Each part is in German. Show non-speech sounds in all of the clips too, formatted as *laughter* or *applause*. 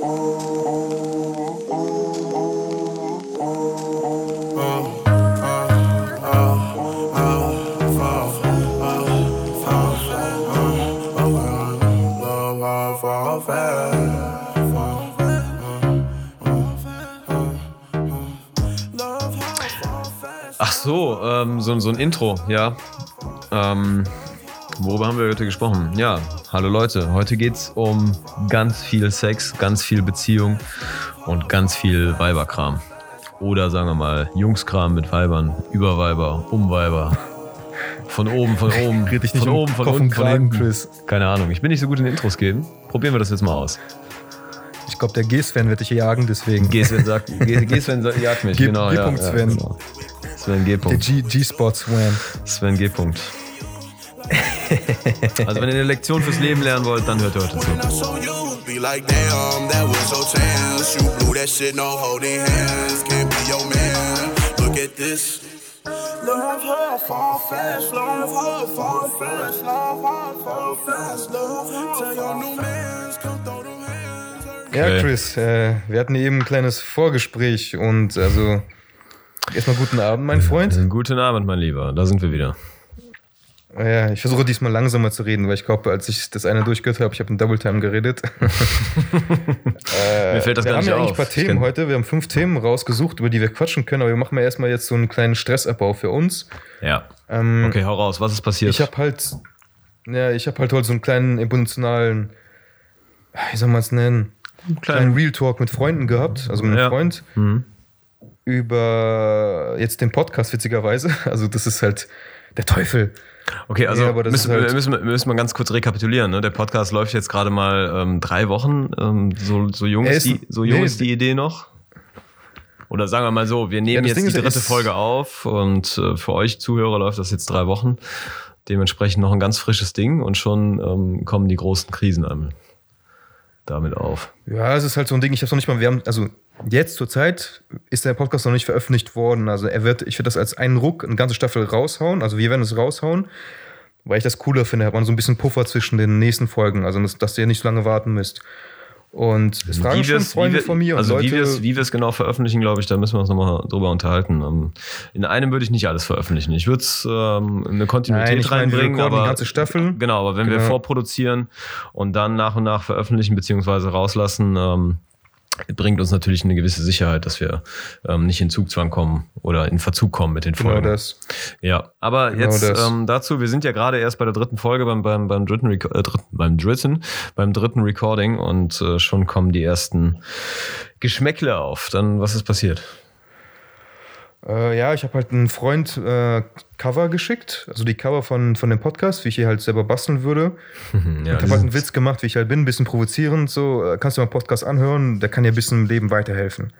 Ach so, ähm, so, so ein Intro, ja. Ähm, worüber haben wir heute gesprochen? Ja, hallo Leute. Heute geht's um ganz viel Sex, ganz viel Beziehung und ganz viel Weiberkram. Oder sagen wir mal Jungskram mit Weibern, über Weiber, um Weiber. Von oben, von *laughs* oben, Red dich nicht von um oben, von Kopf unten, von hinten. Chris. Keine Ahnung. Ich bin nicht so gut in Intros geben. Probieren wir das jetzt mal aus. Ich glaube, der G-Sven wird dich jagen, deswegen. G-Sven sagt, *laughs* G-Sven jagt mich, G- genau. G. ja, ja, Sven. genau. Sven G. Der G-Spot Swan. Sven G. Punkt. Also wenn ihr eine Lektion fürs Leben lernen wollt, dann hört ihr heute zu. Love her, fall fast. Love her, fall fast. Love her, fall fast. Love her, tell your new mans, come throw them hands. Ja, Okay. Chris, äh, wir hatten eben ein kleines Vorgespräch und also erstmal guten Abend, mein Freund. Guten Abend, mein Lieber. Da sind wir wieder. Ja, ich versuche diesmal langsamer zu reden, weil ich glaube, als ich das eine durchgehört habe, ich habe in Double Time geredet. *laughs* Mir fällt das wir gar haben nicht ja auf. eigentlich ein paar Themen heute. Wir haben fünf Themen rausgesucht, über die wir quatschen können, aber wir machen ja erstmal jetzt so einen kleinen Stressabbau für uns. Ja. Ähm, Okay, hau raus. Was ist passiert? Ich habe halt, ja, ich habe halt heute so einen kleinen emotionalen, wie soll man es nennen, kleinen Real Talk mit Freunden gehabt, also mit einem Ja. Freund Mhm. über jetzt den Podcast witzigerweise. *laughs* Also das ist halt der Teufel. Okay, also Ja, müssen, halt- müssen, wir- müssen wir ganz kurz rekapitulieren. Ne? Der Podcast läuft jetzt gerade mal ähm, drei Wochen. Ähm, so, so jung, ist, die, so jung nee. ist die Idee noch. Oder sagen wir mal so, wir nehmen Ja, jetzt Ding die dritte Folge auf und äh, für euch Zuhörer läuft das jetzt drei Wochen. Dementsprechend noch ein ganz frisches Ding und schon ähm, kommen die großen Krisen einmal damit auf. Ja, es ist halt so ein Ding, ich habe noch nicht mal, wir haben, also jetzt zur Zeit ist der Podcast noch nicht veröffentlicht worden. Also er wird, ich werde das als einen Ruck, eine ganze Staffel raushauen. Also wir werden es raushauen, weil ich das cooler finde. Hat man so ein bisschen Puffer zwischen den nächsten Folgen, also dass, dass ihr nicht so lange warten müsst. Und es fragen schon Freunde wir- von mir und also wie wir es wie wir es genau veröffentlichen, glaube ich, da müssen wir uns nochmal drüber unterhalten. Ähm, In einem würde ich nicht alles veröffentlichen. Ich würde es ähm, eine Kontinuität Nein, ich meine, wir reinbringen, recorden aber die ganze Staffel. genau, aber wenn wir Genau. vorproduzieren und dann nach und nach veröffentlichen beziehungsweise rauslassen, ähm, bringt uns natürlich eine gewisse Sicherheit, dass wir ähm, nicht in Zugzwang kommen oder in Verzug kommen mit den genau Folgen. das. Ja, aber Genau jetzt das. ähm, dazu, wir sind ja gerade erst bei der dritten Folge beim, beim, beim dritten, Reco- äh, dritten beim dritten, beim dritten Recording und äh, schon kommen die ersten Geschmäckle auf. Dann, was ist passiert? Äh, ja, ich habe halt einen Freund äh, Cover geschickt, also die Cover von, von dem Podcast, wie ich hier halt selber basteln würde. *laughs* Ja, ich habe halt einen Witz gemacht, wie ich halt bin, ein bisschen provozierend. So, äh, kannst du mal einen Podcast anhören, der kann dir ein bisschen im Leben weiterhelfen.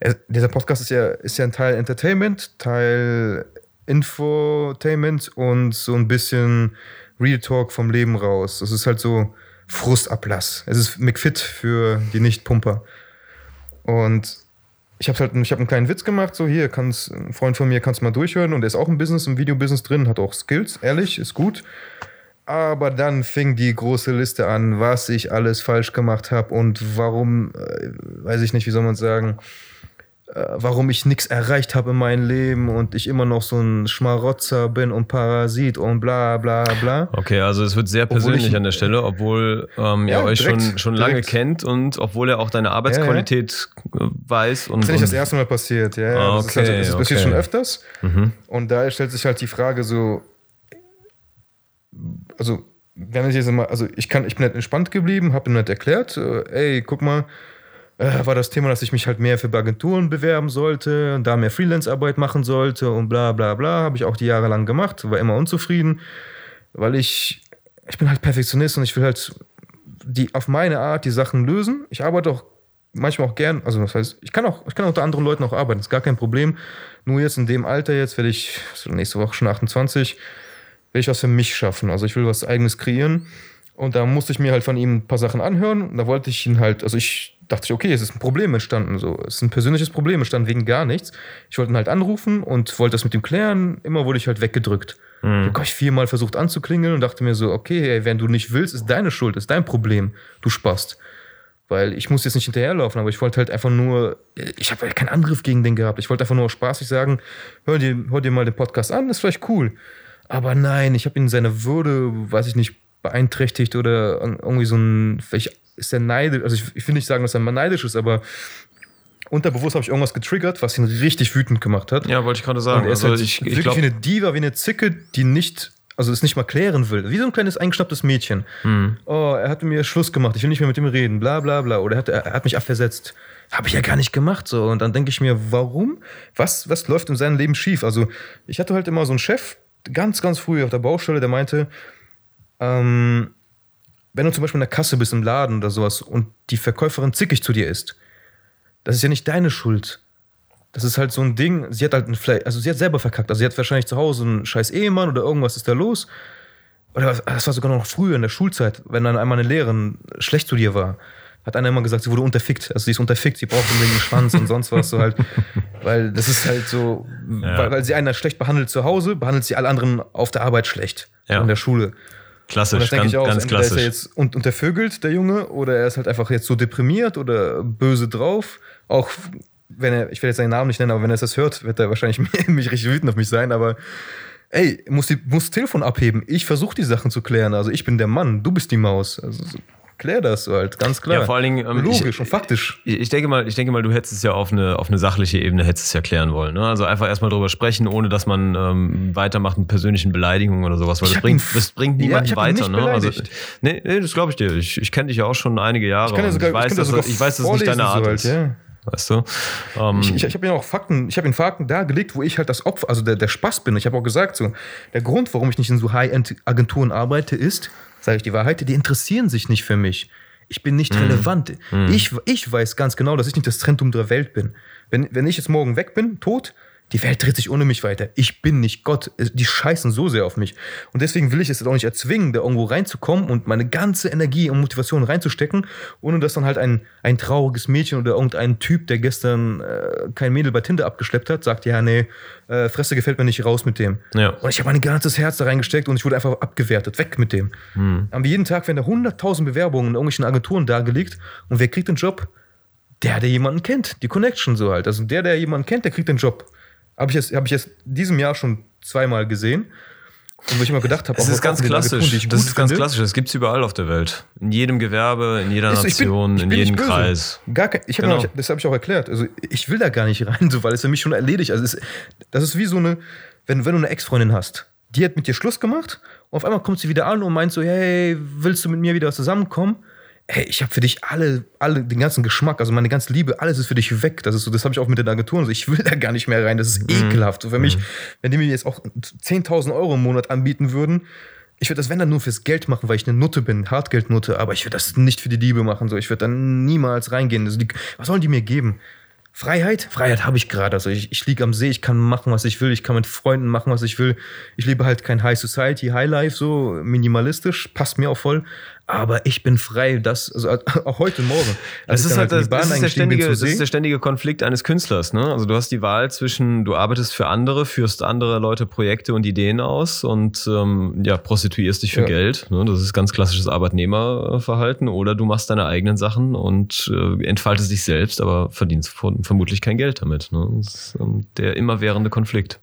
Er, dieser Podcast ist ja, ist ja ein Teil Entertainment, Teil Infotainment und so ein bisschen Real Talk vom Leben raus. Es ist halt so Frustablass. Es ist McFit für die Nicht-Pumper. Und ich habe halt, ich habe einen kleinen Witz gemacht, so hier, kannst, ein Freund von mir kannst mal durchhören und der ist auch im Business, im Videobusiness drin, hat auch Skills, ehrlich, ist gut. Aber dann fing die große Liste an, was ich alles falsch gemacht habe und warum, äh, weiß ich nicht, wie soll man sagen, warum ich nichts erreicht habe in meinem Leben und ich immer noch so ein Schmarotzer bin und Parasit und bla bla bla. Okay, also es wird sehr persönlich ich- an der Stelle, obwohl ähm, Ja, ihr euch direkt, schon, schon lange direkt. kennt und obwohl er auch deine Arbeitsqualität äh, weiß. Und, Das ist ja nicht das erste Mal passiert, ja. ja. das, ist Okay, halt, das passiert okay. schon öfters. Mhm. Und da stellt sich halt die Frage so, also, wenn ich jetzt mal, also ich kann, ich bin halt entspannt geblieben, habe ihm halt erklärt, äh, ey, guck mal, äh, war das Thema, dass ich mich halt mehr für Agenturen bewerben sollte und da mehr Freelance-Arbeit machen sollte und bla bla bla, habe ich auch die Jahre lang gemacht, war immer unzufrieden, weil ich, ich bin halt Perfektionist und ich will halt die auf meine Art die Sachen lösen. Ich arbeite auch manchmal auch gern, also das heißt, ich kann auch, ich kann unter anderen Leuten auch arbeiten, ist gar kein Problem. Nur jetzt in dem Alter jetzt werde ich, nächste Woche schon 28, will ich was für mich schaffen. Also ich will was eigenes kreieren. Und da musste ich mir halt von ihm ein paar Sachen anhören. Und da wollte ich ihn halt, also ich dachte, ich, okay, es ist ein Problem entstanden. So. Es ist ein persönliches Problem entstanden wegen gar nichts. Ich wollte ihn halt anrufen und wollte das mit ihm klären. Immer wurde ich halt weggedrückt. Ich habe ich viermal versucht anzuklingeln und dachte mir so, okay, ey, wenn du nicht willst, ist deine Schuld, ist dein Problem. Du spast. Weil ich muss jetzt nicht hinterherlaufen, aber ich wollte halt einfach nur, ich habe keinen Angriff gegen den gehabt. Ich wollte einfach nur spaßig sagen, hör dir, hör dir mal den Podcast an, ist vielleicht cool. Aber nein, ich habe ihn seine Würde, weiß ich nicht, beeinträchtigt oder irgendwie so ein, vielleicht ist er neidisch, also ich, ich will nicht sagen, dass er mal neidisch ist, aber unterbewusst habe ich irgendwas getriggert, was ihn richtig wütend gemacht hat. Ja, wollte ich gerade sagen. Und er ist also halt ich, ich wirklich glaub, wie eine Diva, wie eine Zicke, die nicht, also es nicht mal klären will. Wie so ein kleines eingeschnapptes Mädchen. Hm. Oh, er hat mir Schluss gemacht, ich will nicht mehr mit ihm reden, bla bla bla. Oder er hat, er hat mich abversetzt. Habe ich ja gar nicht gemacht. So. Und dann denke ich mir, warum? Was, was läuft in seinem Leben schief? Also, ich hatte halt immer so einen Chef, ganz, ganz früh auf der Baustelle, der meinte, ähm, wenn du zum Beispiel in der Kasse bist im Laden oder sowas und die Verkäuferin zickig zu dir ist, das ist ja nicht deine Schuld. Das ist halt so ein Ding, sie hat halt ein Fle also sie hat selber verkackt. Also sie hat wahrscheinlich zu Hause einen scheiß Ehemann oder irgendwas ist da los. Oder was- das war sogar noch früher in der Schulzeit, wenn dann einmal eine Lehrerin schlecht zu dir war. Hat einer immer gesagt, sie wurde unterfickt. Also sie ist unterfickt, sie braucht unbedingt einen Schwanz und sonst was so halt. *laughs* Weil das ist halt so, Ja. weil, weil sie einer schlecht behandelt zu Hause, behandelt sie alle anderen auf der Arbeit schlecht. Ja. In der Schule. Und klassisch, ganz, auch. ganz Entweder ist er klassisch. jetzt un untervögelt, der Junge, oder er ist halt einfach jetzt so deprimiert oder böse drauf. Auch wenn er, ich werde jetzt seinen Namen nicht nennen, aber wenn er das hört, wird er wahrscheinlich *laughs* mich richtig wütend auf mich sein. Aber ey, muss, die, muss das Telefon abheben. Ich versuche die Sachen zu klären. Also ich bin der Mann, du bist die Maus. Also so, klär das so halt, ganz klar. Ja, vor allen Dingen, ähm, Logisch ich- und faktisch. Ich ich denke mal, ich denke mal, du hättest es ja auf eine, auf eine sachliche Ebene hättest es ja klären wollen. Ne? Also einfach erstmal drüber sprechen, ohne dass man ähm, weitermacht mit persönlichen Beleidigungen oder sowas, weil das bringt, das bringt Ja, niemanden ihn weiter. Ne? Also, nee, nee, das glaube ich dir. Ich, ich kenne dich ja auch schon einige Jahre. Ich kann ja sogar, ich weiß, dass, das sogar ich weiß, dass es nicht deine Art so halt, ist. ja. Weißt du? Ähm, Ich, ich, ich habe ja auch Fakten, ich habe in Fakten dargelegt, wo ich halt das Opfer, also der, der Spaß bin. Ich habe auch gesagt, so, der Grund, warum ich nicht in so High-End-Agenturen arbeite, ist, sage ich die Wahrheit, die interessieren sich nicht für mich. Ich bin Mhm. nicht relevant. Ich, ich weiß ganz genau, dass ich nicht das Zentrum der Welt bin. Wenn, wenn ich jetzt morgen weg bin, tot, die Welt dreht sich ohne mich weiter. Ich bin nicht Gott. Die scheißen so sehr auf mich. Und deswegen will ich es jetzt auch nicht erzwingen, da irgendwo reinzukommen und meine ganze Energie und Motivation reinzustecken, ohne dass dann halt ein, ein trauriges Mädchen oder irgendein Typ, der gestern äh, kein Mädel bei Tinder abgeschleppt hat, sagt, ja, nee, äh, Fresse gefällt mir nicht, raus mit dem. Ja. Und ich habe mein ganzes Herz da reingesteckt und ich wurde einfach abgewertet, weg mit dem. Haben wir jeden Tag werden da 100.000 Bewerbungen in irgendwelchen Agenturen dargelegt und wer kriegt den Job? Der, der jemanden kennt, die Connection so halt. Also der, der jemanden kennt, der kriegt den Job. Habe ich jetzt, habe ich jetzt diesem Jahr schon zweimal gesehen. Und wo ich immer gedacht habe, es auch ist ganz in klassisch. ich Das ist ganz finde, klassisch. Das gibt es überall auf der Welt. In jedem Gewerbe, in jeder ist so, ich bin- Nation, in bin nicht jedem. Kreis. Gar kein, ich hab Genau. noch, das habe ich auch erklärt. Also ich will da gar nicht rein, so, weil es für mich schon erledigt. Also es, das ist wie so eine, wenn, wenn du eine Ex-Freundin hast, die hat mit dir Schluss gemacht und auf einmal kommt sie wieder an und meint so, hey, willst du mit mir wieder zusammenkommen? Hey, ich habe für dich alle, alle, den ganzen Geschmack, also meine ganze Liebe, alles ist für dich weg. Das ist so, das habe ich auch mit den Agenturen. So, ich will da gar nicht mehr rein. Das ist ekelhaft. So für mich, wenn die mir jetzt auch 10.000 Euro im Monat anbieten würden, ich würde das, wenn dann nur fürs Geld machen, weil ich eine Nutte bin, Hartgeldnutte, aber ich würde das nicht für die Liebe machen. So, ich würde dann niemals reingehen. Also die, was sollen die mir geben? Freiheit? Freiheit habe ich gerade. Also ich, ich liege am See, ich kann machen, was ich will, ich kann mit Freunden machen, was ich will. Ich lebe halt kein High Society, High Life, so minimalistisch, passt mir auch voll. Aber ich bin frei, das, also *laughs* auch heute morgen. Das Als ich ist halt das, das, ist der ständige, das ist der ständige Konflikt eines Künstlers. Ne? Also du hast die Wahl zwischen, du arbeitest für andere, führst andere Leute Projekte und Ideen aus und ähm, ja, prostituierst dich für Ja. Geld. Ne? Das ist ganz klassisches Arbeitnehmerverhalten. Oder du machst deine eigenen Sachen und äh, entfaltest dich selbst, aber verdienst verm- vermutlich kein Geld damit. Ne? Das ist ähm, der immerwährende Konflikt.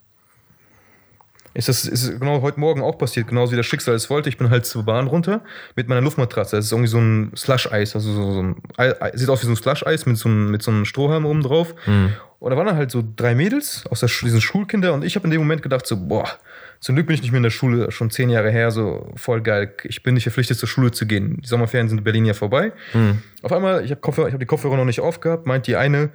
Ist das ist genau heute Morgen auch passiert, genauso wie das Schicksal es wollte. Ich bin halt zur Bahn runter mit meiner Luftmatratze. Das ist irgendwie so ein Slush-Eis, also so, so ein, Ei- Ei- sieht aus wie so ein Slush-Eis mit so einem, mit so einem Strohhalm oben drauf. Und da waren dann halt so drei Mädels aus der, diesen Schulkinder und ich habe in dem Moment gedacht so, boah, zum Glück bin ich nicht mehr in der Schule, schon zehn Jahre her, so voll geil. Ich bin nicht verpflichtet zur Schule zu gehen. Die Sommerferien sind in Berlin ja vorbei. Auf einmal, ich habe hab die Kopfhörer noch nicht aufgehabt, meint die eine,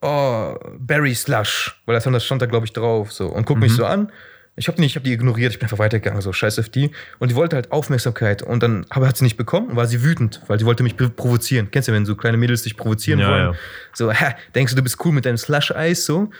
oh, Berry Slush, weil das stand, da, glaube ich, drauf. So. Und guckt mich so an. Ich habe die, hab die ignoriert, ich bin einfach weitergegangen, so scheiß auf die. Und die wollte halt Aufmerksamkeit. Und dann aber hat sie nicht bekommen und war sie wütend, weil sie wollte mich provozieren. Kennst du, wenn so kleine Mädels dich provozieren Ja, wollen? ja. So, hä, denkst du, du bist cool mit deinem Slush-Eis, so?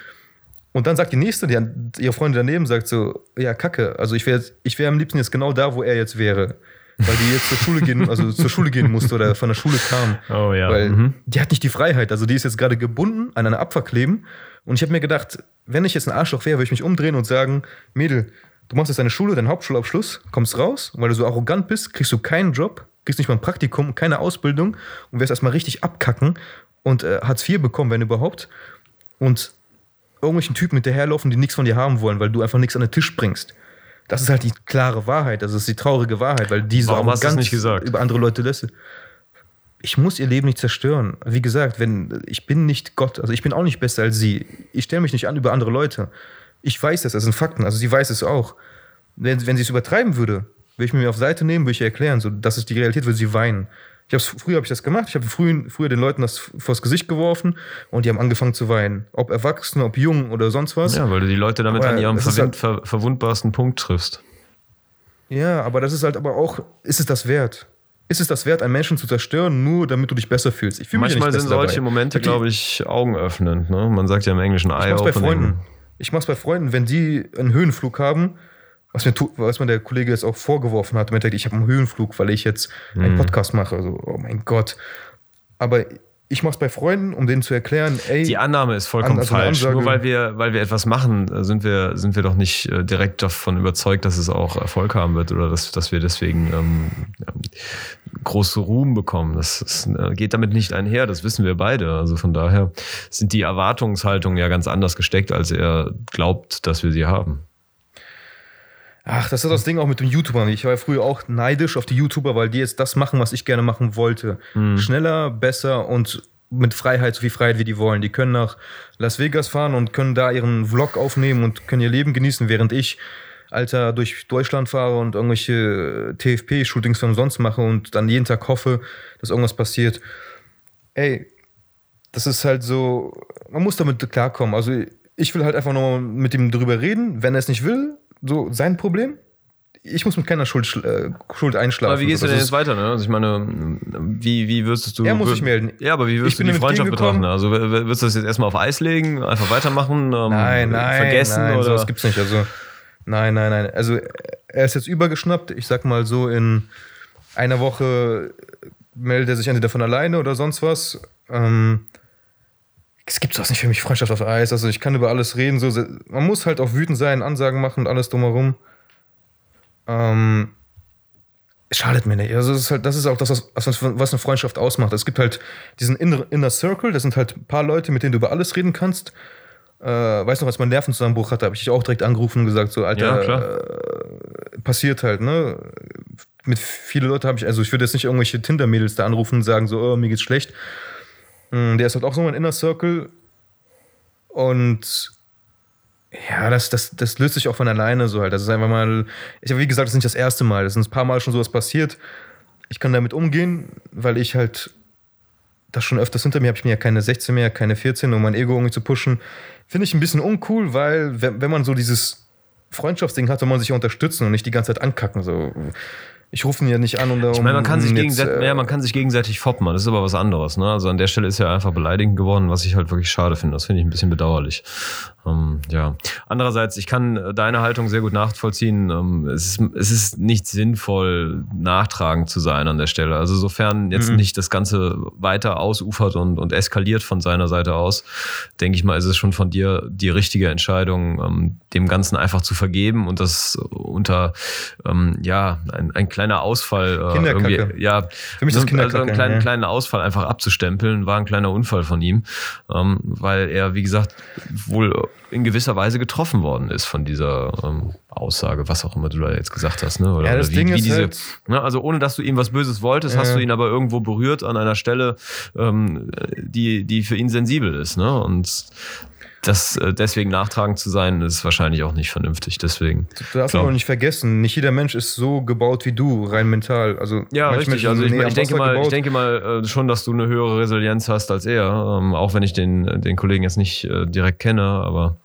Und dann sagt die nächste, die, ihre Freundin daneben sagt so, ja, kacke, also ich wäre ich wär am liebsten jetzt genau da, wo er jetzt wäre. Weil die jetzt zur Schule gehen, also zur Schule gehen musste oder von der Schule kam. Oh ja, Weil mhm. die hat nicht die Freiheit. Also die ist jetzt gerade gebunden an einer Abfahrt kleben. Und ich habe mir gedacht, wenn ich jetzt ein Arschloch wäre, würde ich mich umdrehen und sagen, Mädel, du machst jetzt deine Schule, deinen Hauptschulabschluss, kommst raus, und weil du so arrogant bist, kriegst du keinen Job. kriegst nicht mal ein Praktikum, keine Ausbildung und wirst erstmal richtig abkacken und äh, Hartz IV bekommen, wenn überhaupt. Und irgendwelchen Typen hinterherlaufen, die nichts von dir haben wollen, weil du einfach nichts an den Tisch bringst. Das ist halt die klare Wahrheit, das ist die traurige Wahrheit, weil Warum du es nicht gesagt? über andere Leute lässt. Ich muss ihr Leben nicht zerstören. Wie gesagt, wenn ich bin nicht Gott, also ich bin auch nicht besser als sie. Ich stelle mich nicht an über andere Leute. Ich weiß das, das sind Fakten, also sie weiß es auch. Wenn, wenn sie es übertreiben würde, würde ich mir auf Seite nehmen, würde ich ihr erklären, so, das ist die Realität, würde sie weinen. Ich hab's, früher habe ich das gemacht. Ich habe früher, früher den Leuten das vors Gesicht geworfen und die haben angefangen zu weinen. Ob Erwachsene, ob jung oder sonst was. Ja, weil du die Leute damit Aber an ihrem halt- ver, verwundbarsten Punkt triffst. Ja, aber das ist halt aber auch, ist es das wert? Ist es das wert, einen Menschen zu zerstören, nur damit du dich besser fühlst? Ich fühle mich Manchmal nicht sind solche dabei. Momente, Ich glaube ich, augenöffnend. Ne? Man sagt ja im Englischen Ich Eye mach's bei. Freunden. Ich mach's bei Freunden, wenn die einen Höhenflug haben, was mir, was mir der Kollege jetzt auch vorgeworfen hat, ich habe einen Höhenflug, weil ich jetzt einen Mhm. Podcast mache. Also, oh mein Gott. Aber ich mach's bei Freunden, um denen zu erklären, ey, Die Annahme ist vollkommen also falsch. Ansage- Nur weil wir, weil wir etwas machen, äh, sind wir, sind wir doch nicht äh, direkt davon überzeugt, dass es auch Erfolg haben wird oder dass, dass wir deswegen ähm, große Ruhm bekommen. Das ist, äh, geht damit nicht einher, das wissen wir beide. Also von daher sind die Erwartungshaltungen ja ganz anders gesteckt, als er glaubt, dass wir sie haben. Ach, das ist das Ding auch mit den YouTubern. Ich war ja früher auch neidisch auf die YouTuber, weil die jetzt das machen, was ich gerne machen wollte. Schneller, besser und mit Freiheit, so viel Freiheit wie die wollen. Die können nach Las Vegas fahren und können da ihren Vlog aufnehmen und können ihr Leben genießen, während ich, Alter, durch Deutschland fahre und irgendwelche TFP-Shootings für umsonst mache und dann jeden Tag hoffe, dass irgendwas passiert. Ey, das ist halt so, man muss damit klarkommen. Also ich will halt einfach nur mit ihm drüber reden. Wenn er es nicht will, so sein Problem. Ich muss mit keiner Schuld, äh, Schuld einschlafen. Aber wie gehst du denn jetzt weiter? Ne? Also ich meine, wie, wie würdest du... Er muss sich melden. Ja, aber wie würdest du die Freundschaft betrachten? Also würdest du das jetzt erstmal auf Eis legen, einfach weitermachen, ähm, Nein, nein, vergessen nein, oder... sowas gibt's nicht. Also, nein, nein, nein. Also, er ist jetzt übergeschnappt. Ich sag mal so, in einer Woche meldet er sich entweder von alleine oder sonst was. Ähm, es gibt sowas nicht für mich, Freundschaft auf Eis. Also, ich kann über alles reden. So, man muss halt auch wütend sein, Ansagen machen und alles drumherum. Ähm, schadet mir nicht. Also, das ist, halt, das ist auch das, was, was eine Freundschaft ausmacht. Es gibt halt diesen Inner, Inner Circle, das sind halt ein paar Leute, mit denen du über alles reden kannst äh, weiß noch, als mein Nervenzusammenbruch hatte, habe ich dich auch direkt angerufen und gesagt, so, Alter, Ja, äh, passiert halt, ne? Mit viele Leute habe ich, also ich würde jetzt nicht irgendwelche Tinder-Mädels da anrufen und sagen, so, oh, mir geht's schlecht. Mm, Der ist halt auch so mein Inner Circle. Und ja, das, das, das löst sich auch von alleine so halt. Das ist einfach mal, ich habe wie gesagt, das ist nicht das erste Mal. Das ist ein paar Mal schon sowas passiert. Ich kann damit umgehen, weil ich halt das schon öfters hinter mir habe. Ich bin ja keine 16 mehr, keine 14, um mein Ego irgendwie zu pushen. Finde ich ein bisschen uncool, weil wenn, wenn man so dieses Freundschaftsding hat, soll man sich ja unterstützen und nicht die ganze Zeit ankacken. So. Ich rufe ihn ja nicht an, um da Ich meine, man kann, sich gegenseitig, äh, ja, man kann sich gegenseitig foppen, das ist aber was anderes. Ne? Also an der Stelle ist er einfach beleidigend geworden, was ich halt wirklich schade finde. Das finde ich ein bisschen bedauerlich. Ähm, ja. Andererseits, ich kann äh, deine Haltung sehr gut nachvollziehen. Ähm, es, ist, es ist nicht sinnvoll, nachtragend zu sein an der Stelle. Also sofern jetzt Mhm. nicht das Ganze weiter ausufert und, und eskaliert von seiner Seite aus, denke ich mal, ist es schon von dir die richtige Entscheidung, ähm, dem Ganzen einfach zu vergeben und das unter ähm, ja ein, ein kleiner Ausfall äh, irgendwie ja Für mich ist das also einen Kinderkacke, kleinen, ja. kleinen Ausfall einfach abzustempeln, war ein kleiner Unfall von ihm, ähm, weil er, wie gesagt, wohl in gewisser Weise getroffen worden ist von dieser ähm, Aussage, was auch immer du da jetzt gesagt hast. Ne? Oder, Ja, das oder Ding ist halt- ne? Also ohne, dass du ihm was Böses wolltest, hast Ja. du ihn aber irgendwo berührt an einer Stelle, ähm, die, die für ihn sensibel ist. Ne? Und das äh, deswegen nachtragend zu sein, ist wahrscheinlich auch nicht vernünftig. Deswegen. Du darfst aber nicht vergessen, nicht jeder Mensch ist so gebaut wie du, rein mental. Also Ja, richtig. Also ich, ich, denke mal, ich denke mal äh, schon, dass du eine höhere Resilienz hast als er, ähm, auch wenn ich den, den Kollegen jetzt nicht äh, direkt kenne, aber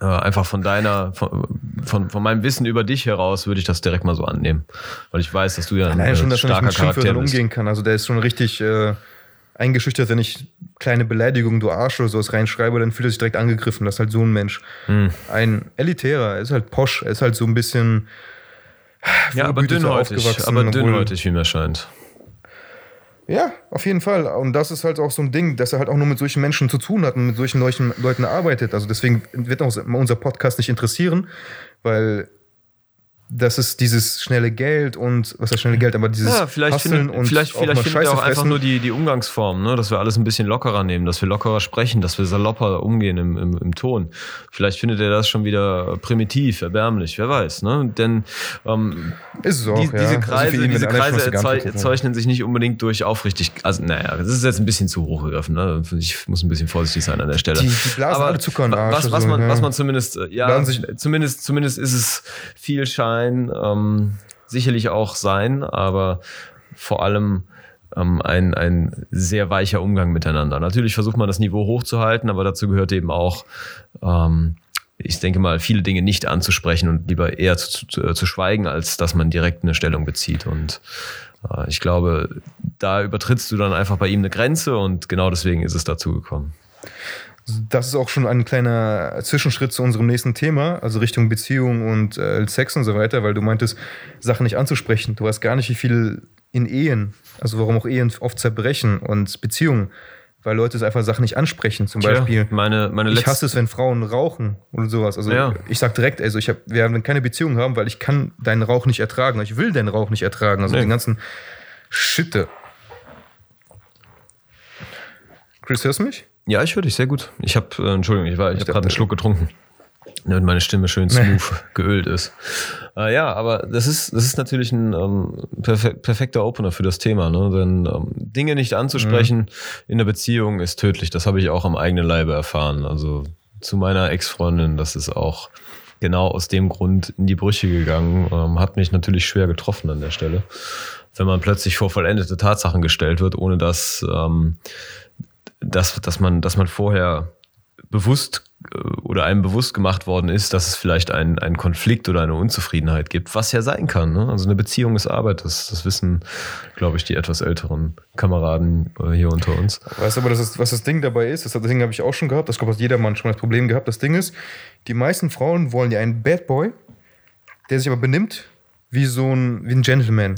einfach von deiner, von, von, von meinem Wissen über dich heraus würde ich das direkt mal so annehmen. Weil ich weiß, dass du ja ein äh, schon, dass er starker mit Schimpfwörtern Charakter bist. umgehen kann. Also der ist schon richtig äh, eingeschüchtert, wenn ich kleine Beleidigungen, du Arsch oder sowas reinschreibe, dann fühlt er sich direkt angegriffen. Das ist halt so ein Mensch. Hm. Ein Elitärer, er ist halt posch, er ist halt so ein bisschen Ja, aber dünnhäutig, aufgewachsen, aber dünnhäutig, wie mir scheint. Ja, auf jeden Fall. Und das ist halt auch so ein Ding, dass er halt auch nur mit solchen Menschen zu tun hat und mit solchen Leuten, Leuten arbeitet. Also deswegen wird uns unser Podcast nicht interessieren, weil das ist dieses schnelle Geld und was heißt schnelle Geld, aber dieses Ja, vielleicht Hustlen findet, vielleicht, auch vielleicht mal findet er auch einfach fressen. nur die, die Umgangsform, ne? dass wir alles ein bisschen lockerer nehmen, dass wir lockerer sprechen, dass wir salopper umgehen im, im, im Ton. Vielleicht findet er das schon wieder primitiv, erbärmlich, wer weiß. Ne? Denn ähm, ist es auch, die, ja. diese Also Kreise, diese Kreise erzeu geantwortet haben. zeichnen sich nicht unbedingt durch aufrichtig. Also, naja, das ist jetzt ein bisschen zu hoch gegriffen. Ne? Ich muss ein bisschen vorsichtig sein an der Stelle. Die- die blasen alle Zucker in Arsch was, was, so, man, ja. was man zumindest, äh, ja, sich- zumindest, zumindest ist es viel Schein, ähm, sicherlich auch sein, aber vor allem ähm, ein, ein sehr weicher Umgang miteinander. Natürlich versucht man das Niveau hochzuhalten, aber dazu gehört eben auch, ähm, ich denke mal, viele Dinge nicht anzusprechen und lieber eher zu, zu, zu schweigen, als dass man direkt eine Stellung bezieht. Und äh, ich glaube, da übertrittst du dann einfach bei ihm eine Grenze und genau deswegen ist es dazu gekommen. Das ist auch schon ein kleiner Zwischenschritt zu unserem nächsten Thema, also Richtung Beziehung und äh, Sex und so weiter, weil du meintest, Sachen nicht anzusprechen. Du weißt gar nicht, wie viel in Ehen, also warum auch Ehen oft zerbrechen und Beziehungen, weil Leute es einfach Sachen nicht ansprechen. Zum Beispiel, meine, meine ich hasse es, wenn Frauen rauchen oder sowas. Also Ja. ich sag direkt, also ich hab, wir werden keine Beziehung haben, weil ich kann deinen Rauch nicht ertragen. Ich will deinen Rauch nicht ertragen. Also Nee. den ganzen Schitte. Chris, hörst du mich? Ja, ich höre dich sehr gut. Ich habe, äh, Entschuldigung, ich, war- ich habe dachte- gerade einen Schluck getrunken, damit meine Stimme schön smooth geölt ist. Äh, ja, aber das ist, das ist natürlich ein ähm, perfe perfekter Opener für das Thema, ne? denn ähm, Dinge nicht anzusprechen in der Beziehung ist tödlich. Das habe ich auch am eigenen Leibe erfahren. Also zu meiner Ex-Freundin, das ist auch genau aus dem Grund in die Brüche gegangen. Ähm, hat mich natürlich schwer getroffen an der Stelle. Wenn man plötzlich vor vollendete Tatsachen gestellt wird, ohne dass ähm, dass, dass, man, dass man vorher bewusst äh, oder einem bewusst gemacht worden ist, dass es vielleicht einen, einen Konflikt oder eine Unzufriedenheit gibt, was ja sein kann. Ne? Also eine Beziehung ist Arbeit, das, das wissen, glaube ich, die etwas älteren Kameraden äh, hier unter uns. Weißt du aber, das ist, was das Ding dabei ist? Das, Ding habe ich auch schon gehabt. Das glaube, hat jeder Mann schon das Problem gehabt. Das Ding ist, die meisten Frauen wollen ja einen Bad Boy, der sich aber benimmt wie so ein, wie ein Gentleman.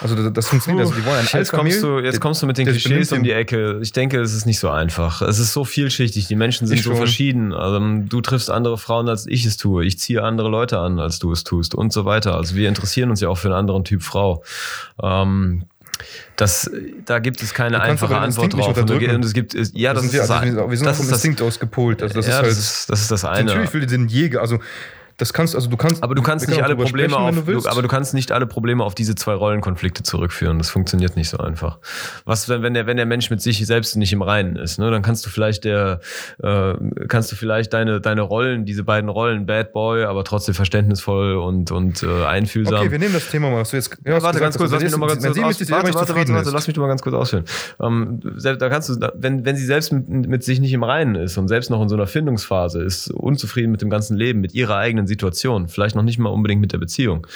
Also das, das funktioniert. Also die wollen einen Jetzt kommst, du, jetzt kommst du mit den Klischees um die Ecke. Ich denke, es ist nicht so einfach. Es ist so vielschichtig. Die Menschen sind Ich so schon. verschieden. Also, du triffst andere Frauen, als ich es tue. Ich ziehe andere Leute an, als du es tust und so weiter. Also wir interessieren uns ja auch für einen anderen Typ Frau. Ähm, das, da gibt es keine einfache Antwort drauf. Und. Und es gibt, ja, das, sind ist wir, das, also wir sind, das vom ist das, Instinkt ausgepolt. Also das ja, ist halt. das, ist, das das eine. natürlich will den Jäger. Also das kannst also du kannst. Aber du kannst nicht alle Probleme sprechen, auf, du du, aber du kannst nicht alle Probleme auf diese zwei Rollenkonflikte zurückführen. Das funktioniert nicht so einfach. Was, wenn, wenn der, wenn der Mensch mit sich selbst nicht im Reinen ist, ne, dann kannst du vielleicht der, äh, kannst du vielleicht deine, deine Rollen, diese beiden Rollen, Bad Boy, aber trotzdem verständnisvoll und, und äh, einfühlsam. Okay, wir nehmen das Thema mal. Du jetzt, ja, warte ganz kurz, lass mich noch mal ganz kurz warte, warte, warte, warte, lass mich noch mal ganz kurz ausführen. Ähm, selbst, da kannst du, wenn, wenn sie selbst mit, mit sich nicht im Reinen ist und selbst noch in so einer Findungsphase ist, unzufrieden mit dem ganzen Leben, mit ihrer eigenen Situation, vielleicht noch nicht mal unbedingt mit der Beziehung,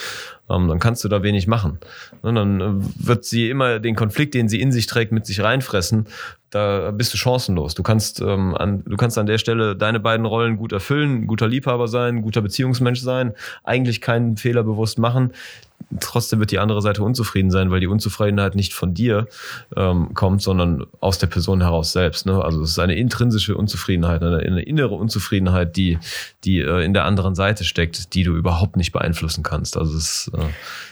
ähm, dann kannst du da wenig machen. Ne, dann äh, wird sie immer den Konflikt, den sie in sich trägt, mit sich reinfressen. Da bist du chancenlos. Du kannst, ähm, an, du kannst an der Stelle deine beiden Rollen gut erfüllen, guter Liebhaber sein, guter Beziehungsmensch sein, eigentlich keinen Fehler bewusst machen. Trotzdem wird die andere Seite unzufrieden sein, weil die Unzufriedenheit nicht von dir ähm, kommt, sondern aus der Person heraus selbst. Ne? Also es ist eine intrinsische Unzufriedenheit, eine, eine innere Unzufriedenheit, die, die äh, in der anderen Seite steckt, die du überhaupt nicht beeinflussen kannst. Also es, äh,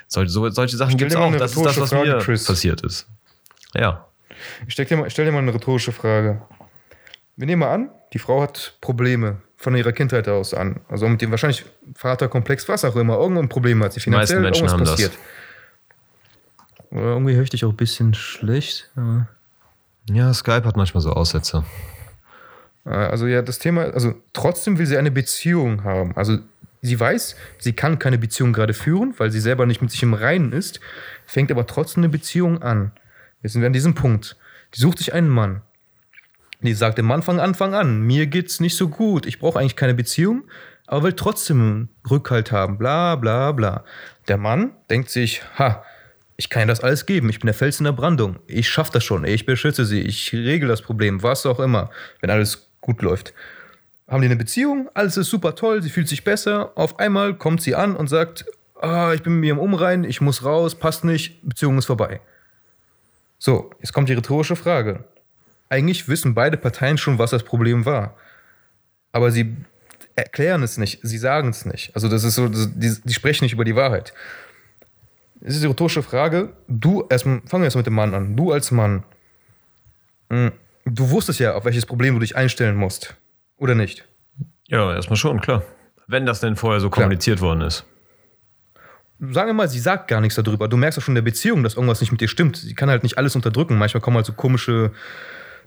solche, so, solche Sachen gibt es auch. Das ist das, was rhetorische mir Frage, Chris. passiert ist. Ja. Ich stell dir, mal, ich stell dir mal eine rhetorische Frage. Wir nehmen mal an, die Frau hat Probleme von ihrer Kindheit aus an. Also mit dem wahrscheinlich Vaterkomplex, was auch immer. Irgendein Problem hat sie finanziell, meisten Menschen irgendwas haben das. passiert. Oder irgendwie höre ich dich auch ein bisschen schlecht. Ja, Skype hat manchmal so Aussätze. Äh, Also ja, das Thema, also trotzdem will sie eine Beziehung haben. Also sie weiß, sie kann keine Beziehung gerade führen, weil sie selber nicht mit sich im Reinen ist, fängt aber trotzdem eine Beziehung an. Jetzt sind wir an diesem Punkt. Die sucht sich einen Mann. Die sagt Mann von Anfang an, mir geht's nicht so gut, ich brauche eigentlich keine Beziehung, aber will trotzdem Rückhalt haben, bla bla bla. Der Mann denkt sich, ha, ich kann ihr das alles geben, ich bin der Fels in der Brandung, ich schaff das schon, ich beschütze sie, ich regel das Problem, was auch immer, wenn alles gut läuft. Haben die eine Beziehung, alles ist super toll, sie fühlt sich besser, auf einmal kommt sie an und sagt, ah, ich bin mit mir im Umrein, ich muss raus, passt nicht, Beziehung ist vorbei. So, jetzt kommt die rhetorische Frage. Eigentlich wissen beide Parteien schon, was das Problem war. Aber sie erklären es nicht, sie sagen es nicht. Also das ist so, die, die sprechen nicht über die Wahrheit. Es ist die rhetorische Frage, du, erstmal, fangen wir erst mit dem Mann an. Du als Mann, mh, du wusstest ja, auf welches Problem du dich einstellen musst. Oder nicht? Ja, erstmal schon, klar. Wenn das denn vorher so kommuniziert worden ist. Sagen wir mal, sie sagt gar nichts darüber. Du merkst auch schon in der Beziehung, dass irgendwas nicht mit dir stimmt. Sie kann halt nicht alles unterdrücken. Manchmal kommen halt so komische,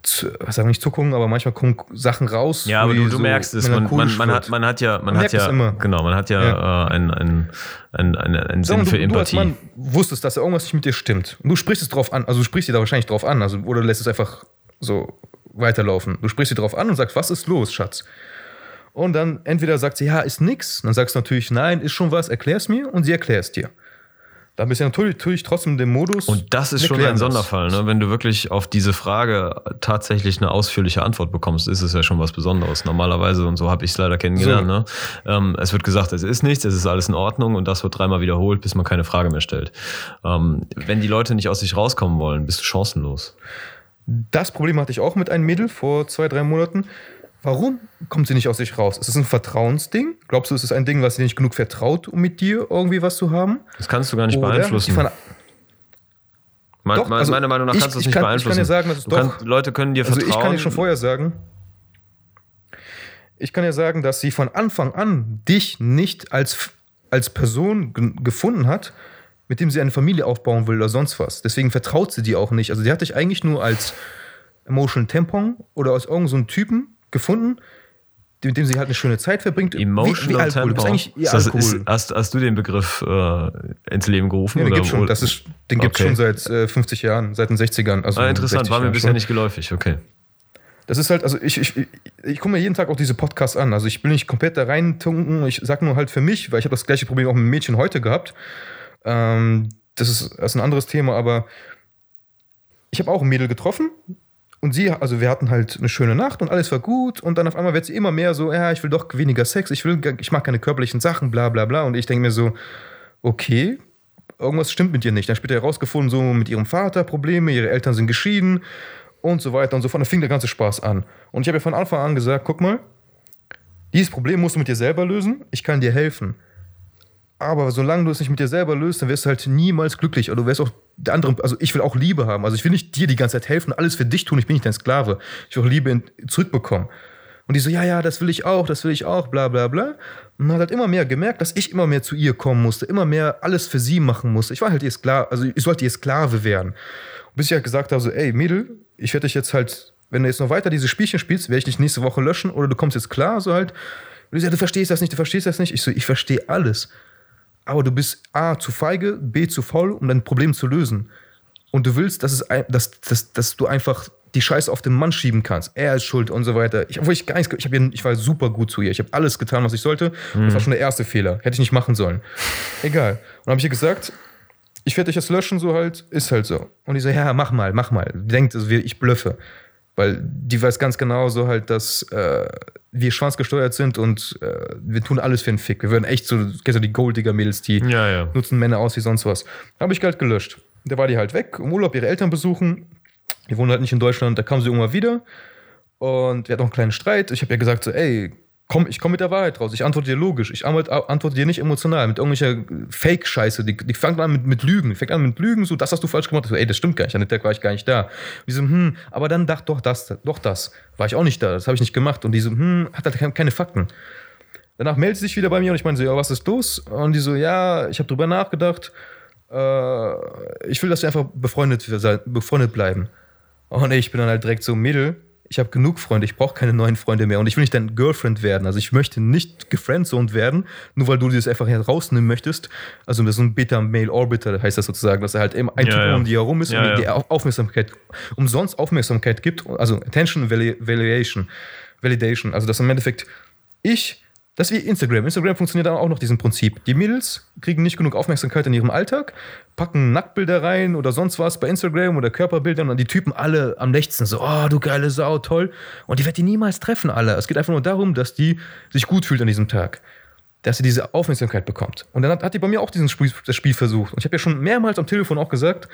Z- was sagen nicht Zuckungen, aber manchmal kommen Sachen raus. Ja, aber du, du so merkst es, man, man, man, hat, man hat ja, man, Man hat ja, immer. genau, man hat ja, Äh, ein, ein, ein, ein, ein Sinn mal, für du, du als Empathie. Mann wusstest, dass da irgendwas nicht mit dir stimmt. Und du sprichst es drauf an, also du sprichst dir da wahrscheinlich drauf an, also, oder lässt es einfach so weiterlaufen. Du sprichst dir drauf an und sagst, was ist los, Schatz? Und dann entweder sagt sie, ja, ist nix. Dann sagst du natürlich, nein, ist schon was, erklär's mir und sie erklär's dir. Dann bist du natürlich, natürlich trotzdem dem Modus. Und das ist schon ein. Sonderfall, ne? Wenn du wirklich auf diese Frage tatsächlich eine ausführliche Antwort bekommst, ist es ja schon was Besonderes. Normalerweise, und so habe ich es leider kennengelernt, So. ne? ähm, es wird gesagt, es ist nichts, es ist alles in Ordnung und das wird dreimal wiederholt, bis man keine Frage mehr stellt. Ähm, wenn die Leute nicht aus sich rauskommen wollen, bist du chancenlos. Das Problem hatte ich auch mit einem Mädel vor zwei, drei Monaten. Warum kommt sie nicht aus sich raus? Ist es ein Vertrauensding? Glaubst du, es ist ein Ding, was sie nicht genug vertraut, um mit dir irgendwie was zu haben? Das kannst du gar nicht Oder beeinflussen. sie Mein, Doch, also meiner Meinung nach kannst du es ich nicht kann- ich kann beeinflussen. dir sagen, dass es doch- Leute können dir Also vertrauen. ich kann dir schon vorher sagen, ich kann dir sagen, dass sie von Anfang an dich nicht als, als Person gefunden hat, mit dem sie eine Familie aufbauen will oder sonst was. Deswegen vertraut sie dir auch nicht. Also die hat dich eigentlich nur als Emotional Tampon oder als irgendeinen so Typen gefunden, mit dem sie halt eine schöne Zeit verbringt. Emotional wie, wie Alkohol. Du bist Tampon. eigentlich ihr das, Alkohol. ist, hast, hast du den Begriff äh, ins Leben gerufen? ja, den schon. Das ist, gibt es Okay. schon seit äh, 50 Jahren, seit den 60ern. Also Ah, interessant, 60 war mir bisher schon. nicht geläufig, okay. Das ist halt, also ich, ich, ich, ich gucke mir jeden Tag auch diese Podcasts an. Also ich will nicht komplett da reintunken. Ich sag nur halt für mich, weil ich habe das gleiche Problem auch mit Mädchen heute gehabt. Ähm, das, ist, das ist ein anderes Thema, aber ich habe auch ein Mädel getroffen und sie, also wir hatten halt eine schöne Nacht und alles war gut und dann auf einmal wird sie immer mehr so, ja, ich will doch weniger Sex, ich will, ich mag keine körperlichen Sachen, bla bla bla. Und ich denke mir so, okay, irgendwas stimmt mit ihr nicht. Dann später herausgefunden, so mit ihrem Vater Probleme, ihre Eltern sind geschieden und so weiter und so fort. Dann fing der ganze Spaß an. Und ich habe ihr von Anfang an gesagt, guck mal, dieses Problem musst du mit dir selber lösen, ich kann dir helfen. Aber solange du es nicht mit dir selber löst, dann wirst du halt niemals glücklich. Oder du wirst auch der andere, also ich will auch Liebe haben. Also ich will nicht dir die ganze Zeit helfen, alles für dich tun, ich bin nicht dein Sklave. Ich will auch Liebe zurückbekommen. Und die so, ja, ja, das will ich auch, das will ich auch, bla bla bla. Und man hat halt immer mehr gemerkt, dass ich immer mehr zu ihr kommen musste, immer mehr alles für sie machen musste. Ich war halt ihr Sklave, also ich sollte ihr Sklave werden. Bis ich halt gesagt habe, so, ey, Mädel, ich werde dich jetzt halt, wenn du jetzt noch weiter diese Spielchen spielst, werde ich dich nächste Woche löschen oder du kommst jetzt klar, so halt. Und die so, ja, du verstehst das nicht, du verstehst das nicht. Ich so, ich verstehe alles. Aber du bist A, zu feige, B, zu faul, um dein Problem zu lösen. Und du willst, dass, es, dass, dass, dass du einfach die Scheiße auf den Mann schieben kannst. Er ist schuld und so weiter. Ich, obwohl ich, gar nichts, ich, hab ich war super gut zu ihr. Ich habe alles getan, was ich sollte. Und Das war schon der erste Fehler. Hätte ich nicht machen sollen. Egal. Und dann habe ich ihr gesagt, ich werde dich jetzt löschen, so halt, ist halt so. Und die so, ja, mach mal, mach mal. Die denkt, ich blöffe. Weil die weiß ganz genau so halt, dass äh, wir schwanzgesteuert sind und äh, wir tun alles für einen Fick. Wir würden echt so, kennst du die Golddigger-Mädels, die Ja, ja. nutzen Männer aus wie sonst was. Habe ich halt gelöscht. Da war die halt weg, im Urlaub ihre Eltern besuchen. Die wohnen halt nicht in Deutschland, da kam sie irgendwann wieder. Und wir hatten auch einen kleinen Streit. Ich habe ihr gesagt, so, ey, komm, ich komme mit der Wahrheit raus. Ich antworte dir logisch. Ich antworte dir nicht emotional, mit irgendwelcher Fake-Scheiße. Die, die fängt an mit, mit Lügen. Die fängt an mit Lügen, so, das hast du falsch gemacht. So, ey, das stimmt gar nicht. An dem Tag war ich gar nicht da. Und die so, hm, aber dann dachte doch das, doch das. War ich auch nicht da. Das habe ich nicht gemacht. Und die so, hm, hat halt keine- Fakten. Danach meldet sie sich wieder bei mir und ich meine so, ja, was ist los? Und die so, ja, ich habe drüber nachgedacht. Äh, ich will, dass wir einfach befreundet, befreundet bleiben. Und ich bin dann halt direkt so, Mädel, ich habe genug Freunde, ich brauche keine neuen Freunde mehr und ich will nicht dein Girlfriend werden. Also ich möchte nicht gefriendzoned werden, nur weil du das einfach herausnehmen möchtest. Also so ein Beta-Male-Orbiter, heißt das sozusagen, dass er halt immer ein Ja, Typ ja. um die herum ist Ja, und die Aufmerksamkeit, umsonst Aufmerksamkeit gibt, also Attention Validation, Validation. Also dass im Endeffekt ich, das ist wie Instagram. Instagram funktioniert dann auch nach diesem Prinzip. Die Mädels kriegen nicht genug Aufmerksamkeit in ihrem Alltag, packen Nacktbilder rein oder sonst was bei Instagram oder Körperbilder und dann die Typen alle am nächsten so, oh, du geile Sau, toll. Und die wird die niemals treffen, alle. Es geht einfach nur darum, dass die sich gut fühlt an diesem Tag. Dass sie diese Aufmerksamkeit bekommt. Und dann hat, hat die bei mir auch diesen Spiel, das Spiel versucht. Und ich habe ja schon mehrmals am Telefon auch gesagt,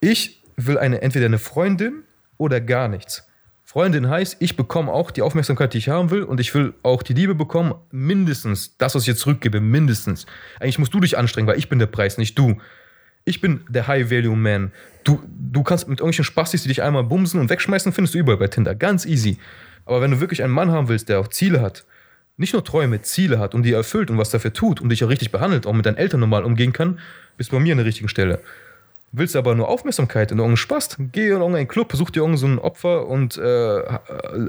ich will eine, entweder eine Freundin oder gar nichts. Freundin heißt, ich bekomme auch die Aufmerksamkeit, die ich haben will und ich will auch die Liebe bekommen, mindestens das, was ich jetzt zurückgebe, mindestens. Eigentlich musst du dich anstrengen, weil ich bin der Preis, nicht du. Ich bin der High-Value-Man. Du, du kannst mit irgendwelchen Spastis, die dich einmal bumsen und wegschmeißen, findest du überall bei Tinder. Ganz easy. Aber wenn du wirklich einen Mann haben willst, der auch Ziele hat, nicht nur Träume, Ziele hat und die erfüllt und was dafür tut und dich auch richtig behandelt, auch mit deinen Eltern normal umgehen kann, bist du bei mir an der richtigen Stelle. Willst du aber nur Aufmerksamkeit und irgendeinen Spaß, geh in irgendeinen Club, such dir irgendein so Opfer und äh,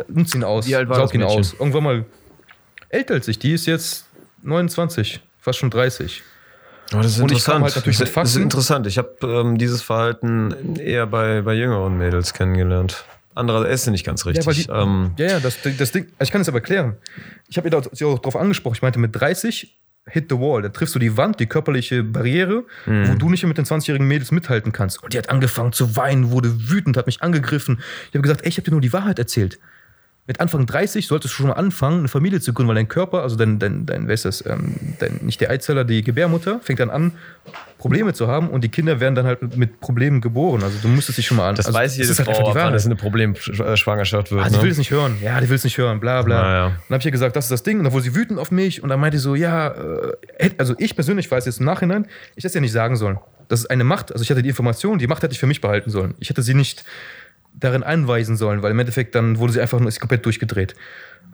nutz ihn aus, Wie alt war saug das ihn aus. Irgendwann mal älter als ich, die ist jetzt 29, fast schon 30. Aber das ist Und interessant. halt das, das ist interessant. Ich habe ähm, dieses Verhalten eher bei, bei jüngeren Mädels kennengelernt. Andere ist nicht ganz richtig. Ja, die, ähm, ja, ja, das, das Ding, also ich kann es aber erklären. Ich habe ihr da- sie auch darauf angesprochen. Ich meinte, mit 30 hit the wall. Da triffst du die Wand, die körperliche Barriere, Mhm. wo du nicht mehr mit den 20-jährigen Mädels mithalten kannst. Und die hat angefangen zu weinen, wurde wütend, hat mich angegriffen. Ich habe gesagt, ey, ich habe dir nur die Wahrheit erzählt. Mit Anfang 30 solltest du schon mal anfangen, eine Familie zu gründen, weil dein Körper, also dein, dein, dein wer ist das, ähm, dein, nicht der Eizeller, die Gebärmutter, fängt dann an, Probleme zu haben und die Kinder werden dann halt mit, Problemen geboren. Also du müsstest dich schon mal an. das also, weiß jede ist halt Frau, einfach es eine Problemschwangerschaft wird. Ah, will ne? es nicht hören. Ja, die will es nicht hören, bla bla. Naja. Dann habe ich ihr gesagt, das ist das Ding. Und dann wurde sie wütend auf mich und dann meinte sie so, ja, äh, also ich persönlich weiß jetzt im Nachhinein, ich hätte es ja nicht sagen sollen. Das ist eine Macht, also ich hatte die Information, die Macht hätte ich für mich behalten sollen. Ich hätte sie nicht darin einweisen sollen, weil im Endeffekt dann wurde sie einfach nur, ist komplett durchgedreht.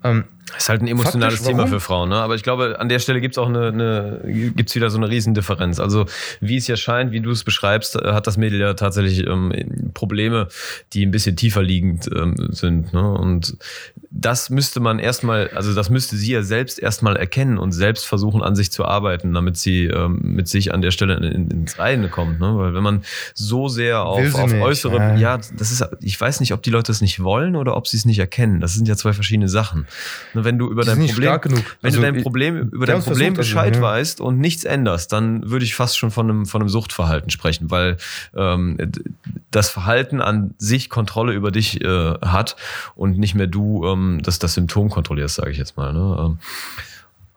Ähm, Das ist halt ein emotionales Faktisch, Thema für Frauen. Ne? Aber ich glaube, an der Stelle gibt es auch eine, eine gibt's wieder so eine Riesendifferenz. Also wie es ja scheint, wie du es beschreibst, äh, hat das Mädel ja tatsächlich ähm, Probleme, die ein bisschen tiefer liegend ähm, sind. Ne? Und das müsste man erstmal, also das müsste sie ja selbst erstmal erkennen und selbst versuchen, an sich zu arbeiten, damit sie ähm, mit sich an der Stelle in, ins Reine kommt. Ne? Weil wenn man so sehr auf, auf äußere, ja. ja, das ist, ich weiß nicht, ob die Leute es nicht wollen oder ob sie es nicht erkennen. Das sind ja zwei verschiedene Sachen. Nur wenn du über dein Problem, wenn Also, du dein Problem, über dein Problem also, Bescheid ja. weißt und nichts änderst, dann würde ich fast schon von einem, von einem Suchtverhalten sprechen, weil ähm, das Verhalten an sich Kontrolle über dich äh, hat und nicht mehr du ähm, das, das Symptom kontrollierst, sage ich jetzt mal. Ne? Ähm,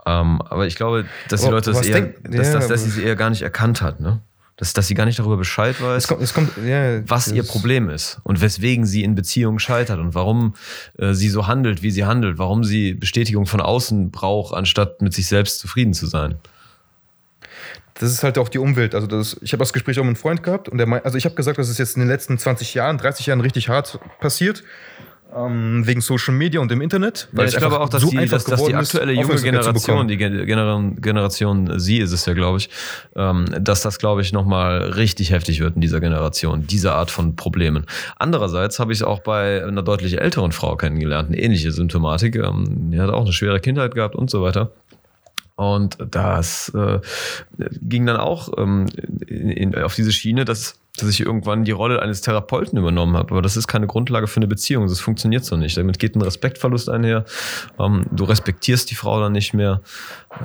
ähm, aber ich glaube, dass die Leute das eher, denk- dass, ja, dass, dass sie es eher gar nicht erkannt hat, ne? Dass, dass sie gar nicht darüber Bescheid weiß es kommt, es kommt, ja, was ihr Problem ist und weswegen sie in Beziehungen scheitert und warum äh, sie so handelt, wie sie handelt, warum sie Bestätigung von außen braucht, anstatt mit sich selbst zufrieden zu sein. das ist halt auch die Umwelt. Also das, ich habe das Gespräch auch mit einem Freund gehabt und der also ich habe gesagt, das ist jetzt in den letzten 20 Jahren, 30 Jahren richtig hart passiert. Ähm, wegen Social Media und im Internet. Weil ich es glaube auch, dass, so die, dass, dass die aktuelle junge Generation, die Gen- Generation, Generation Sie ist es ja, glaube ich, ähm, dass das, glaube ich, nochmal richtig heftig wird in dieser Generation, diese Art von Problemen. Andererseits habe ich es auch bei einer deutlich älteren Frau kennengelernt, eine ähnliche Symptomatik. Ähm, die hat auch eine schwere Kindheit gehabt und so weiter. Und das äh, ging dann auch ähm, in, in, auf diese Schiene, dass, dass ich irgendwann die Rolle eines Therapeuten übernommen habe. Aber das ist keine Grundlage für eine Beziehung. Das funktioniert so nicht. Damit geht ein Respektverlust einher. Ähm, du respektierst die Frau dann nicht mehr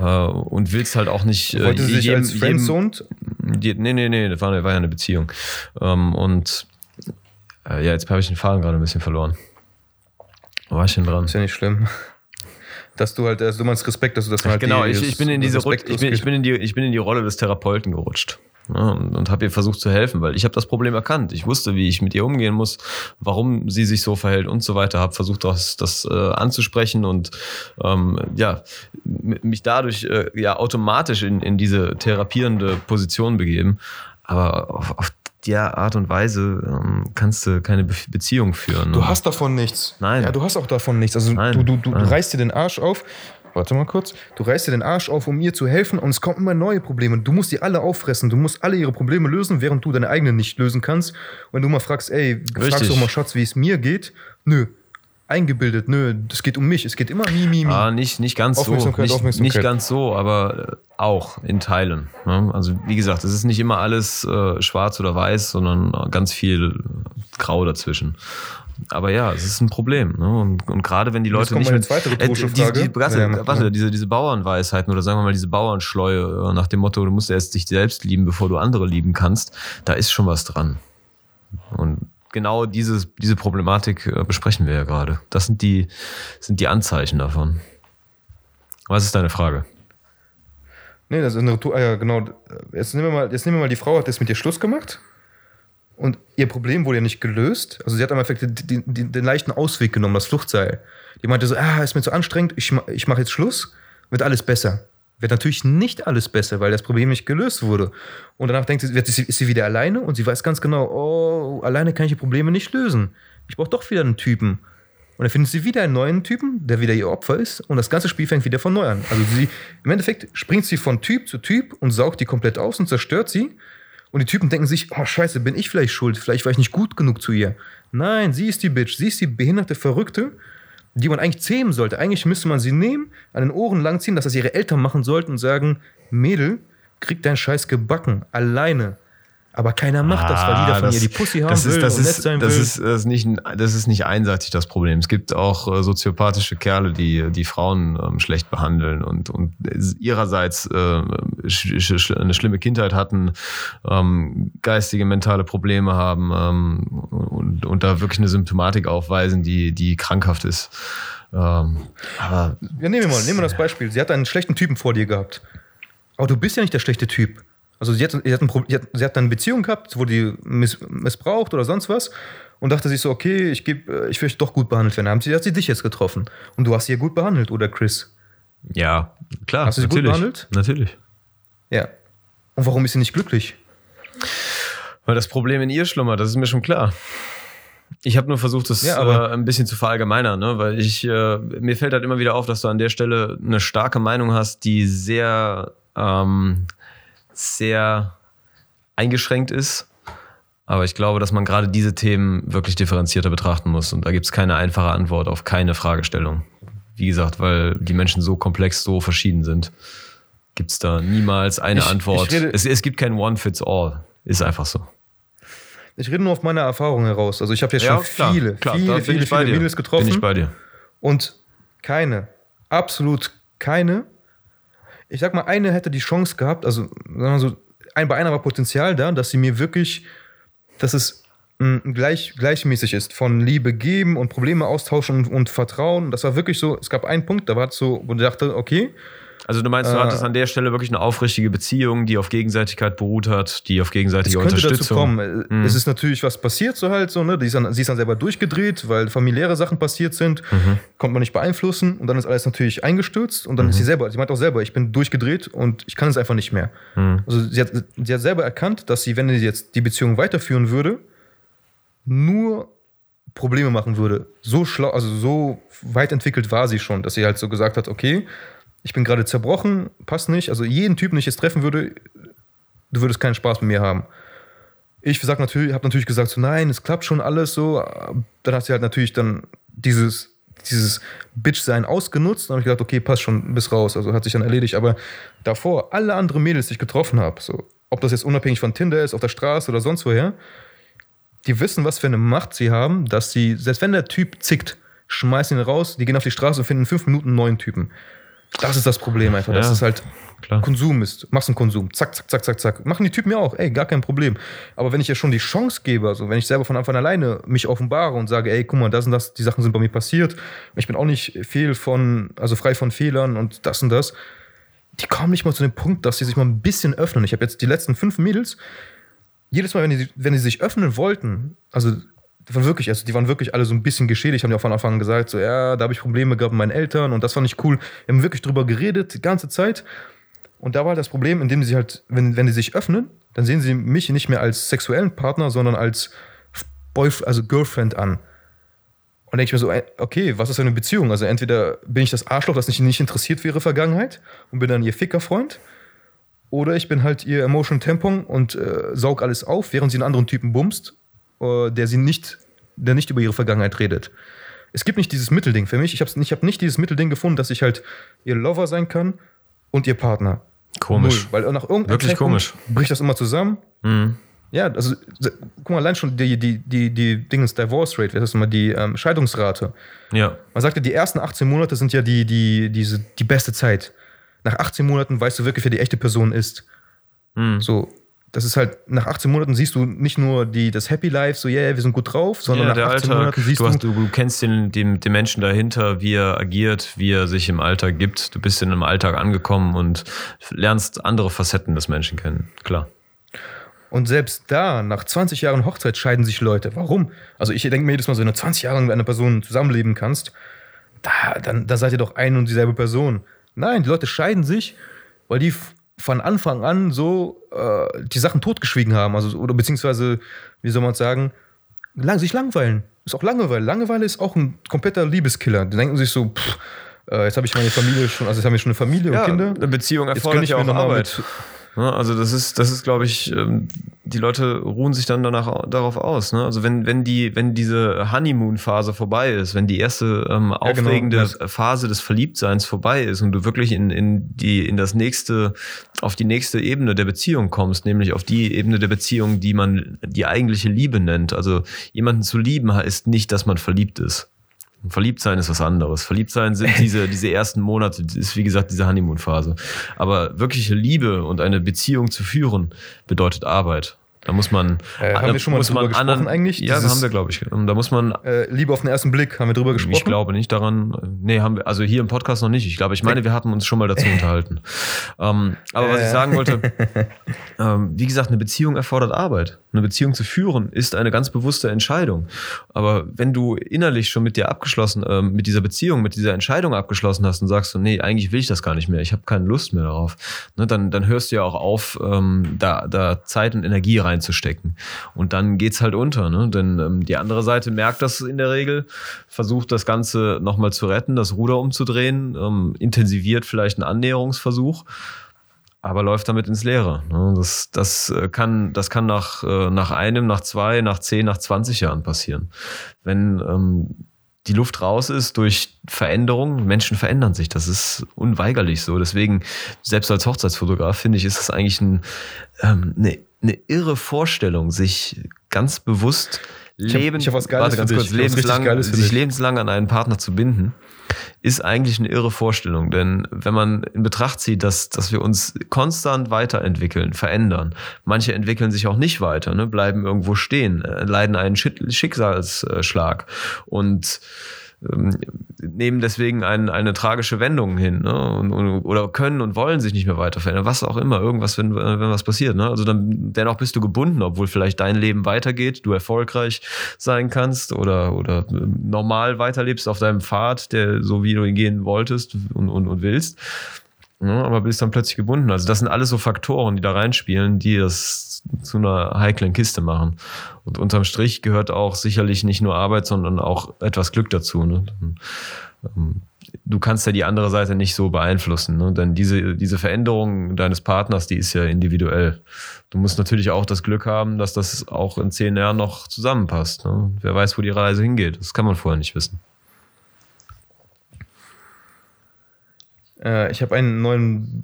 äh, und willst halt auch nicht. Äh, Wollte sie sich jedem- als Friendzoned? die, nee, nee, nee, das war, war ja eine Beziehung. Ähm, und äh, ja, jetzt habe ich den Faden gerade ein bisschen verloren. Wo war ich denn dran? Ist ja nicht schlimm. Dass du halt, also du meinst Respekt, dass du das halt Genau, die- ich, ich bin in diese Rut- ich bin, ich losgeht. bin in die ich bin in die Rolle des Therapeuten gerutscht. Ja, und und habe ihr versucht zu helfen, weil ich habe das Problem erkannt. Ich wusste, wie ich mit ihr umgehen muss, warum sie sich so verhält und so weiter. Habe versucht, das, das äh, anzusprechen und ähm, ja mich dadurch äh, ja automatisch in, in diese therapierende Position begeben. Aber auf, auf der Art und Weise ähm, kannst du keine Be Beziehung führen. Du ne? hast davon nichts. Nein. Ja, du hast auch davon nichts. Also Nein, du, du, du, nein. du reißt dir den Arsch auf. Warte mal kurz. Du reißt dir den Arsch auf, um ihr zu helfen und es kommen immer neue Probleme. Du musst die alle auffressen. Du musst alle ihre Probleme lösen, während du deine eigenen nicht lösen kannst. Und wenn du mal fragst, ey, fragst Richtig. du mal Schatz, wie es mir geht? Nö. Eingebildet, nö, es geht um mich. Es geht immer mi, mi, mi. Ah, nicht, nicht ganz so. Nicht, Aufmerksamkeit. nicht ganz so, aber äh, auch in Teilen. Ne? Also wie gesagt, es ist nicht immer alles äh, schwarz oder weiß, sondern äh, ganz viel Grau dazwischen. Aber ja, es ist ein Problem. Ne? Und, und gerade wenn die Leute nicht mit diese, Frage. diese, warte, Ja, warte, diese, diese Bauernweisheiten oder sagen wir mal diese Bauernschleue äh, nach dem Motto, du musst erst dich selbst lieben, bevor du andere lieben kannst, da ist schon was dran. Und genau dieses, diese Problematik äh, besprechen wir ja gerade. Das sind die, sind die Anzeichen davon. Was ist deine Frage? Nee, das ist eine Retour. Ah ja, genau. Jetzt nehmen, wir mal, jetzt nehmen wir mal die Frau, hat jetzt mit dir Schluss gemacht. Und ihr Problem wurde ja nicht gelöst. Also sie hat am Endeffekt den, den, den leichten Ausweg genommen, das Fluchtseil. Die meinte so, ah, ist mir zu anstrengend, ich, ich mache jetzt Schluss, wird alles besser. Wird natürlich nicht alles besser, weil das Problem nicht gelöst wurde. Und danach denkt sie, ist sie wieder alleine und sie weiß ganz genau, oh, alleine kann ich die Probleme nicht lösen. Ich brauche doch wieder einen Typen. Und dann findet sie wieder einen neuen Typen, der wieder ihr Opfer ist. Und das ganze Spiel fängt wieder von neu an. Also sie, im Endeffekt springt sie von Typ zu Typ und saugt die komplett aus und zerstört sie. Und die Typen denken sich, oh scheiße, bin ich vielleicht schuld? Vielleicht war ich nicht gut genug zu ihr. Nein, sie ist die Bitch. Sie ist die behinderte Verrückte, die man eigentlich zähmen sollte. Eigentlich müsste man sie nehmen, an den Ohren langziehen, dass das ihre Eltern machen sollten und sagen, Mädel, krieg deinen Scheiß gebacken, alleine. Aber keiner macht ah, das, weil jeder von das, ihr die Pussy haben das will ist, das und ist, sein das will. Ist, das, ist nicht, das ist nicht einseitig das Problem. Es gibt auch äh, soziopathische Kerle, die die Frauen ähm, schlecht behandeln und, und ihrerseits äh, sch, sch, eine schlimme Kindheit hatten, ähm, geistige, mentale Probleme haben ähm, und, und da wirklich eine Symptomatik aufweisen, die, die krankhaft ist. Ähm, aber ja, nehmen wir mal, nehmen wir das Beispiel. Sie hat einen schlechten Typen vor dir gehabt. Aber du bist ja nicht der schlechte Typ. Also sie hat, sie hat, ein, sie hat, dann eine Beziehung gehabt, wurde die miss, missbraucht oder sonst was und dachte sich so, okay, ich, geb, äh, ich will doch gut behandelt werden. Haben sie, hat sie dich jetzt getroffen und du hast sie ja gut behandelt, oder Chris? Ja, klar. Hast du sie natürlich, gut behandelt? Natürlich. Ja. Und warum ist sie nicht glücklich? Weil das Problem in ihr schlummert, das ist mir schon klar. Ich habe nur versucht, das ja, äh, ein bisschen zu verallgemeinern, ne? weil ich äh, mir fällt halt immer wieder auf, dass du an der Stelle eine starke Meinung hast, die sehr ähm, sehr eingeschränkt ist. Aber ich glaube, dass man gerade diese Themen wirklich differenzierter betrachten muss. Und da gibt es keine einfache Antwort auf keine Fragestellung. Wie gesagt, weil die Menschen so komplex, so verschieden sind, gibt es da niemals eine ich, Antwort. Ich es, es, gibt kein One-Fits-All. Ist einfach so. Ich rede nur auf meine Erfahrung heraus. Also ich habe jetzt schon ja, klar, viele, klar, viele, viele, viele Mädels getroffen. Bin ich bei dir. Und keine, absolut keine ich sag mal, eine hätte die Chance gehabt, also sagen wir so, ein, bei einer war Potenzial da, dass sie mir wirklich, dass es mh, hm, gleich, gleichmäßig ist, von Liebe geben und Probleme austauschen und, und Vertrauen. Das war wirklich so, es gab einen Punkt, da war es so, wo ich dachte, okay, also du meinst, du äh, hattest an der Stelle wirklich eine aufrichtige Beziehung, die auf Gegenseitigkeit beruht hat, die auf gegenseitige es könnte Unterstützung. Dazu kommen. Mhm. Es ist natürlich was passiert so halt so, ne? Die ist dann, sie ist dann selber durchgedreht, weil familiäre Sachen passiert sind, mhm. konnte man nicht beeinflussen und dann ist alles natürlich eingestürzt und dann mhm. ist sie selber, sie meint auch selber, ich bin durchgedreht und ich kann es einfach nicht mehr. Mhm. Also sie hat, sie hat selber erkannt, dass sie, wenn sie jetzt die Beziehung weiterführen würde, nur Probleme machen würde. So schlau, also so weit entwickelt war sie schon, dass sie halt so gesagt hat, okay, ich bin gerade zerbrochen, passt nicht. Also jeden Typen, den ich jetzt treffen würde, du würdest keinen Spaß mit mir haben. Ich natürlich, habe natürlich gesagt, so nein, es klappt schon alles so. Dann hat sie halt natürlich dann dieses, dieses Bitch-Sein ausgenutzt. Dann habe ich gedacht, okay, passt schon bis raus. Also hat sich dann erledigt. Aber davor, alle anderen Mädels, die ich getroffen habe, so, ob das jetzt unabhängig von Tinder ist, auf der Straße oder sonst woher, die wissen, was für eine Macht sie haben, dass sie, selbst wenn der Typ zickt, schmeißen ihn raus, die gehen auf die Straße und finden in fünf Minuten einen neuen Typen. Das ist das Problem einfach, ja, dass es halt klar. Konsum ist. Machst einen Konsum. Zack, zack, zack, zack, zack. Machen die Typen ja auch. Ey, gar kein Problem. Aber wenn ich ja schon die Chance gebe, also wenn ich selber von Anfang an alleine mich offenbare und sage, ey, guck mal, das und das, die Sachen sind bei mir passiert. Ich bin auch nicht fehl von, also frei von Fehlern und das und das. Die kommen nicht mal zu dem Punkt, dass sie sich mal ein bisschen öffnen. Ich habe jetzt die letzten fünf Mädels, jedes Mal, wenn die, wenn die sich öffnen wollten, also die waren wirklich, also die waren wirklich alle so ein bisschen geschädigt, haben ja von Anfang an gesagt, so, ja, da habe ich Probleme gehabt mit meinen Eltern und das fand ich cool. Wir haben wirklich drüber geredet, die ganze Zeit. Und da war halt das Problem, indem sie halt, wenn, wenn die sich öffnen, dann sehen sie mich nicht mehr als sexuellen Partner, sondern als Boyfriend, also Girlfriend an. Und denke ich mir so, okay, was ist eine Beziehung? Also entweder bin ich das Arschloch, das sich nicht interessiert für ihre Vergangenheit und bin dann ihr Fickerfreund, oder ich bin halt ihr Emotion Tampon und äh, saug alles auf, während sie einen anderen Typen bumst der sie nicht, der nicht über ihre Vergangenheit redet. Es gibt nicht dieses Mittelding für mich. Ich habe ich hab nicht dieses Mittelding gefunden, dass ich halt ihr Lover sein kann und ihr Partner. Komisch. Null. Weil nach irgendeinem Wirklich komisch. bricht das immer zusammen. Mhm. Ja, also guck mal, allein schon die, die, die, die Dingens Divorce Rate, das ist immer die ähm, Scheidungsrate. Ja. Man sagt ja, die ersten 18 Monate sind ja die, die, diese, die beste Zeit. Nach 18 Monaten weißt du wirklich, wer die echte Person ist. Mhm. So, das ist halt, nach 18 Monaten siehst du nicht nur die, das Happy Life, so, ja, yeah, wir sind gut drauf, sondern ja, nach 18 Alltag, Monaten siehst du. Hast, du, du kennst den, den, den Menschen dahinter, wie er agiert, wie er sich im Alltag gibt. Du bist in einem Alltag angekommen und lernst andere Facetten des Menschen kennen, klar. Und selbst da, nach 20 Jahren Hochzeit, scheiden sich Leute. Warum? Also ich denke mir jedes Mal, so, wenn du 20 Jahre mit einer Person zusammenleben kannst, da, dann, da seid ihr doch ein und dieselbe Person. Nein, die Leute scheiden sich, weil die von Anfang an so äh, die Sachen totgeschwiegen haben. Also, oder beziehungsweise, wie soll man sagen, lang, sich langweilen. Ist auch Langeweile. Langeweile ist auch ein kompletter Liebeskiller. Die denken sich so, pff, äh, jetzt habe ich meine Familie schon, also jetzt haben wir schon eine Familie Ja, und Kinder. eine Beziehung Jetzt erfordert ja mir auch noch mal Arbeit. mit- Also das ist, das ist, glaube ich, ähm, die Leute ruhen sich dann danach au- darauf aus. Ne? Also wenn, wenn die, wenn diese Honeymoon-Phase vorbei ist, wenn die erste ähm, Ja, genau. aufregende Phase des Verliebtseins vorbei ist und du wirklich in, in die, in das nächste, auf die nächste Ebene der Beziehung kommst, nämlich auf die Ebene der Beziehung, die man die eigentliche Liebe nennt. Also jemanden zu lieben heißt nicht, dass man verliebt ist. Verliebt sein ist was anderes. Verliebt sein sind *laughs* diese, diese ersten Monate, ist wie gesagt diese Honeymoon-Phase. Aber wirkliche Liebe und eine Beziehung zu führen bedeutet Arbeit. Da muss man. Äh, haben da wir schon mal muss drüber man gesprochen eigentlich? Ja, das Dieses- haben wir, glaube ich. Da muss man. Äh, Liebe auf den ersten Blick, haben wir drüber gesprochen. Ich glaube nicht daran. Nee, haben wir, also hier im Podcast noch nicht. Ich glaube, ich meine, wir hatten uns schon mal dazu *laughs* unterhalten. Ähm, aber was ich Äh. sagen wollte, *laughs* ähm, wie gesagt, eine Beziehung erfordert Arbeit. Eine Beziehung zu führen ist eine ganz bewusste Entscheidung. Aber wenn du innerlich schon mit dir abgeschlossen, ähm, mit dieser Beziehung, mit dieser Entscheidung abgeschlossen hast und sagst so, nee, eigentlich will ich das gar nicht mehr, ich habe keine Lust mehr darauf, ne, dann, dann hörst du ja auch auf, ähm, da, da Zeit und Energie reinzustecken. Und dann geht's halt unter, ne? Denn ähm, die andere Seite merkt das in der Regel, versucht das Ganze nochmal zu retten, das Ruder umzudrehen, ähm, intensiviert vielleicht einen Annäherungsversuch aber läuft damit ins Leere. ne? Das, das äh, kann, das kann nach, äh, nach einem, nach zwei, nach zehn, nach 20 Jahren passieren. Wenn ähm, die Luft raus ist durch Veränderung, Menschen verändern sich. Das ist unweigerlich so. Deswegen, selbst als Hochzeitsfotograf, finde ich, ist es eigentlich ein, ähm, eine, eine irre Vorstellung, sich ganz bewusst leben, ich hab was Geiles warte ganz kurz, sich lebenslang an einen Partner zu binden, ist eigentlich eine irre Vorstellung. Denn wenn man in Betracht zieht, dass, dass wir uns konstant weiterentwickeln, verändern, manche entwickeln sich auch nicht weiter, ne, bleiben irgendwo stehen, äh, leiden einen Schick- Schicksalsschlag und nehmen deswegen ein, eine tragische Wendung hin ne? und, und, oder können und wollen sich nicht mehr weiter verändern, was auch immer, irgendwas, wenn, wenn was passiert. Ne? Also dann dennoch bist du gebunden, obwohl vielleicht dein Leben weitergeht, du erfolgreich sein kannst oder, oder ähm, normal weiterlebst auf deinem Pfad, der so wie du ihn gehen wolltest und, und, und willst. Ja, aber bist dann plötzlich gebunden. Also das sind alles so Faktoren, die da reinspielen, die das zu einer heiklen Kiste machen. Und unterm Strich gehört auch sicherlich nicht nur Arbeit, sondern auch etwas Glück dazu. Ne? Ähm, Du kannst ja die andere Seite nicht so beeinflussen, ne? denn diese, diese Veränderung deines Partners, die ist ja individuell. Du musst natürlich auch das Glück haben, dass das auch in zehn Jahren noch zusammenpasst. Ne? Wer weiß, wo die Reise hingeht. Das kann man vorher nicht wissen. Äh, ich habe einen neuen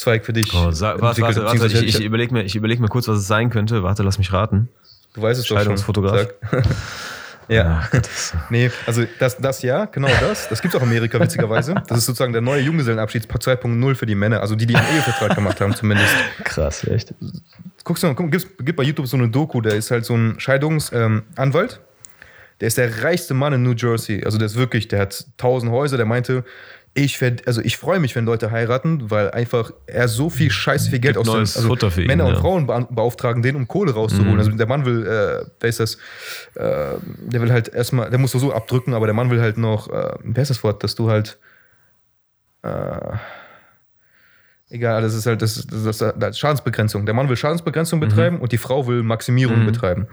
Berufszweig für dich. Oh, warte, warte, warte, ich, ich überlege mir, ich überleg mir kurz, was es sein könnte. Warte, lass mich raten. du weißt es doch schon. Scheidungsfotograf. Sag. *laughs* ja. Ach Gott, Nee, also das, das ja, genau das. Das gibt es auch in Amerika, *laughs* witzigerweise. Das ist sozusagen der neue Junggesellenabschied 2.0 für die Männer, also die, die einen Ehevertrag gemacht haben zumindest. Krass, echt. Guckst du mal, guck, gibt's, gibt bei YouTube so eine Doku, der ist halt so ein Scheidungsanwalt. Ähm, der ist der reichste Mann in New Jersey. Also der ist wirklich, der hat tausend Häuser, der meinte, ich, also ich freue mich, wenn Leute heiraten, weil einfach er so viel Scheiß viel Geld aus den, also für ihn, Männer und. Frauen beauftragen, den um Kohle rauszuholen. Mhm. Also der Mann will, äh, wer ist das? Äh, der will halt erstmal, der muss so abdrücken, aber der Mann will halt noch, äh, wer ist das Wort, dass du halt äh, Egal, das ist halt das, das, das, Schadensbegrenzung. Der Mann will Schadensbegrenzung Mhm. betreiben und die Frau will Maximierung betreiben.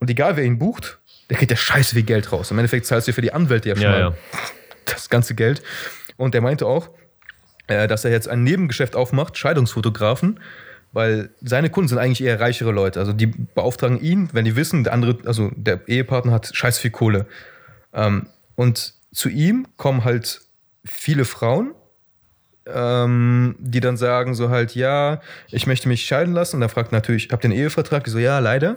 Und egal, wer ihn bucht, der kriegt ja scheiße viel Geld raus. Im Endeffekt zahlst du für die Anwälte ja schon Ja, mal ja. Das ganze Geld. Und er meinte auch, äh, dass er jetzt ein Nebengeschäft aufmacht, Scheidungsfotografen, weil seine Kunden sind eigentlich eher reichere Leute. Also die beauftragen ihn, wenn die wissen, der andere, also der Ehepartner hat scheiß viel Kohle. Ähm, und zu ihm kommen halt viele Frauen, ähm, die dann sagen so halt, ja, ich möchte mich scheiden lassen. Und dann fragt natürlich, habt ihr einen Ehevertrag? Ich so, ja, leider.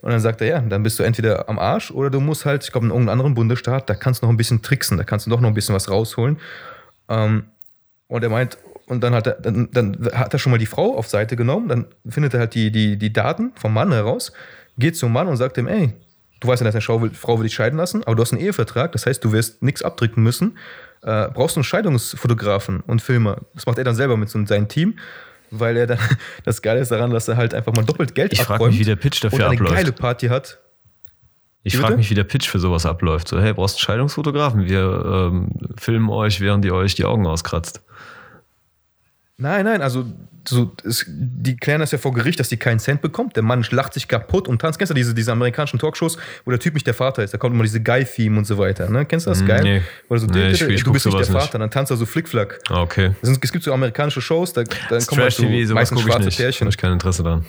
Und dann sagt er, ja, dann bist du entweder am Arsch oder du musst halt, ich glaube, in irgendeinem anderen Bundesstaat, da kannst du noch ein bisschen tricksen, da kannst du doch noch ein bisschen was rausholen. Ähm, und er meint, und dann hat er, dann, dann hat er schon mal die Frau auf Seite genommen, dann findet er halt die, die, die Daten vom Mann heraus, geht zum Mann und sagt ihm, ey, du weißt ja, dass eine Frau will, Frau will dich scheiden lassen, aber du hast einen Ehevertrag, das heißt, du wirst nichts abdrücken müssen. Äh, brauchst du einen Scheidungsfotografen und Filmer. Das macht er dann selber mit so seinem Team. Weil er dann, *laughs* das Geile ist daran, dass er halt einfach mal doppelt Geld Ich abräumt mich, wie der Pitch dafür und eine abläuft. geile Party hat. Ich frage mich, wie der Pitch für sowas abläuft. So, hey, brauchst einen Scheidungsfotografen? Wir ähm, filmen euch, während ihr euch die Augen auskratzt. Nein, nein, also so, es, die klären das ja vor Gericht, dass die keinen Cent bekommt. Der Mann lacht sich kaputt und tanzt. Kennst du diese, diese amerikanischen Talkshows, wo der Typ nicht der Vater ist? Da kommt immer diese Guy-Theme und so weiter. Ne? Kennst du das? Mm, Geil? nee. Wo er so, Nee, ich- ich du bist nicht der nicht. Vater. Dann tanzt er so Flickflack. Ah, Okay. Es, gibt so amerikanische Shows, da, dann kommen halt so meistens schwarze nicht. Pärchen. Habe ich kein Interesse daran.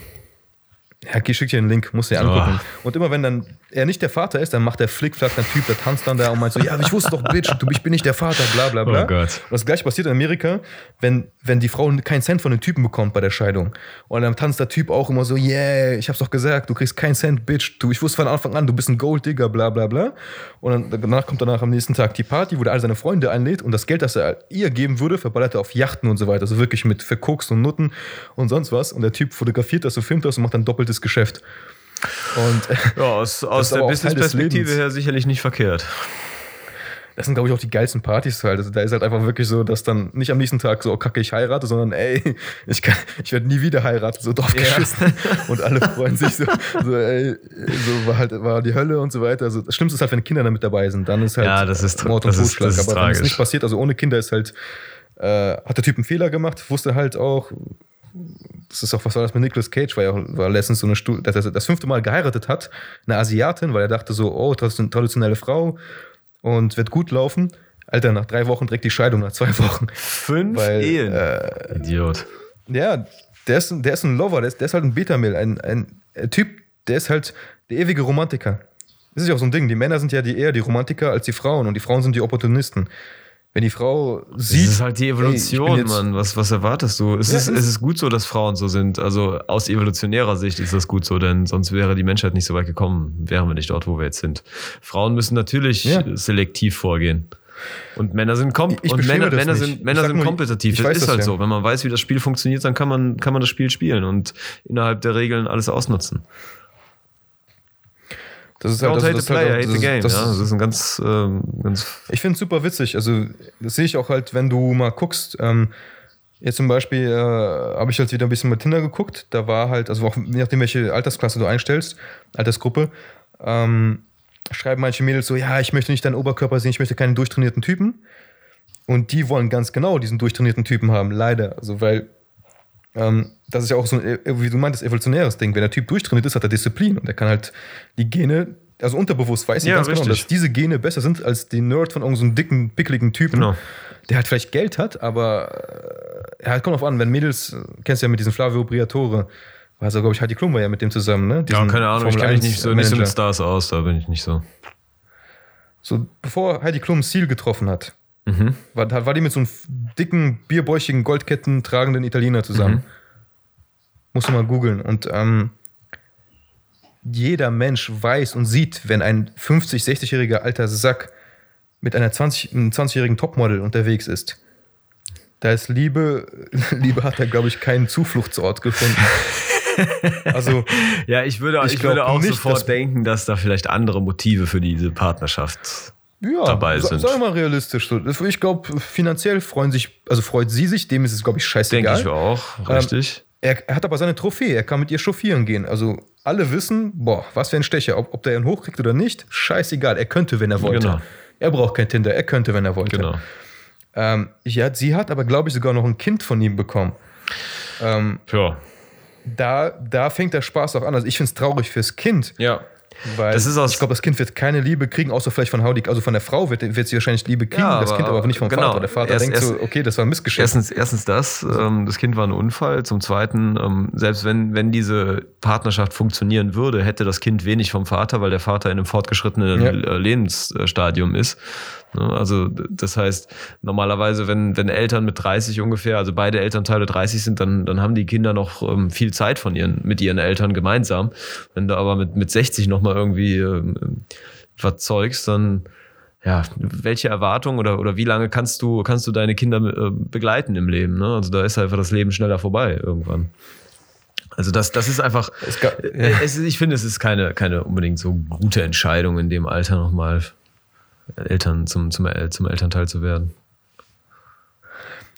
Ja, okay, schick dir einen Link, musst du dir angucken. Oh. Und immer wenn dann er nicht der Vater ist, dann macht der Flickflack, der Typ, der tanzt dann da und meint so, ja, ich wusste doch, Bitch, du, ich bin nicht der Vater, bla bla bla. Oh Gott. Und das gleiche passiert in Amerika, wenn, wenn die Frau keinen Cent von den Typen bekommt bei der Scheidung. Und dann tanzt der Typ auch immer so, yeah, ich hab's doch gesagt, du kriegst keinen Cent, Bitch, du, ich wusste von Anfang an, du bist ein Golddigger, bla bla bla. Und dann, danach kommt danach am nächsten Tag die Party, wo der all seine Freunde einlädt und das Geld, das er ihr geben würde, verballert er auf Yachten und so weiter. Also wirklich mit Verkoks und Nutten und sonst was. Und der Typ fotografiert das und filmt das und macht dann doppeltes Geschäft. Und Ja, aus, *laughs* aus ist der Business-Perspektive her sicherlich nicht verkehrt. das sind, glaube ich, auch die geilsten Partys halt. Also da ist halt einfach wirklich so, dass dann nicht am nächsten Tag so, oh, kacke, ich heirate, sondern ey, *laughs* ich, kann- ich werde nie wieder heiraten, so drauf Ja. geschissen. *laughs* Und alle freuen sich so, so, ey, so war halt war die Hölle und so weiter. Also das Schlimmste ist halt, wenn Kinder da mit dabei sind. Dann ist halt Ja, das ist- Mord und das ist- Totschlag. das ist Aber wenn es nicht passiert, also ohne Kinder ist halt, äh, hat der Typ einen Fehler gemacht, wusste halt auch, das ist auch, was war das mit Nicolas Cage, weil er war letztens so eine Studie, dass er das fünfte Mal geheiratet hat, eine Asiatin, weil er dachte so, oh, traditionelle Frau und wird gut laufen. Alter, nach drei Wochen direkt die Scheidung, nach zwei Wochen. Fünf Weil, Ehen. Äh, Idiot. ja, der ist, ein- der ist ein Lover, der ist, der ist halt ein Beta-Mail, ein, ein, ein Typ, der ist halt der ewige Romantiker. Das ist ja auch so ein Ding. Die Männer sind ja die eher die Romantiker als die Frauen und die Frauen sind die Opportunisten. Wenn die Frau sieht. Das ist halt die ey, ich Evolution, jetzt- Mann. Was, was erwartest du? Es, Ja, ist, es ist gut so, dass Frauen so sind. Also aus evolutionärer Sicht ist das gut so, denn sonst wäre die Menschheit nicht so weit gekommen, wären wir nicht dort, wo wir jetzt sind. Frauen müssen natürlich Ja. selektiv vorgehen. Und Männer sind, kom Ich und beschwöre Männer, Männer nicht. sind, Ich Männer sind nur, kompetitiv. ich Das ist das halt ja. so. Wenn man weiß, wie das Spiel funktioniert, dann kann man, kann man das Spiel spielen und innerhalb der Regeln alles ausnutzen. Das ist halt, das, hate das halt player, auch- hate das the ist- game. das ja, ist- das ist ein ganz, ähm, ganz Ich finde es super witzig. Also, das sehe ich auch halt, wenn du mal guckst. Ähm, jetzt zum Beispiel äh, habe ich halt wieder ein bisschen mit Tinder geguckt. Da war halt, also auch je nachdem, welche Altersklasse du einstellst, Altersgruppe, ähm, schreiben manche Mädels so: Ja, ich möchte nicht deinen Oberkörper sehen, ich möchte keinen durchtrainierten Typen. Und die wollen ganz genau diesen durchtrainierten Typen haben, leider. Also, weil ähm, das ist ja auch so ein, äh, wie du meintest, evolutionäres Ding. Wenn der Typ durchtrainiert ist, hat er Disziplin und er kann halt die Gene, also unterbewusst weiß ich Ja, ganz genau, richtig. dass diese Gene besser sind als die Nerd von irgendeinem so dicken, pickligen Typen, Genau. der halt vielleicht Geld hat, aber äh, ja, kommt drauf an, wenn Mädels, äh, kennst du ja mit diesem Flavio Briatore, also, glaube ich, Heidi Klum war ja mit dem zusammen, ne? Ja, Diesen keine Ahnung, ich Formel kenne mich 1 nicht so, nicht so mit. Stars aus, da bin ich nicht so. So, bevor Heidi Klum Ziel getroffen hat, Mhm. war, war die mit so einem dicken, bierbäuchigen, Goldketten tragenden Italiener zusammen. Mhm. Musst du mal googeln. Und ähm, jeder Mensch weiß und sieht, wenn ein 50-, 60-jähriger alter Sack mit einer 20, einem 20-jährigen Topmodel unterwegs ist. Da ist Liebe, *laughs* Liebe hat er, glaube ich, keinen Zufluchtsort gefunden. *laughs* also, Ja, ich würde, Ich ich würde auch nicht, sofort dass- denken, dass da vielleicht andere Motive für diese Partnerschaft. Ja, dabei sind. Sagen wir mal realistisch. Ich glaube, finanziell freuen sich, also freut sie sich, dem ist es, glaube ich, scheißegal. Denke ich auch, richtig. Er, er hat aber seine Trophäe, er kann mit ihr chauffieren gehen. Also alle wissen, boah, was für ein Stecher. Ob, ob der ihn hochkriegt oder nicht, scheißegal. Er könnte, wenn er wollte. Genau. Er braucht kein Tinder, er könnte, wenn er wollte. genau. Ähm, ja, sie hat aber, glaube ich, sogar noch ein Kind von ihm bekommen. Ähm, Ja. da, da fängt der Spaß auch an. Also ich finde es traurig fürs Kind. Ja. Weil Das ist aus- ich glaube, das Kind wird keine Liebe kriegen, außer vielleicht von Haudi. Also von der Frau wird, wird sie wahrscheinlich Liebe kriegen, Ja, das aber- Kind aber nicht vom genau. Vater. Der Vater Erst- denkt so, erst- okay, das war ein Missgeschäft. Erstens, erstens das, ähm, das Kind war ein Unfall. Zum Zweiten, ähm, selbst wenn, wenn diese Partnerschaft funktionieren würde, hätte das Kind wenig vom Vater, weil der Vater in einem fortgeschrittenen Ja. äh, Lebensstadium ist. Ne, Also das heißt, normalerweise, wenn, wenn Eltern mit 30 ungefähr, also beide Elternteile 30 sind, dann, dann haben die Kinder noch ähm, viel Zeit von ihren, mit ihren Eltern gemeinsam. Wenn du aber mit, mit 60 nochmal irgendwie ähm, was zeugst, dann ja, welche Erwartungen oder, oder wie lange kannst du, kannst du deine Kinder äh, begleiten im Leben? Ne? Also da ist einfach das Leben schneller vorbei irgendwann. Also das, das ist einfach, Es ga- äh, es, ist- ich finde, es ist keine, keine unbedingt so gute Entscheidung in dem Alter nochmal Eltern zum, zum, El- zum Elternteil zu werden.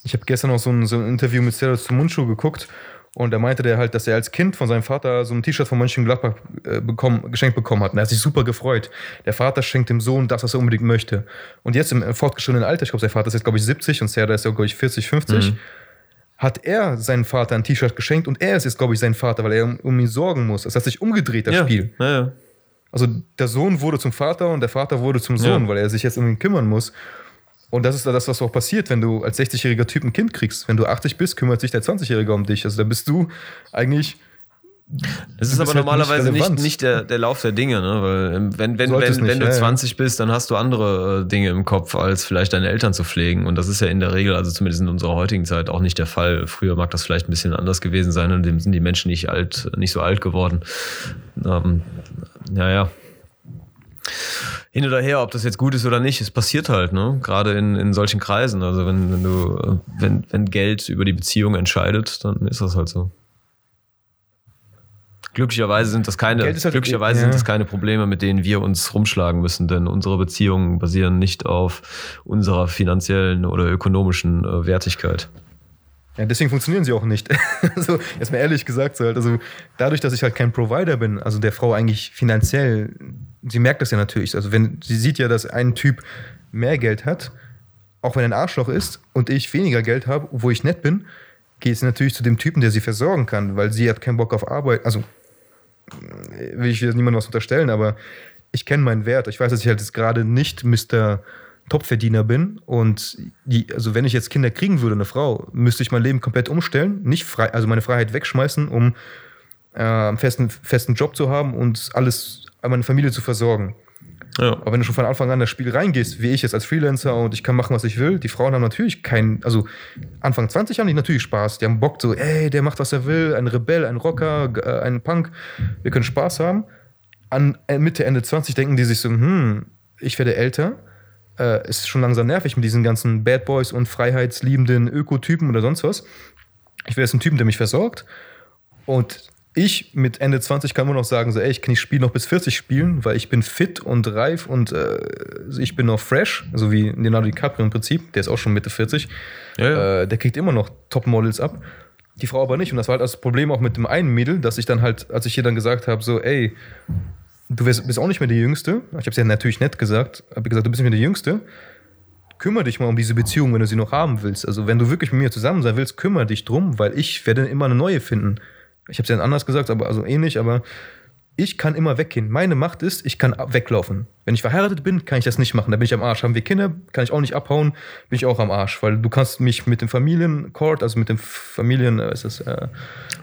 Ich habe gestern noch so ein, so ein Interview mit Serdas Mundschuh geguckt und da meinte der halt, dass er als Kind von seinem Vater so ein T-Shirt von Mönchengladbach äh, bekommen, geschenkt bekommen hat. Und er hat sich super gefreut. Der Vater schenkt dem Sohn das, was er unbedingt möchte. Und jetzt im fortgeschrittenen Alter, ich glaube, sein Vater ist jetzt, glaube ich, 70 und Serda ist ja, glaube ich, 40, 50, Mhm. Hat er seinem Vater ein T-Shirt geschenkt und er ist jetzt, glaube ich, sein Vater, weil er um, um ihn sorgen muss. Das hat sich umgedreht, das ja. Spiel. Ja, ja. Also der Sohn wurde zum Vater und der Vater wurde zum Sohn, weil er sich jetzt um ihn kümmern muss. Und das ist das, was auch passiert, wenn du als 60-jähriger Typ ein Kind kriegst. Wenn du 80 bist, kümmert sich der 20-Jährige um dich. Also da bist du eigentlich. Das ist aber halt normalerweise nicht nicht, nicht der, der Lauf der Dinge, ne? Weil ähm, wenn, wenn, wenn, nicht, wenn du ja, ja. 20 bist, dann hast du andere äh, Dinge im Kopf, als vielleicht deine Eltern zu pflegen. Und das ist ja in der Regel, also zumindest in unserer heutigen Zeit, auch nicht der Fall. Früher mag das vielleicht ein bisschen anders gewesen sein und dem sind die Menschen nicht alt, nicht so alt geworden. Ähm, naja. Hin oder her, ob das jetzt gut ist oder nicht, es passiert halt, ne? Gerade in, in solchen Kreisen. Also wenn, wenn du, äh, wenn, wenn Geld über die Beziehung entscheidet, dann ist das halt so. Glücklicherweise sind das keine, halt- glücklicherweise ja. sind das keine Probleme, mit denen wir uns rumschlagen müssen, denn unsere Beziehungen basieren nicht auf unserer finanziellen oder ökonomischen äh, Wertigkeit. Ja, deswegen funktionieren sie auch nicht. *laughs* also, jetzt mal ehrlich gesagt, so halt, also dadurch, dass ich halt kein Provider bin, also der Frau eigentlich finanziell, sie merkt das ja natürlich. Also, wenn sie sieht ja, dass ein Typ mehr Geld hat, auch wenn er ein Arschloch ist und ich weniger Geld habe, wo ich nett bin, geht sie natürlich zu dem Typen, der sie versorgen kann, weil sie hat keinen Bock auf Arbeit. Also, will ich jetzt niemandem was unterstellen, aber ich kenne meinen Wert. Ich weiß, dass ich halt jetzt gerade nicht Mr. Topverdiener bin und die, also wenn ich jetzt Kinder kriegen würde, eine Frau, müsste ich mein Leben komplett umstellen, nicht frei, also meine Freiheit wegschmeißen, um äh, einen festen, festen Job zu haben und alles, meine Familie zu versorgen. Ja. Aber wenn du schon von Anfang an das Spiel reingehst, wie ich jetzt als Freelancer und ich kann machen, was ich will, die Frauen haben natürlich keinen, also Anfang 20 haben die natürlich Spaß. Die haben Bock so, ey, der macht, was er will, ein Rebell, ein Rocker, äh, ein Punk, wir können Spaß haben. An äh, Mitte, Ende 20 denken die sich so, hm, ich werde älter, äh, ist schon langsam nervig mit diesen ganzen Bad Boys und freiheitsliebenden Ökotypen oder sonst was. Ich wäre jetzt ein Typen, der mich versorgt. Und ich mit Ende 20 kann immer noch sagen, so, ey, ich kann das Spiel noch bis 40 spielen, weil ich bin fit und reif und äh, ich bin noch fresh, so wie Leonardo DiCaprio im Prinzip, der ist auch schon Mitte 40. Ja, ja. Äh, der kriegt immer noch Top-Models ab. Die Frau aber nicht. Und das war halt das Problem auch mit dem einen Mädel, dass ich dann halt, als ich ihr dann gesagt habe, so, ey, du bist, bist auch nicht mehr die Jüngste. Ich habe es ja natürlich nett gesagt. Habe gesagt, du bist nicht mehr die Jüngste. Kümmere dich mal um diese Beziehung, wenn du sie noch haben willst. Also wenn du wirklich mit mir zusammen sein willst, kümmere dich drum, weil ich werde immer eine neue finden. Ich habe es ja anders gesagt, aber also ähnlich, aber ich kann immer weggehen. Meine Macht ist, ich kann weglaufen. Wenn ich verheiratet bin, kann ich das nicht machen. Da bin ich am Arsch. Haben wir Kinder, kann ich auch nicht abhauen, bin ich auch am Arsch. Weil du kannst mich mit dem Familiencourt, also mit dem Familien, äh, ist das, äh,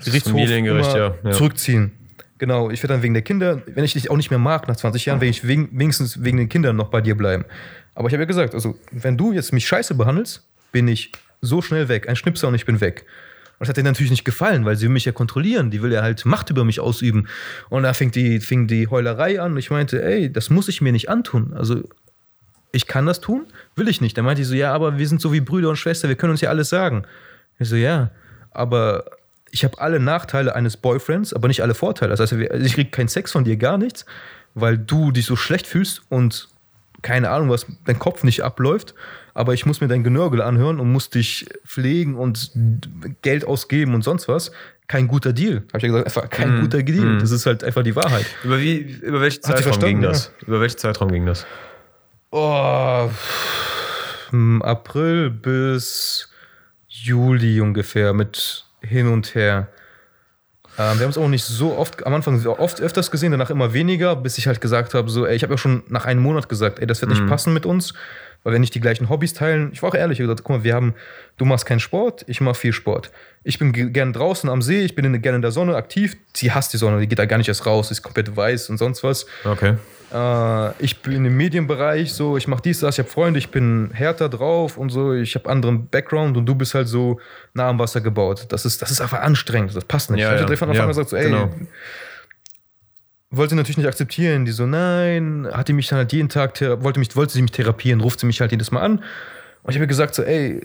Gerichtshof Familiengericht, ja, ja. zurückziehen. Genau, ich werde dann wegen der Kinder, wenn ich dich auch nicht mehr mag nach 20 Jahren, werde ich wegen, wenigstens wegen den Kindern noch bei dir bleiben. Aber ich habe ja gesagt, also wenn du jetzt mich scheiße behandelst, bin ich so schnell weg. Ein Schnipser und ich bin weg. Und das hat ihr natürlich nicht gefallen, weil sie will mich ja kontrollieren. Die will ja halt Macht über mich ausüben. Und da fing die, fing die Heulerei an. Und ich meinte, ey, das muss ich mir nicht antun. Also ich kann das tun, will ich nicht. Dann meinte ich so, ja, aber wir sind so wie Brüder und Schwester, wir können uns ja alles sagen. Ich so, ja, aber ich habe alle Nachteile eines Boyfriends, aber nicht alle Vorteile. Das heißt, wir- ich kriege keinen Sex von dir, gar nichts, weil du dich so schlecht fühlst und keine Ahnung, was dein Kopf nicht abläuft, aber ich muss mir dein Genörgel anhören und muss dich pflegen und Geld ausgeben und sonst was. Kein guter Deal. Habe ich ja gesagt, einfach kein guter Deal. Das ist halt einfach die Wahrheit. Über, wie, über welchen Zeitraum ging das? Über welchen Zeitraum ging das? Oh, April bis Juli ungefähr mit hin und her. Ähm, wir haben es auch nicht so oft, am Anfang oft öfters gesehen, danach immer weniger, bis ich halt gesagt habe, so, ey, ich habe ja schon nach einem Monat gesagt, ey, das wird nicht passen mit uns, weil wir nicht die gleichen Hobbys teilen. Ich war auch ehrlich, ich gesagt, guck mal, wir haben, du machst keinen Sport, ich mache viel Sport. Ich bin ge- gern draußen am See, ich bin in, gerne in der Sonne aktiv. Sie hasst die Sonne, die geht da gar nicht erst raus, ist komplett weiß und sonst was. Okay. Äh, ich bin im Medienbereich, so, ich mache dies, das, ich habe Freunde, ich bin härter drauf und so, ich habe anderen Background und du bist halt so nah am Wasser gebaut. Das ist, das ist einfach anstrengend, das passt nicht. Ja, ich ja. habe von Anfang Ja, gesagt, so, ey, genau. Wollte sie natürlich nicht akzeptieren. Die so, nein, hat die mich dann halt jeden Tag, wollte, mich, wollte sie mich therapieren, ruft sie mich halt jedes Mal an. Und ich habe ihr gesagt, so, ey,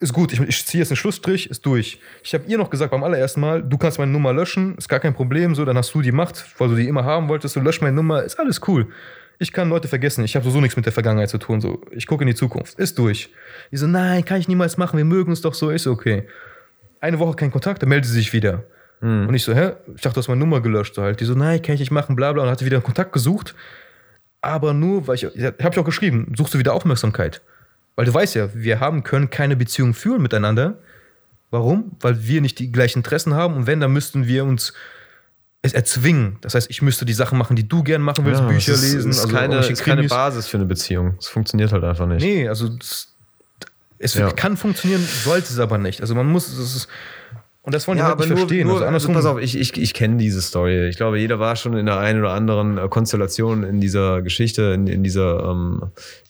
ist gut, ich, ich ziehe jetzt einen Schlussstrich, ist durch. Ich habe ihr noch gesagt beim allerersten Mal, du kannst meine Nummer löschen, ist gar kein Problem, so, dann hast du die Macht, weil du die immer haben wolltest, so lösch meine Nummer, ist alles cool. Ich kann Leute vergessen. Ich habe sowieso nichts mit der Vergangenheit zu tun. So, ich gucke in die Zukunft. Ist durch. Die so, nein, kann ich niemals machen. Wir mögen uns doch so. Ist okay. Eine Woche kein Kontakt, dann meldet sie sich wieder. Und ich so, hä? Ich dachte, du hast meine Nummer gelöscht. So halt. Die so, nein, kann ich nicht machen, bla bla. Und hatte wieder Kontakt gesucht. Aber nur, weil ich, ja, habe ich auch geschrieben, suchst du wieder Aufmerksamkeit. Weil du weißt ja, wir haben, können keine Beziehung führen miteinander. Warum? Weil wir nicht die gleichen Interessen haben. Und wenn, dann müssten wir uns es erzwingen. Das heißt, ich müsste die Sachen machen, die du gern machen willst, Ja, Bücher ist, lesen. Ist also keine, ist keine. Basis für eine Beziehung. Es funktioniert halt einfach nicht. Nee, also es, es Ja. kann funktionieren, sollte es aber nicht. Also man muss, es ist, und das wollen die Ja, halt aber nicht nur, verstehen. nur also also andersrum, pass auf, ich, ich, ich kenne diese Story. Ich glaube, jeder war schon in der einen oder anderen äh, Konstellation in dieser Geschichte, in, in dieser, ähm,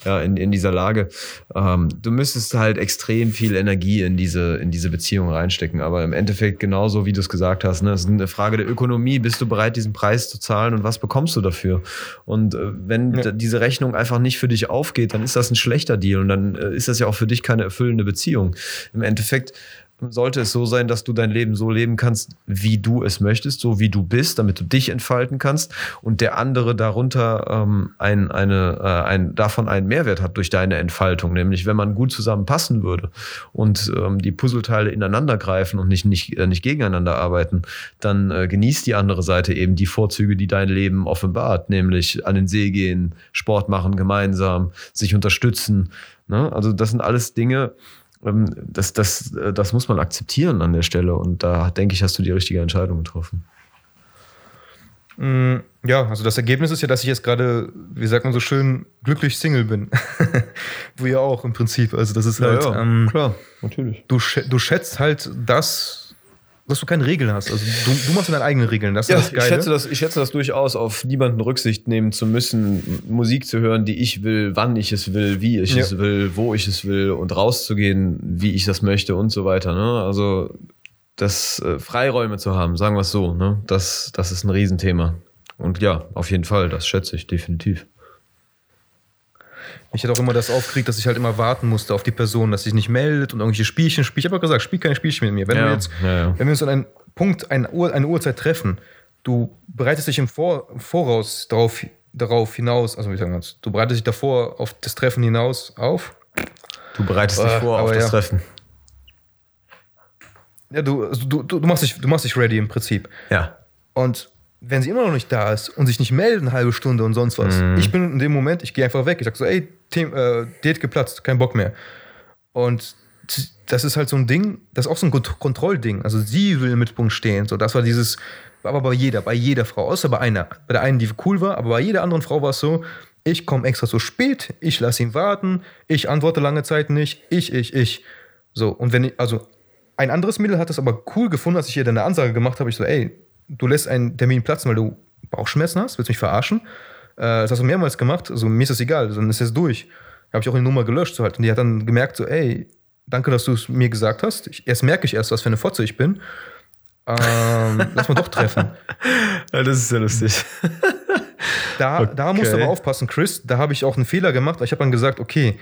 ja, in, in dieser Lage. Ähm, du müsstest halt extrem viel Energie in diese, in diese Beziehung reinstecken. Aber im Endeffekt genauso, wie du es gesagt hast, ne, es ist eine Frage der Ökonomie. Bist du bereit, diesen Preis zu zahlen und was bekommst du dafür? Und äh, wenn Ja. diese Rechnung einfach nicht für dich aufgeht, dann ist das ein schlechter Deal und dann äh, ist das ja auch für dich keine erfüllende Beziehung. Im Endeffekt sollte es so sein, dass du dein Leben so leben kannst, wie du es möchtest, so wie du bist, damit du dich entfalten kannst und der andere darunter ähm, ein, eine, äh, ein, davon einen Mehrwert hat durch deine Entfaltung. Nämlich, wenn man gut zusammenpassen würde und ähm, die Puzzleteile ineinander greifen und nicht, nicht, äh, nicht gegeneinander arbeiten, dann äh, genießt die andere Seite eben die Vorzüge, die dein Leben offenbart, nämlich an den See gehen, Sport machen gemeinsam, sich unterstützen. Ne? Also das sind alles Dinge, das, das, äh, das muss man akzeptieren an der Stelle. Und da denke ich, hast du die richtige Entscheidung getroffen. Mm, Ja, also das Ergebnis ist ja, dass ich jetzt gerade, wie sagt man so schön, glücklich Single bin. *laughs* du ja auch im Prinzip. Also das ist halt, ähm, klar, natürlich. du, du schätzt halt das, dass du keine Regeln hast. Also du, du machst deine eigenen Regeln. Das ist Ja, das ich Geile. schätze, das, ich schätze das durchaus, auf niemanden Rücksicht nehmen zu müssen, Musik zu hören, die ich will, wann ich es will, wie ich Ja. es will, wo ich es will und rauszugehen, wie ich das möchte und so weiter. Ne? Also das äh, Freiräume zu haben, sagen wir es so, ne? das, das ist ein Riesenthema. Und ja, auf jeden Fall, das schätze ich definitiv. Ich hatte auch immer das aufgeregt, dass ich halt immer warten musste auf die Person, dass sich nicht meldet und irgendwelche Spielchen spielt. Ich habe auch gesagt, spiel keine Spielchen mit mir. Wenn Ja, wir jetzt, ja, wenn wir uns an einen Punkt, eine, Uhr, eine Uhrzeit treffen, du bereitest dich im Vor, Voraus darauf, darauf hinaus, also wie sagen wir das, du bereitest dich davor auf das Treffen hinaus auf. Du bereitest dich Ah, vor auf das. Treffen. Ja, du, also du, du, du, machst dich, du machst dich ready im Prinzip. Ja. Und wenn sie immer noch nicht da ist und sich nicht meldet, eine halbe Stunde und sonst was, Mhm. ich bin in dem Moment, ich gehe einfach weg. Ich sag so, ey, äh, Date geplatzt, kein Bock mehr. Und das ist halt so ein Ding, das ist auch so ein Kont- Kontrollding. Also sie will im Mittelpunkt stehen. So, das war dieses, aber bei jeder, bei jeder Frau, außer bei einer. Bei der einen, die cool war, aber bei jeder anderen Frau war es so, ich komme extra so spät, ich lasse ihn warten, ich antworte lange Zeit nicht, ich, ich, ich. So, und wenn ich, also ein anderes Mädel hat es aber cool gefunden, als ich ihr dann eine Ansage gemacht habe. Ich so, ey, du lässt einen Termin platzen, weil du Bauchschmerzen hast, willst mich verarschen? Äh, das hast du mehrmals gemacht, also mir ist das egal, dann ist es durch. Habe ich auch die Nummer gelöscht so halt. Und die hat dann gemerkt, so, ey, danke, dass du es mir gesagt hast. Ich, erst merke ich erst, was für eine Fotze ich bin. Ähm, *laughs* lass mal doch treffen. Das ist ja lustig. Da, da musst du Okay. aber aufpassen, Chris. Da habe ich auch einen Fehler gemacht. Ich habe dann gesagt, okay,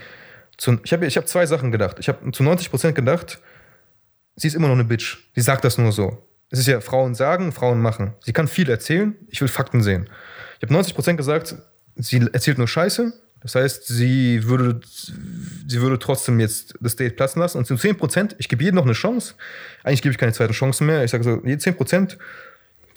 zu, ich habe ich hab zwei Sachen gedacht. Ich habe zu 90% gedacht, sie ist immer noch eine Bitch. Sie sagt das nur so. Es ist ja Frauen sagen, Frauen machen. Sie kann viel erzählen, ich will Fakten sehen. Ich habe 90% gesagt, sie erzählt nur Scheiße. Das heißt, sie würde, sie würde trotzdem jetzt das Date platzen lassen. Und zu 10%, ich gebe jedem noch eine Chance. Eigentlich gebe ich keine zweite Chance mehr. Ich sage so, je 10%,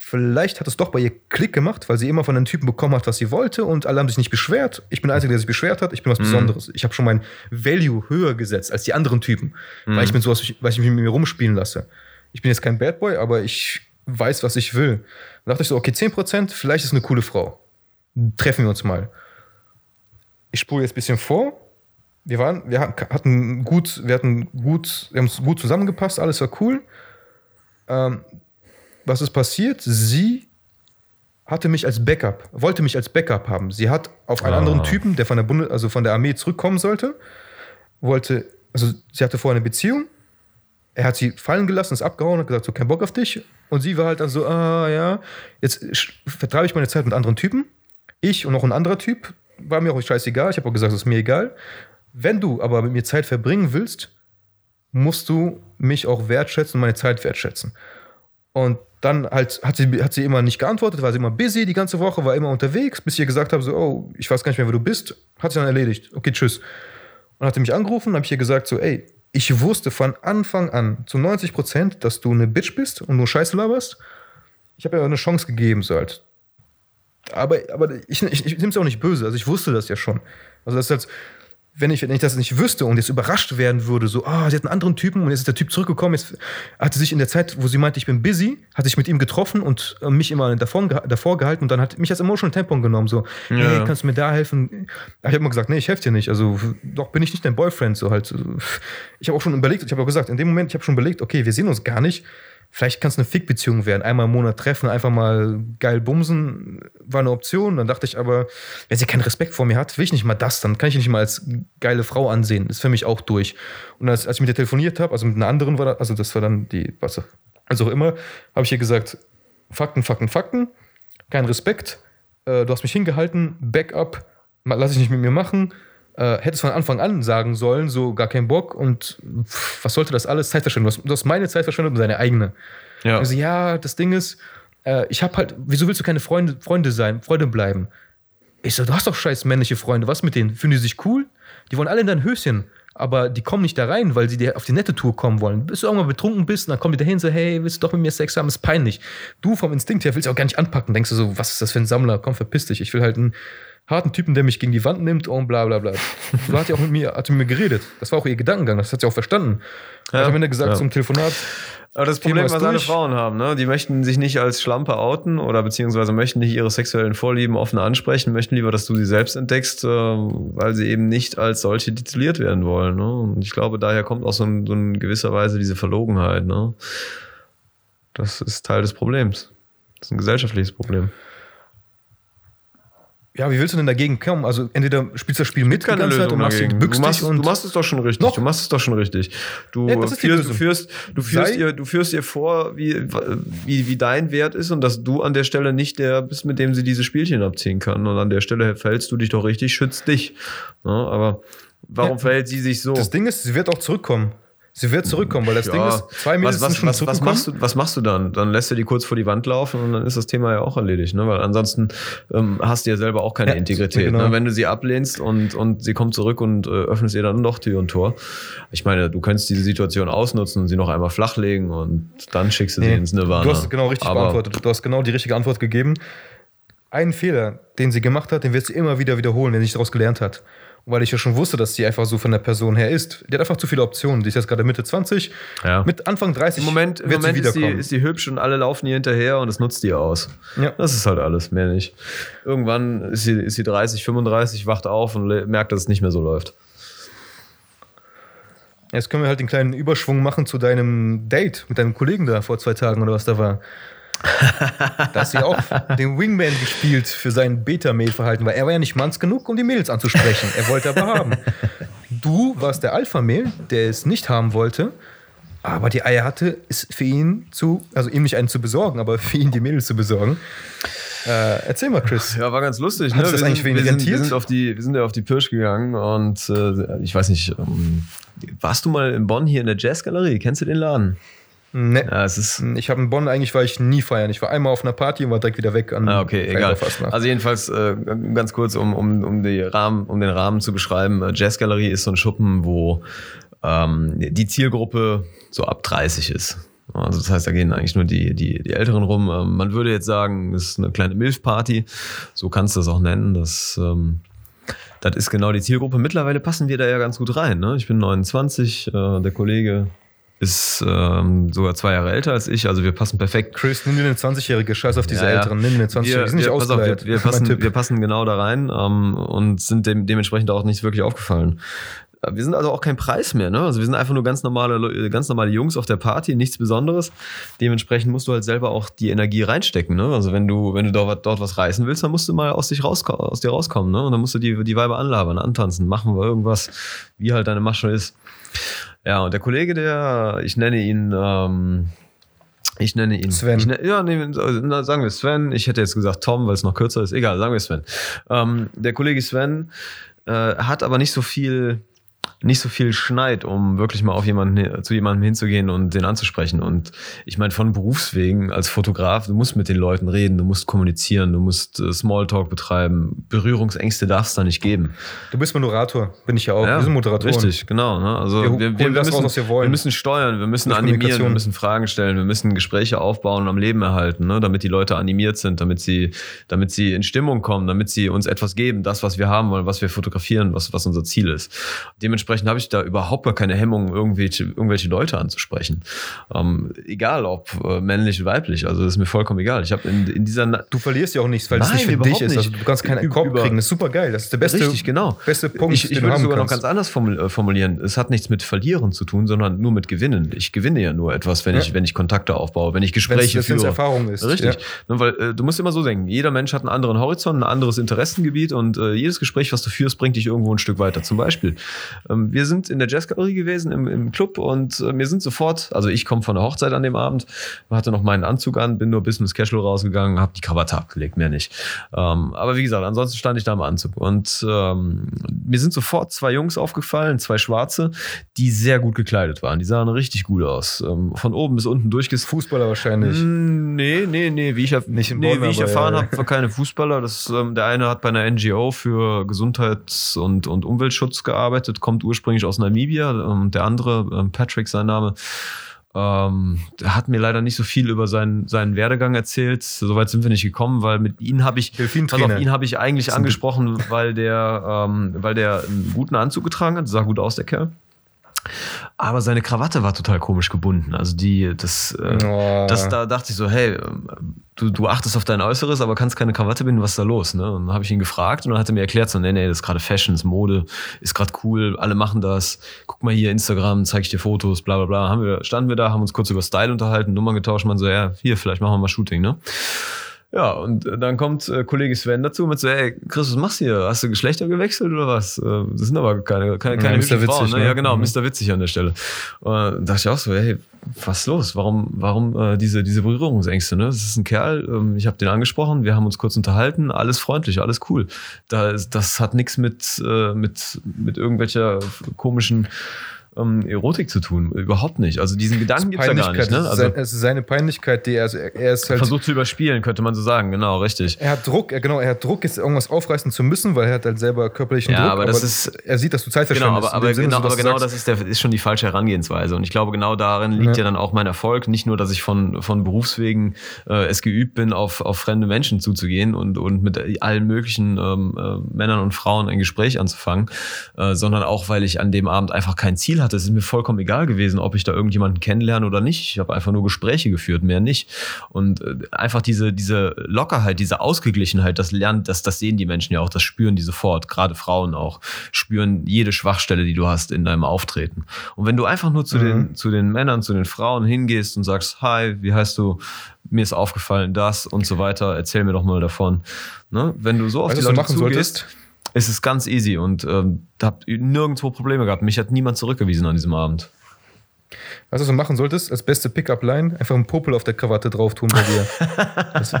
Vielleicht hat es doch bei ihr Klick gemacht, weil sie immer von den Typen bekommen hat, was sie wollte und alle haben sich nicht beschwert. Ich bin der Einzige, der sich beschwert hat. Ich bin was Besonderes. Ich habe schon mein Value höher gesetzt als die anderen Typen, weil ich mit sowas, weil ich mich mit mir rumspielen lasse. Ich bin jetzt kein Bad Boy, aber ich weiß, was ich will. Da dachte ich so, okay, 10%, vielleicht ist eine coole Frau. Treffen wir uns mal. Ich spule jetzt ein bisschen vor. Wir waren, wir hatten gut, wir hatten gut, wir haben uns gut zusammengepasst, alles war cool. Ähm, was ist passiert? Sie hatte mich als Backup, wollte mich als Backup haben. Sie hat auf einen Ah. anderen Typen, der von der Bundes also von der Armee zurückkommen sollte, wollte, also sie hatte vorher eine Beziehung. Er hat sie fallen gelassen, ist abgehauen, hat gesagt, so kein Bock auf dich. Und sie war halt dann so, ah ja, jetzt vertreibe ich meine Zeit mit anderen Typen. Ich und noch ein anderer Typ, war mir auch scheißegal. Ich habe auch gesagt, es ist mir egal. Wenn du aber mit mir Zeit verbringen willst, musst du mich auch wertschätzen und meine Zeit wertschätzen. Und Dann halt hat sie, hat sie immer nicht geantwortet, war sie immer busy die ganze Woche, war immer unterwegs, bis ich ihr gesagt habe, so, oh, ich weiß gar nicht mehr, wo du bist. Hat sie dann erledigt. Okay, tschüss. Und hat sie mich angerufen, habe ich ihr gesagt, so, ey, ich wusste von Anfang an zu 90 Prozent, dass du eine Bitch bist und nur Scheiße laberst. Ich habe ja eine Chance gegeben, so halt. Aber, aber ich, ich, ich nehme es auch nicht böse. Also ich wusste das ja schon. Also das ist jetzt, wenn ich, wenn ich das nicht wüsste und jetzt überrascht werden würde, so, ah, sie hat einen anderen Typen und jetzt ist der Typ zurückgekommen, jetzt hat sie sich in der Zeit, wo sie meinte, ich bin busy, hat sich mit ihm getroffen und äh, mich immer davor, davor gehalten und dann hat mich als Emotional Tampon genommen, so, Ja. hey, kannst du mir da helfen? Ich habe immer gesagt, nee, ich helfe dir nicht, also doch bin ich nicht dein Boyfriend, so halt. Ich habe auch schon überlegt, ich habe auch gesagt, in dem Moment, ich habe schon überlegt, okay, wir sehen uns gar nicht, Vielleicht kann es eine Fick-Beziehung werden. Einmal im Monat treffen, einfach mal geil bumsen, war eine Option. Dann dachte ich aber, wenn sie keinen Respekt vor mir hat, will ich nicht mal das. Dann kann ich nicht mal als geile Frau ansehen. Ist für mich auch durch. Und als, als ich mit ihr telefoniert habe, also mit einer anderen war das, also das war dann die, was also auch immer, habe ich ihr gesagt, Fakten, Fakten, Fakten, kein Respekt, äh, du hast mich hingehalten, Backup, lass ich nicht mit mir machen. Äh, hättest von Anfang an sagen sollen, so gar keinen Bock und pff, was sollte das alles? Zeitverschwendung. Du hast, du hast meine Zeit verschwendet und deine eigene. Ja. Also ja, das Ding ist, äh, ich habe halt, wieso willst du keine Freunde, Freunde sein, Freunde bleiben? Ich so, du hast doch scheiß männliche Freunde, was mit denen? Fühlen die sich cool? Die wollen alle in dein Höschen, aber die kommen nicht da rein, weil sie dir auf die nette Tour kommen wollen. Bis du irgendwann betrunken bist und dann kommen die dahin so, hey, willst du doch mit mir Sex haben? Ist peinlich. Du vom Instinkt her willst auch gar nicht anpacken. Denkst du so, was ist das für ein Sammler? Komm, verpiss dich. Ich will halt einen harten Typen, der mich gegen die Wand nimmt und bla bla bla. *laughs* So hat sie auch mit mir, hat mit mir geredet. Das war auch ihr Gedankengang, das hat sie auch verstanden. Ja, ich am Ende gesagt ja. zum Telefonat, Aber das Problem, ist was alle. Frauen haben, ne? die möchten sich nicht als Schlampe outen oder beziehungsweise möchten nicht ihre sexuellen Vorlieben offen ansprechen, möchten lieber, dass du sie selbst entdeckst, äh, weil sie eben nicht als solche tituliert werden wollen. Ne? Und ich glaube, daher kommt auch so, ein, so in gewisser Weise diese Verlogenheit. Ne? Das ist Teil des Problems. Das ist ein gesellschaftliches Problem. Ja, wie willst du denn dagegen kommen? Also entweder spielst du das Spiel mit die ganze Zeit und machst, dagegen. bückst du, machst, und du machst es doch schon richtig. Noch? Du machst es doch schon richtig. Du, Ja, führst, du, führst, du, führst Sei- ihr, du führst ihr vor, wie, wie, wie dein Wert ist und dass du an der Stelle nicht der bist, mit dem sie diese Spielchen abziehen kann. Und an der Stelle verhältst du dich doch richtig, schützt dich. Ja, aber warum Ja. verhält sie sich so? Das Ding ist, sie wird auch zurückkommen. Sie wird zurückkommen, weil das Ding Ja. ist, zwei Mädels was, was, schon was, was, zurückgekommen. machst du, was machst du dann? Dann lässt du die kurz vor die Wand laufen und dann ist das Thema ja auch erledigt, ne? Weil ansonsten ähm, hast du ja selber auch keine Ja, Integrität. genau. Ne? Wenn du sie ablehnst und, und sie kommt zurück und äh, öffnest ihr dann doch Tür und Tor. Ich meine, du könntest diese Situation ausnutzen und sie noch einmal flachlegen und dann schickst du sie Nee, ins Nirvana. Du hast es genau richtig Aber beantwortet. Du hast genau die richtige Antwort gegeben. Einen Fehler, den sie gemacht hat, den wird sie immer wieder wiederholen, wenn sie nicht daraus gelernt hat. Weil ich ja schon wusste, dass sie einfach so von der Person her ist. Die hat einfach zu viele Optionen. Die ist jetzt gerade Mitte 20. Ja. Mit Anfang 30 Im Moment, im wird Moment sie ist, sie, wiederkommen. ist sie hübsch und alle laufen ihr hinterher und das nutzt die aus. Ja. Das ist halt alles, mehr nicht. Irgendwann ist sie, ist sie 30, 35, wacht auf und merkt, dass es nicht mehr so läuft. Jetzt können wir halt den kleinen Überschwung machen zu deinem Date mit deinem Kollegen da vor zwei Tagen oder was da war. Da du ja auch den Wingman gespielt für sein Beta-Mail-Verhalten, weil er war ja nicht manns genug, um die Mädels anzusprechen. Er wollte aber haben. Du warst der Alpha-Mail, der es nicht haben wollte, aber die Eier hatte, es für ihn zu, also ihm nicht einen zu besorgen, aber für ihn die Mädels zu besorgen. Äh, erzähl mal, Chris. Ja, war ganz lustig. Hat ne? das Wir eigentlich sind, wir sind, wir sind auf die, wir sind ja auf die Pirsch gegangen und äh, ich weiß nicht, ähm, warst du mal in Bonn hier in der Jazzgalerie? Kennst du den Laden? Ne. Ja, es ist. Ich habe in Bonn eigentlich war ich nie feiern. Ich war einmal auf einer Party und war direkt wieder weg an Ah, okay, egal. Feiertagsfastnacht. Also jedenfalls äh, ganz kurz, um, um, um, die Rahmen, um den Rahmen zu beschreiben. äh, Jazzgalerie ist so ein Schuppen, wo ähm, die Zielgruppe so ab 30 ist. Also das heißt, da gehen eigentlich nur die, die, die Älteren rum. Ähm, man würde jetzt sagen, es ist eine kleine Milf-Party. So kannst du das auch nennen. Das, ähm, das ist genau die Zielgruppe. Mittlerweile passen wir da ja ganz gut rein. Ne? Ich bin 29, äh, der Kollege ist ähm, sogar zwei Jahre älter als ich. Also wir passen perfekt Chris, nimm dir eine 20-Jährige, scheiß auf diese Ja. Älteren, nimm dir eine 20-Jährige, die sind nicht wir, ausgeleiert. wir, *laughs* Mein passen, wir passen genau da rein ähm, und sind dem, dementsprechend auch nicht wirklich aufgefallen. Äh, Wir sind also auch kein Preis mehr, ne? Also wir sind einfach nur ganz normale, Le- ganz normale Jungs auf der Party, nichts Besonderes. Dementsprechend musst du halt selber auch die Energie reinstecken, ne? Also wenn du, wenn du dort, dort was reißen willst, dann musst du mal aus, dich rausko aus dir rauskommen, ne? Und dann musst du die, die Weiber anlabern, antanzen, machen wir irgendwas, wie halt deine Masche ist. Ja, und der Kollege, der, ich nenne ihn, ähm, ich nenne ihn Sven. Ich ne, ja, nee, na, sagen wir Sven. Ich hätte jetzt gesagt Tom, weil es noch kürzer ist. Egal, sagen wir Sven. Ähm, der Kollege Sven äh, hat aber nicht so viel nicht so viel Schneid, um wirklich mal auf jemanden zu jemandem hinzugehen und den anzusprechen. Und ich meine, von Berufswegen als Fotograf, du musst mit den Leuten reden, du musst kommunizieren, du musst äh, Smalltalk betreiben. Berührungsängste darf es da nicht geben. Du bist Moderator, bin ich ja auch. Ja, wir sind Moderatoren. Richtig, genau. Ne? Also wir, wir, wir, müssen, raus, wir, wir, müssen, steuern, wir müssen animieren, wir müssen Fragen stellen, wir müssen Gespräche aufbauen und am Leben erhalten, ne? damit die Leute animiert sind, damit sie, damit sie in Stimmung kommen, damit sie uns etwas geben, das, was wir haben wollen, was wir fotografieren, was, was unser Ziel ist. Dementsprechend habe ich da überhaupt gar keine Hemmung, irgendwelche, irgendwelche Leute anzusprechen. Ähm, egal ob äh, männlich, weiblich, also das ist mir vollkommen egal. Ich habe in, in dieser. Na du verlierst ja auch nichts, weil es nicht für dich ist. Also du kannst keinen Korb kriegen. Das ist super geil. Das ist der beste, Richtig, genau. beste Punkt. Ich, ich würde sogar kannst. noch ganz anders äh, formulieren. Es hat nichts mit Verlieren zu tun, sondern nur mit Gewinnen. Ich gewinne ja nur etwas, wenn ja. ich, wenn ich Kontakte aufbaue, wenn ich Gespräche wenn's, führe. Erfahrung ist. Richtig. Ja. Weil äh, du musst immer so denken, jeder Mensch hat einen anderen Horizont, ein anderes Interessengebiet und äh, jedes Gespräch, was du führst, bringt dich irgendwo ein Stück weiter. Zum Beispiel, ähm, wir sind in der Jazzgalerie gewesen, im, im Club und äh, wir sind sofort, also ich komme von der Hochzeit an dem Abend, hatte noch meinen Anzug an, bin nur Business Casual rausgegangen, habe die Krawatte abgelegt, mehr nicht. Ähm, aber wie gesagt, ansonsten stand ich da im Anzug und ähm, mir sind sofort zwei Jungs aufgefallen, zwei Schwarze, die sehr gut gekleidet waren. Die sahen richtig gut aus. Ähm, von oben bis unten durchges... Fußballer wahrscheinlich. Mm, nee, nee, nee. Wie ich, Nicht nee, Bonn, wie ich erfahren ja. habe, war keine Fußballer. Das, ähm, der eine hat bei einer NGO für Gesundheits- und, und Umweltschutz gearbeitet, kommt ursprünglich aus Namibia. Und der andere, ähm, Patrick sein Name, ähm, hat mir leider nicht so viel über seinen, seinen Werdegang erzählt. Soweit sind wir nicht gekommen, weil mit ihm habe ich, auf ihn habe ich eigentlich angesprochen, weil der, ähm, weil der einen guten Anzug getragen hat, sah gut aus, der Kerl. Aber seine Krawatte war total komisch gebunden. Also die, das, äh, oh. das da dachte ich so, hey, du, du achtest auf dein Äußeres, aber kannst keine Krawatte binden, was ist da los? Ne? Und dann habe ich ihn gefragt und dann hat er mir erklärt, so, nee, nee, das ist gerade Fashion, das ist Mode, ist gerade cool, alle machen das. Guck mal hier, Instagram, zeig ich dir Fotos, bla bla bla. Haben wir, standen wir da, haben uns kurz über Style unterhalten, Nummern getauscht, man so, ja, hier, vielleicht machen wir mal Shooting, ne? Ja, und äh, dann kommt äh, Kollege Sven dazu mit so, ey, Chris, was machst du hier? Hast du Geschlechter gewechselt oder was? Äh, das sind aber keine, keine, keine ja, Mr. Frauen, Witzig, ne? Ja, genau, mhm. Mr. Witzig an der Stelle. Und da dachte ich auch so, ey, was ist los? Warum, warum äh, diese, diese Berührungsängste? Ne? Das ist ein Kerl, ähm, ich habe den angesprochen, wir haben uns kurz unterhalten, alles freundlich, alles cool. Da, das hat nichts mit, äh, mit, mit irgendwelcher komischen ähm, Erotik zu tun. Überhaupt nicht. Also diesen Gedanken gibt es ja gar nicht. Ne? Also, es ist seine Peinlichkeit, die er, also er ist halt. Versucht zu überspielen, könnte man so sagen, genau, richtig. Er hat Druck, er, genau, er hat Druck, jetzt irgendwas aufreißen zu müssen, weil er hat halt selber körperlichen ja, Druck. Aber, das aber ist, er sieht, dass du Zeit verschwendest. Genau, aber, aber genau, aber genau das ist, der, ist schon die falsche Herangehensweise. Und ich glaube, genau darin liegt ja, ja dann auch mein Erfolg. Nicht nur, dass ich von, von Berufswegen äh, es geübt bin, auf, auf fremde Menschen zuzugehen und, und mit allen möglichen ähm, äh, Männern und Frauen ein Gespräch anzufangen, äh, sondern auch, weil ich an dem Abend einfach kein Ziel hatte. Es ist mir vollkommen egal gewesen, ob ich da irgendjemanden kennenlerne oder nicht. Ich habe einfach nur Gespräche geführt, mehr nicht. Und äh, einfach diese, diese Lockerheit, diese Ausgeglichenheit, das lernt, das, das sehen die Menschen ja auch, das spüren die sofort, gerade Frauen auch, spüren jede Schwachstelle, die du hast in deinem Auftreten. Und wenn du einfach nur zu, mhm. den, zu den Männern, zu den Frauen hingehst und sagst, hi, wie heißt du? Mir ist aufgefallen das und so weiter, erzähl mir doch mal davon. Ne? Wenn du so auf weißt, die Leute zugehst, solltest? Ist es ganz easy und ähm, da habt ihr nirgendwo Probleme gehabt. Mich hat niemand zurückgewiesen an diesem Abend. Was du machen solltest, als beste Pickup-Line, einfach einen Popel auf der Krawatte drauf tun bei dir. *laughs* das,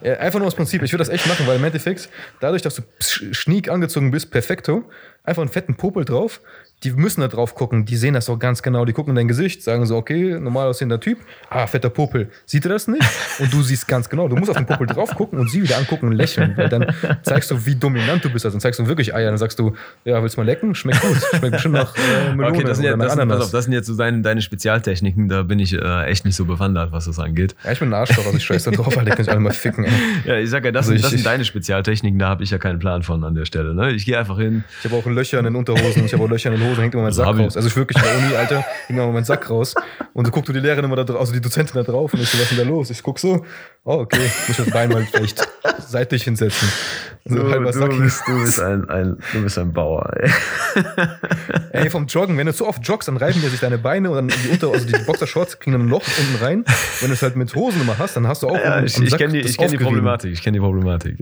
äh, einfach nur das Prinzip. Ich würde das echt machen, weil im Endeffekt, dadurch, dass du schniek angezogen bist, perfekto, einfach einen fetten Popel drauf, die müssen da drauf gucken, die sehen das auch ganz genau. Die gucken in dein Gesicht, sagen so, okay, normal aussehender Typ, ah, fetter Popel. Sieht er das nicht? Und du siehst ganz genau. Du musst auf den Popel drauf gucken und sie wieder angucken und lächeln. Weil dann zeigst du, wie dominant du bist. Also dann zeigst du wirklich Eier. Dann sagst du, ja, willst du mal lecken? Schmeckt gut. Schmeckt bestimmt nach äh, Melone okay, das sind, ja, das, sind, auf, das sind jetzt so deine, deine Spezialtechniken. Da bin ich äh, echt nicht so bewandert, was das angeht. Ja, ich bin ein Arschloch, also ich scheiße da drauf, weil die können sich alle mal ficken. Ey. Ja, ich sag ja, das, also sind, das sind deine Spezialtechniken. Da habe ich ja keinen Plan von an der Stelle. Ne? Ich gehe einfach hin. Ich habe auch Löcher in den Unterhosen. Ich habe auch Löcher in den Hosen. Hängt immer mein Sack raus raus. Also ich wirklich in der Uni, Alter, ging mal meinen Sack raus. Und so guckt du die Lehrerin immer da drauf, also die Dozentin da drauf und ich so, was ist denn da los? Ich guck so, oh, okay, muss das Bein mal vielleicht seitlich hinsetzen. So, du, halber Sack. Du bist, du bist ein, ein, du bist ein Bauer, ey. ey, vom Joggen, wenn du zu oft joggst, dann reiben dir sich deine Beine und dann die Unter, also die Boxershorts kriegen dann ein Loch unten rein. Wenn du es halt mit Hosen immer hast, dann hast du auch ja, einen, ich, ich kenne die, ich kenn die Problematik, ich kenne die Problematik.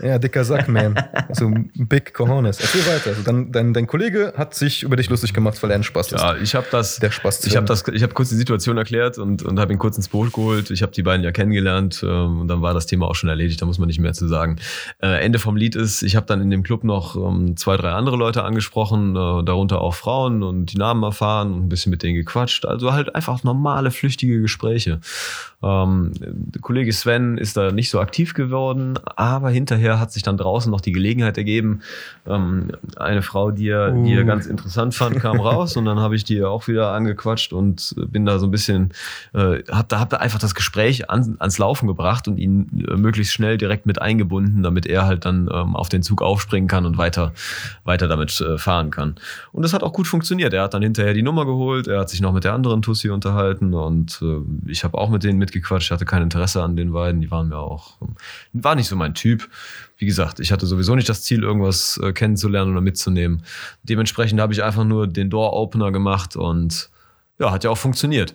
Ja, dicker Sack, man. So big cojones. Erzähl weiter. Also dann, dein, dein Kollege hat sich über dich lustig gemacht, weil er ein Spaß ist. Ja, ich habe das, Der Spaß ich habe das, ich habe kurz die Situation erklärt und, und habe ihn kurz ins Boot geholt. Ich habe die beiden ja kennengelernt ähm, und dann war das Thema auch schon erledigt. Da muss man nicht mehr zu sagen. Äh, Ende vom Lied ist, ich habe dann in dem Club noch ähm, zwei, drei andere Leute angesprochen, äh, darunter auch Frauen und die Namen erfahren und ein bisschen mit denen gequatscht. Also halt einfach normale flüchtige Gespräche. Ähm, der Kollege Sven ist da nicht so aktiv geworden, aber hinterher hat sich dann draußen noch die Gelegenheit ergeben. Ähm, eine Frau, die er, die er Uh. ganz interessant fand, kam raus und dann habe ich die auch wieder angequatscht und bin da so ein bisschen, äh, hab da, hab da einfach das Gespräch an, ans Laufen gebracht und ihn äh, möglichst schnell direkt mit eingebunden, damit er halt dann ähm, auf den Zug aufspringen kann und weiter, weiter damit äh, fahren kann. Und das hat auch gut funktioniert. Er hat dann hinterher die Nummer geholt, er hat sich noch mit der anderen Tussi unterhalten und äh, ich habe auch mit denen mitgequatscht, ich hatte kein Interesse an den beiden, die waren mir auch, war nicht so mein Typ. Wie gesagt, ich hatte sowieso nicht das Ziel, irgendwas äh, kennenzulernen oder mitzunehmen. Dementsprechend habe ich einfach nur den Door-Opener gemacht und ja, hat ja auch funktioniert.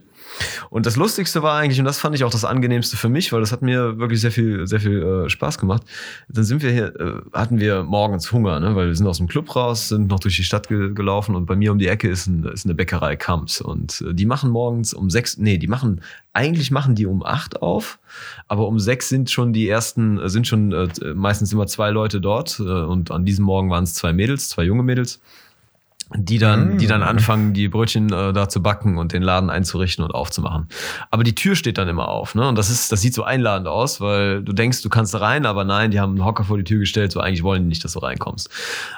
Und das Lustigste war eigentlich, und das fand ich auch das Angenehmste für mich, weil das hat mir wirklich sehr viel, sehr viel äh, Spaß gemacht. Dann sind wir hier, äh, hatten wir morgens Hunger, ne? weil wir sind aus dem Club raus, sind noch durch die Stadt ge gelaufen und bei mir um die Ecke ist, ein, ist eine Bäckerei Kamps. Und äh, die machen morgens um sechs, nee, die machen, eigentlich machen die um acht auf, aber um sechs sind schon die ersten, äh, sind schon äh, meistens immer zwei Leute dort. Äh, und an diesem Morgen waren es zwei Mädels, zwei junge Mädels die dann, die dann anfangen, die Brötchen äh, da zu backen und den Laden einzurichten und aufzumachen. Aber die Tür steht dann immer auf, ne? Und das ist, das sieht so einladend aus, weil du denkst, du kannst da rein, aber nein, die haben einen Hocker vor die Tür gestellt, so eigentlich wollen die nicht, dass du reinkommst.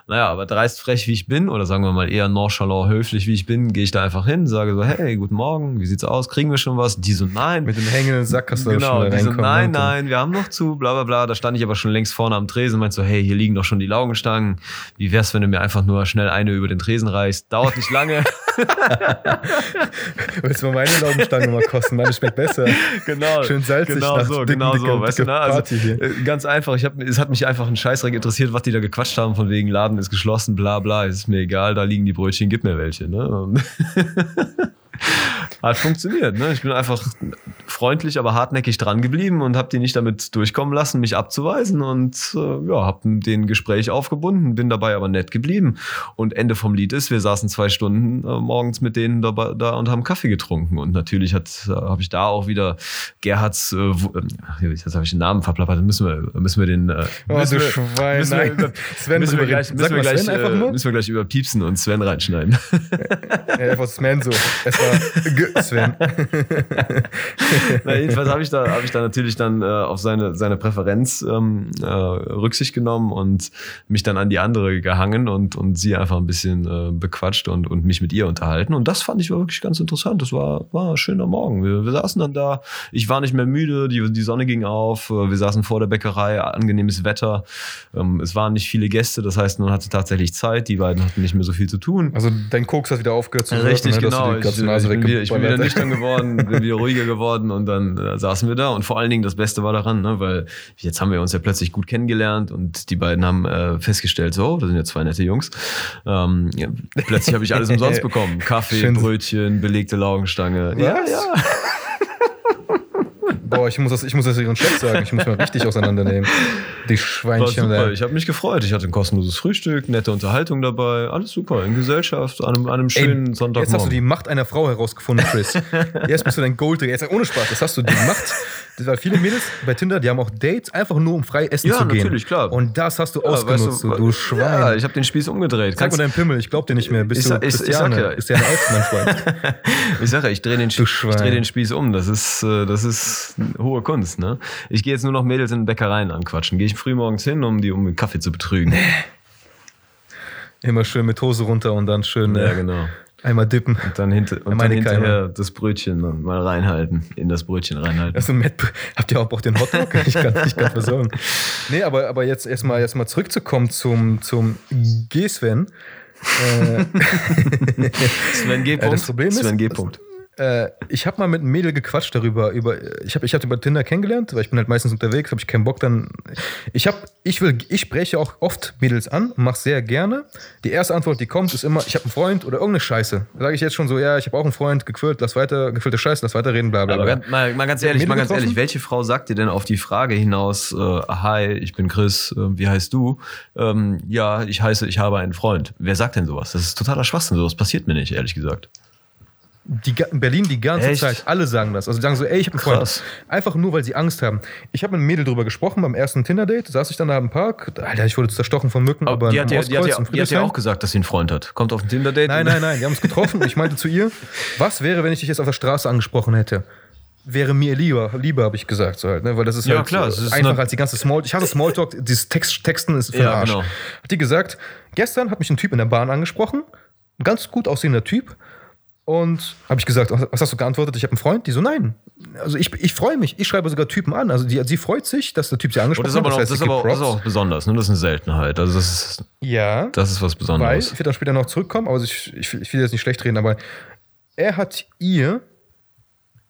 Naja, aber dreist frech wie ich bin, oder sagen wir mal eher nonchalant höflich wie ich bin, gehe ich da einfach hin, sage so, hey, guten Morgen, wie sieht's aus? Kriegen wir schon was? Die so, nein. Mit dem hängenden Sack hast du Genau, schon die so, reinkommen. nein, ne? nein, wir haben noch zu, bla bla bla. Da stand ich aber schon längst vorne am Tresen meinte so, hey, hier liegen doch schon die Laugenstangen. Wie wär's, wenn du mir einfach nur schnell eine über den Tresen reißt? Dauert nicht lange. *laughs* *laughs* Willst du mal meine Laugenstange mal kosten? Meine schmeckt besser. genau. Schön salzig Genau nach so, dicken, genau so. dicker- Weißt du, ne? Also, äh, ganz einfach. Ich hab, es hat mich einfach ein Scheißdreck interessiert, was die da gequatscht haben, von wegen Laden ist geschlossen, bla bla. Es ist mir egal, da liegen die Brötchen, gib mir welche. Ne? *laughs* *laughs* Hat funktioniert. Ne? Ich bin einfach freundlich, aber hartnäckig dran geblieben und habe die nicht damit durchkommen lassen, mich abzuweisen und äh, ja, habe den Gespräch aufgebunden, bin dabei aber nett geblieben. Und Ende vom Lied ist, wir saßen zwei Stunden äh, morgens mit denen dabei, da und haben Kaffee getrunken. Und natürlich äh, habe ich da auch wieder Gerhards, äh, äh, jetzt habe ich den Namen verplappert, dann müssen wir, müssen wir den äh, Oh, müssen du wir, Schwein. müssen wir, Nein. über, Sven müssen wir gleich, reden. müssen wir gleich, Sven einfach äh, nur. müssen wir gleich überpiepsen und Sven reinschneiden. Ja, was Sven so. Es war Sven. *laughs* Na, jedenfalls habe ich da, habe ich da natürlich dann äh, auf seine, seine Präferenz ähm, äh, Rücksicht genommen und mich dann an die andere gehangen und, und sie einfach ein bisschen äh, bequatscht und, und mich mit ihr unterhalten. Und das fand ich wirklich ganz interessant. Das war, war ein schöner Morgen. Wir, wir saßen dann da, ich war nicht mehr müde, die, die Sonne ging auf, äh, wir saßen vor der Bäckerei, angenehmes Wetter. Ähm, es waren nicht viele Gäste, das heißt, man hatte tatsächlich Zeit, die beiden hatten nicht mehr so viel zu tun. Also dein Koks hat wieder aufgehört zu Richtig, wirken, ne? Genau. Ich, Nase ich, bin wieder, ich bin wieder nüchtern geworden, bin wieder ruhiger geworden und dann äh, saßen wir da. Und vor allen Dingen das Beste war daran, ne, weil jetzt haben wir uns ja plötzlich gut kennengelernt und die beiden haben äh, festgestellt, so, das sind ja zwei nette Jungs. Ähm, ja, plötzlich habe ich alles umsonst *laughs* bekommen. Kaffee, Schön. Brötchen, belegte Laugenstange. Ja, Was? ja. Boah, ich muss das, ich muss das ihren Chef sagen. Ich muss mal richtig auseinandernehmen. Die War Schweinchen super. da. Ich habe mich gefreut. Ich hatte ein kostenloses Frühstück, nette Unterhaltung dabei. Alles super. In Gesellschaft, an einem, an einem schönen Ey, Sonntagmorgen. Jetzt hast du die Macht einer Frau herausgefunden, Chris. jetzt bist du dein Golddigger. Jetzt ohne Spaß. Jetzt hast du die Macht. Das waren viele Mädels bei Tinder, die haben auch Dates, einfach nur um frei essen Ja, zu gehen. natürlich, klar. Und das hast du Ja, ausgenutzt, weißt du, du Schwein. Ja, ich habe den Spieß umgedreht. Sag mal deinen Pimmel, ich glaub dir nicht mehr. Bist Ich du sag- ich- ich Christiane? *laughs* sag ja. Ist ja ein Eis, mein Freund. Ich sage ja, ich drehe den, ich dreh den Spieß um. Das ist, äh, das ist hohe Kunst. Ne? Ich gehe jetzt nur noch Mädels in Bäckereien anquatschen. Gehe ich früh morgens hin, um die um den Kaffee zu betrügen. Immer schön mit Hose runter und dann schön Ja, äh, genau. Einmal dippen. Und dann, hinter, und dann hinterher Keime. das Brötchen mal reinhalten. In das Brötchen reinhalten. Also Matt, habt ihr auch Bock den Hotdog? *laughs* Ich kann ich kann versorgen. Nee, aber, aber jetzt erstmal erst mal zurückzukommen zum, zum G-Sven. Äh, *laughs* Sven G. Ja, das Problem ist- Sven G. Punkt. Äh, ich habe mal mit einem Mädel gequatscht darüber. Über, ich habe ich hab über Tinder kennengelernt, weil ich bin halt meistens unterwegs, habe ich keinen Bock dann. Ich habe, ich will, ich spreche auch oft Mädels an mache sehr gerne. Die erste Antwort, die kommt, ist immer, ich habe einen Freund oder irgendeine Scheiße. Da sage ich jetzt schon so, ja, ich habe auch einen Freund, gequillt, lass weiter, gefüllte Scheiße, lass weiter reden, bla bla bla. mal, mal ganz ehrlich, Mädel mal ganz getroffen? ehrlich, welche Frau sagt dir denn auf die Frage hinaus, äh, hi, ich bin Chris, äh, wie heißt du? Ähm, ja, ich heiße, ich habe einen Freund. Wer sagt denn sowas? Das ist totaler Schwachsinn, sowas passiert mir nicht, ehrlich gesagt. Die, in Berlin die ganze Echt? Zeit, alle sagen das. Also die sagen so, ey, ich habe einen Freund. Einfach nur, weil sie Angst haben. Ich habe mit einem Mädel drüber gesprochen beim ersten Tinder-Date, saß ich dann da im Park. Alter, ich wurde zerstochen von Mücken, aber die, im hat ja, die, hat ja, die hat ja auch gesagt, dass sie einen Freund hat. Kommt auf ein Tinder-Date. Nein, nein, nein, wir haben uns getroffen und ich meinte zu ihr, was wäre, wenn ich dich jetzt auf der Straße angesprochen hätte? Wäre mir lieber, lieber habe ich gesagt, so halt, ne? weil das ist Ja, halt klar, es ist einfach als die ganze Small. Ich hasse Smalltalk, dieses Text, Texten ist für Ja, Arsch. genau. Hat die gesagt, gestern hat mich ein Typ in der Bahn angesprochen, ein ganz gut aussehender Typ. Und habe ich gesagt, was hast du geantwortet? Ich habe einen Freund. Die so, nein. Also ich, ich freue mich. Ich schreibe sogar Typen an. Also die, sie freut sich, dass der Typ sie angesprochen hat. das ist aber das ist auch besonders, ne? Das ist eine Seltenheit. Also das ist, Ja. das ist was Weil, Besonderes. ich werde dann später noch zurückkommen, aber ich, ich, will- ich will jetzt nicht schlecht reden, aber er hat ihr,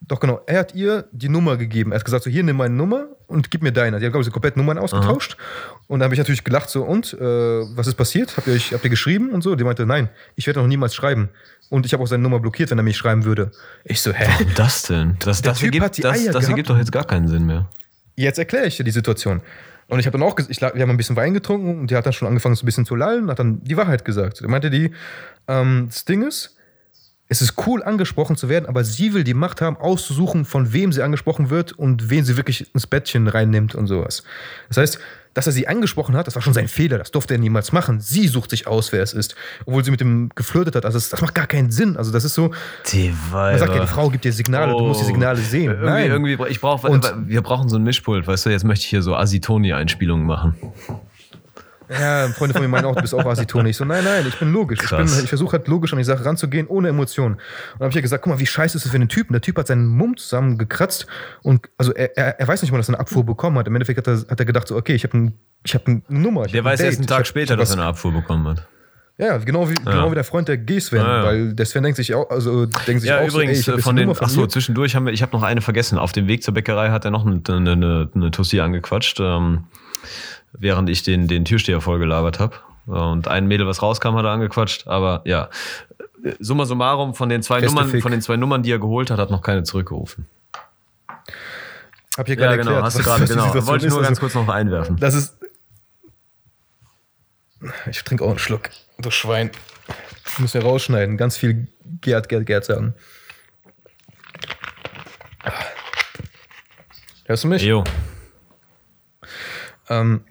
doch genau, er hat ihr die Nummer gegeben. Er hat gesagt, so hier, nimm meine Nummer und gib mir deine. Die haben, glaube ich, so komplett Nummern ausgetauscht. Und da habe ich natürlich gelacht, so, und, äh, was ist passiert? Habt ihr, euch, habt ihr geschrieben und so? Die meinte, nein, ich werde noch niemals schreiben. Und ich habe auch seine Nummer blockiert, wenn er mich schreiben würde. Ich so, hä? Warum das denn? Das, Der das, Typ ergibt, das, das ergibt doch jetzt gar keinen Sinn mehr. Jetzt erkläre ich dir die Situation. Und ich habe dann auch, ich, wir haben ein bisschen Wein getrunken und die hat dann schon angefangen, so ein bisschen zu lallen, hat dann die Wahrheit gesagt. Da meinte die, ähm, das Ding ist, es ist cool, angesprochen zu werden, aber sie will die Macht haben, auszusuchen, von wem sie angesprochen wird und wen sie wirklich ins Bettchen reinnimmt und sowas. Das heißt, dass er sie angesprochen hat, das war schon sein Fehler, das durfte er niemals machen. Sie sucht sich aus, wer es ist, obwohl sie mit ihm geflirtet hat. Also das, das macht gar keinen Sinn. Also das ist so, Die man sagt ja, eine Frau gibt dir Signale, du musst die Signale sehen. Irgendwie, Nein. irgendwie, ich brauch, Und- wir brauchen so ein Mischpult, weißt du, jetzt möchte ich hier so Asitoni-Einspielungen machen. Ja, Freunde von mir meinen auch, du bist auch Asitone. Ich so, nein, nein, ich bin logisch. Ich, bin- Krass. ich versuche halt logisch an die Sache ranzugehen, ohne Emotionen. Und dann habe ich ja gesagt, guck mal, wie scheiße ist das für einen Typen. Der Typ hat seinen Mumm zusammengekratzt und also er, er, er weiß nicht mal, dass er eine Abfuhr bekommen hat. Im Endeffekt hat er, hat er gedacht, so, okay, ich habe ein, ich hab eine Nummer. Ich Der ein weiß Date, erst einen ich Tag hab- später, ich dass er eine Abfuhr bekommen hat. Ja, genau wie, genau wie der Freund der G-Sven. Ja, ja. Weil der Sven denkt sich auch, also denkt sich Ja, auch übrigens, so, ey, ich äh, von den, von achso, zwischendurch haben wir, ich habe noch eine vergessen. Auf dem Weg zur Bäckerei hat er noch eine, eine, eine, eine Tussi angequatscht, ähm, während ich den, den Türsteher vollgelabert habe. Und ein Mädel, was rauskam, hat er angequatscht. Aber ja, summa summarum, von den zwei Feste Nummern, Fick. von den zwei Nummern, die er geholt hat, hat noch keine zurückgerufen. Hab hier Ja, gerade genau, erklärt, hast du gerade, genau. Situation Wollte ich nur ganz Also, kurz noch einwerfen. Das ist. Ich trinke auch einen Schluck. Du Schwein. Müssen wir rausschneiden. Ganz viel Gerd, Gerd, Gerd sagen. Hörst du mich? Jo. Ähm,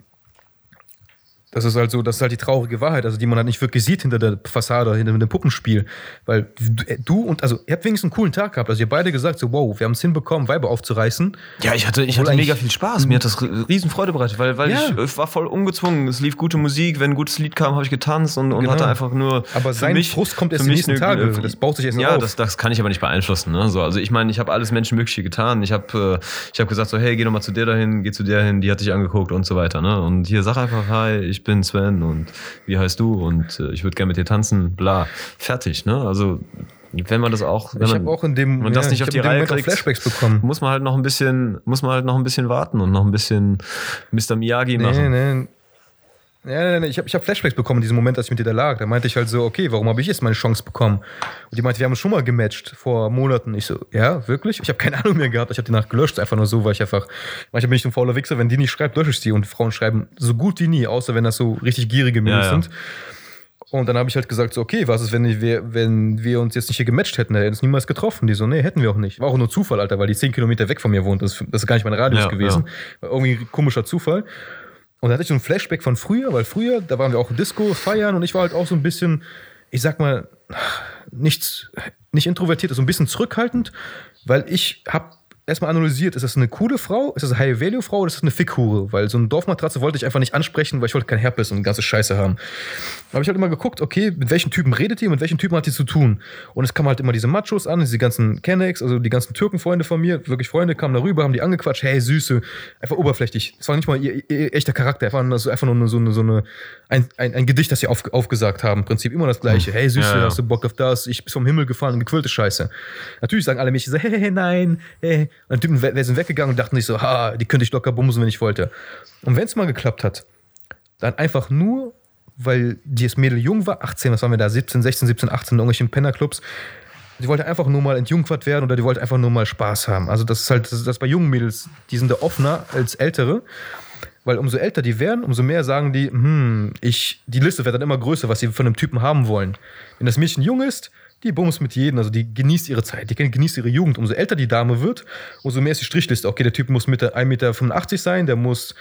das ist halt so, das ist halt die traurige Wahrheit, also die man halt nicht wirklich sieht hinter der Fassade, hinter dem Puppenspiel. Weil du- äh, und, also ihr habt wenigstens einen coolen Tag gehabt. Also ihr beide gesagt, so, wow, wir haben es hinbekommen, Weiber aufzureißen. Ja, ich hatte, ich hatte mega viel Spaß. Mir hat das ri- riesen Freude bereitet, weil, weil Ja. ich, ich war voll ungezwungen. Es lief gute Musik. Wenn ein gutes Lied kam, habe ich getanzt und, und Genau. hatte einfach nur. Aber sein mich, Frust kommt erst mich nächsten Tage. Das baut sich erst Ja, auf. das, das kann ich aber nicht beeinflussen. Ne? So, also ich meine, ich habe alles Menschenmögliche getan. Ich habe äh, ich hab gesagt, so, hey, geh doch mal zu der dahin, geh zu der hin, die hat dich angeguckt und so weiter. Ne? Und hier sag einfach, hi, ich bin Sven und wie heißt du? Und äh, ich würde gerne mit dir tanzen, bla. Fertig, ne? Also wenn man das auch, wenn ich man, auch in dem, man das ja, nicht ich auf die Reihe kriegt, Flashbacks bekommen. muss man halt noch ein bisschen, muss man halt noch ein bisschen warten und noch ein bisschen Mr. Miyagi Nee, machen. nee. Ja, nee, nee, ich habe ich hab Flashbacks bekommen in diesem Moment, als ich mit dir da lag. Da meinte ich halt so, okay, warum habe ich jetzt meine Chance bekommen? Und die meinte, wir haben schon mal gematcht vor Monaten. Ich so, ja, wirklich? Ich habe keine Ahnung mehr gehabt. Ich habe die Nacht gelöscht, einfach nur so, weil ich einfach, manchmal bin ich ein fauler Wichser, wenn die nicht schreibt, lösche ich sie. Und Frauen schreiben so gut wie nie, außer wenn das so richtig gierige Mädels Ja, ja. sind. Und dann habe ich halt gesagt, so, okay, was ist, wenn wir, wenn wir uns jetzt nicht hier gematcht hätten? Hätten wir uns niemals getroffen. Die so, nee, hätten wir auch nicht. War auch nur Zufall, Alter, weil die 10 Kilometer weg von mir wohnt. Das, das ist gar nicht mein Radius Ja, gewesen. War irgendwie ein komischer Zufall. Und da hatte ich so ein Flashback von früher, weil früher, da waren wir auch Disco, feiern und ich war halt auch so ein bisschen, ich sag mal, nichts, nicht introvertiert, so ein bisschen zurückhaltend, weil ich hab erstmal analysiert, ist das eine coole Frau, ist das eine High-Value-Frau oder ist das eine Fickhure? Weil so eine Dorfmatratze wollte ich einfach nicht ansprechen, weil ich wollte kein Herpes und ganze Scheiße haben. Habe ich halt immer geguckt, okay, mit welchen Typen redet ihr, mit welchen Typen hat die zu tun? Und es kamen halt immer diese Machos an, diese ganzen Kennex, also die ganzen Türkenfreunde von mir, wirklich Freunde, kamen darüber, haben die angequatscht, hey, Süße, einfach oberflächlich. Es war nicht mal ihr, ihr echter Charakter, einfach einfach nur so eine, so eine ein, ein, ein Gedicht, das sie auf, aufgesagt haben, im Prinzip immer das Gleiche. Hey, Süße, Ja, hast du Bock auf das? Ich bin vom Himmel gefallen, gequillte Scheiße. Natürlich sagen alle so, *laughs* hey, hey, nein, hey. Und die Typen sind weggegangen und dachten sich so, ha, die könnte ich locker bumsen, wenn ich wollte. Und wenn es mal geklappt hat, dann einfach nur, weil dieses Mädel jung war, 18, was waren wir da, 17, 16, 17, 18, in irgendwelchen Pennerclubs. Die wollte einfach nur mal entjungfert werden oder die wollte einfach nur mal Spaß haben. Also das ist halt, das das bei jungen Mädels, die sind da offener als ältere. Weil umso älter die werden, umso mehr sagen die, hm, ich, die Liste wird dann immer größer, was sie von einem Typen haben wollen. Wenn das Mädchen jung ist, die bums mit jedem, also die genießt ihre Zeit, die genießt ihre Jugend. Umso älter die Dame wird, umso mehr ist die Strichliste. Okay, der Typ muss Mitte 1,85 Meter sein, der muss,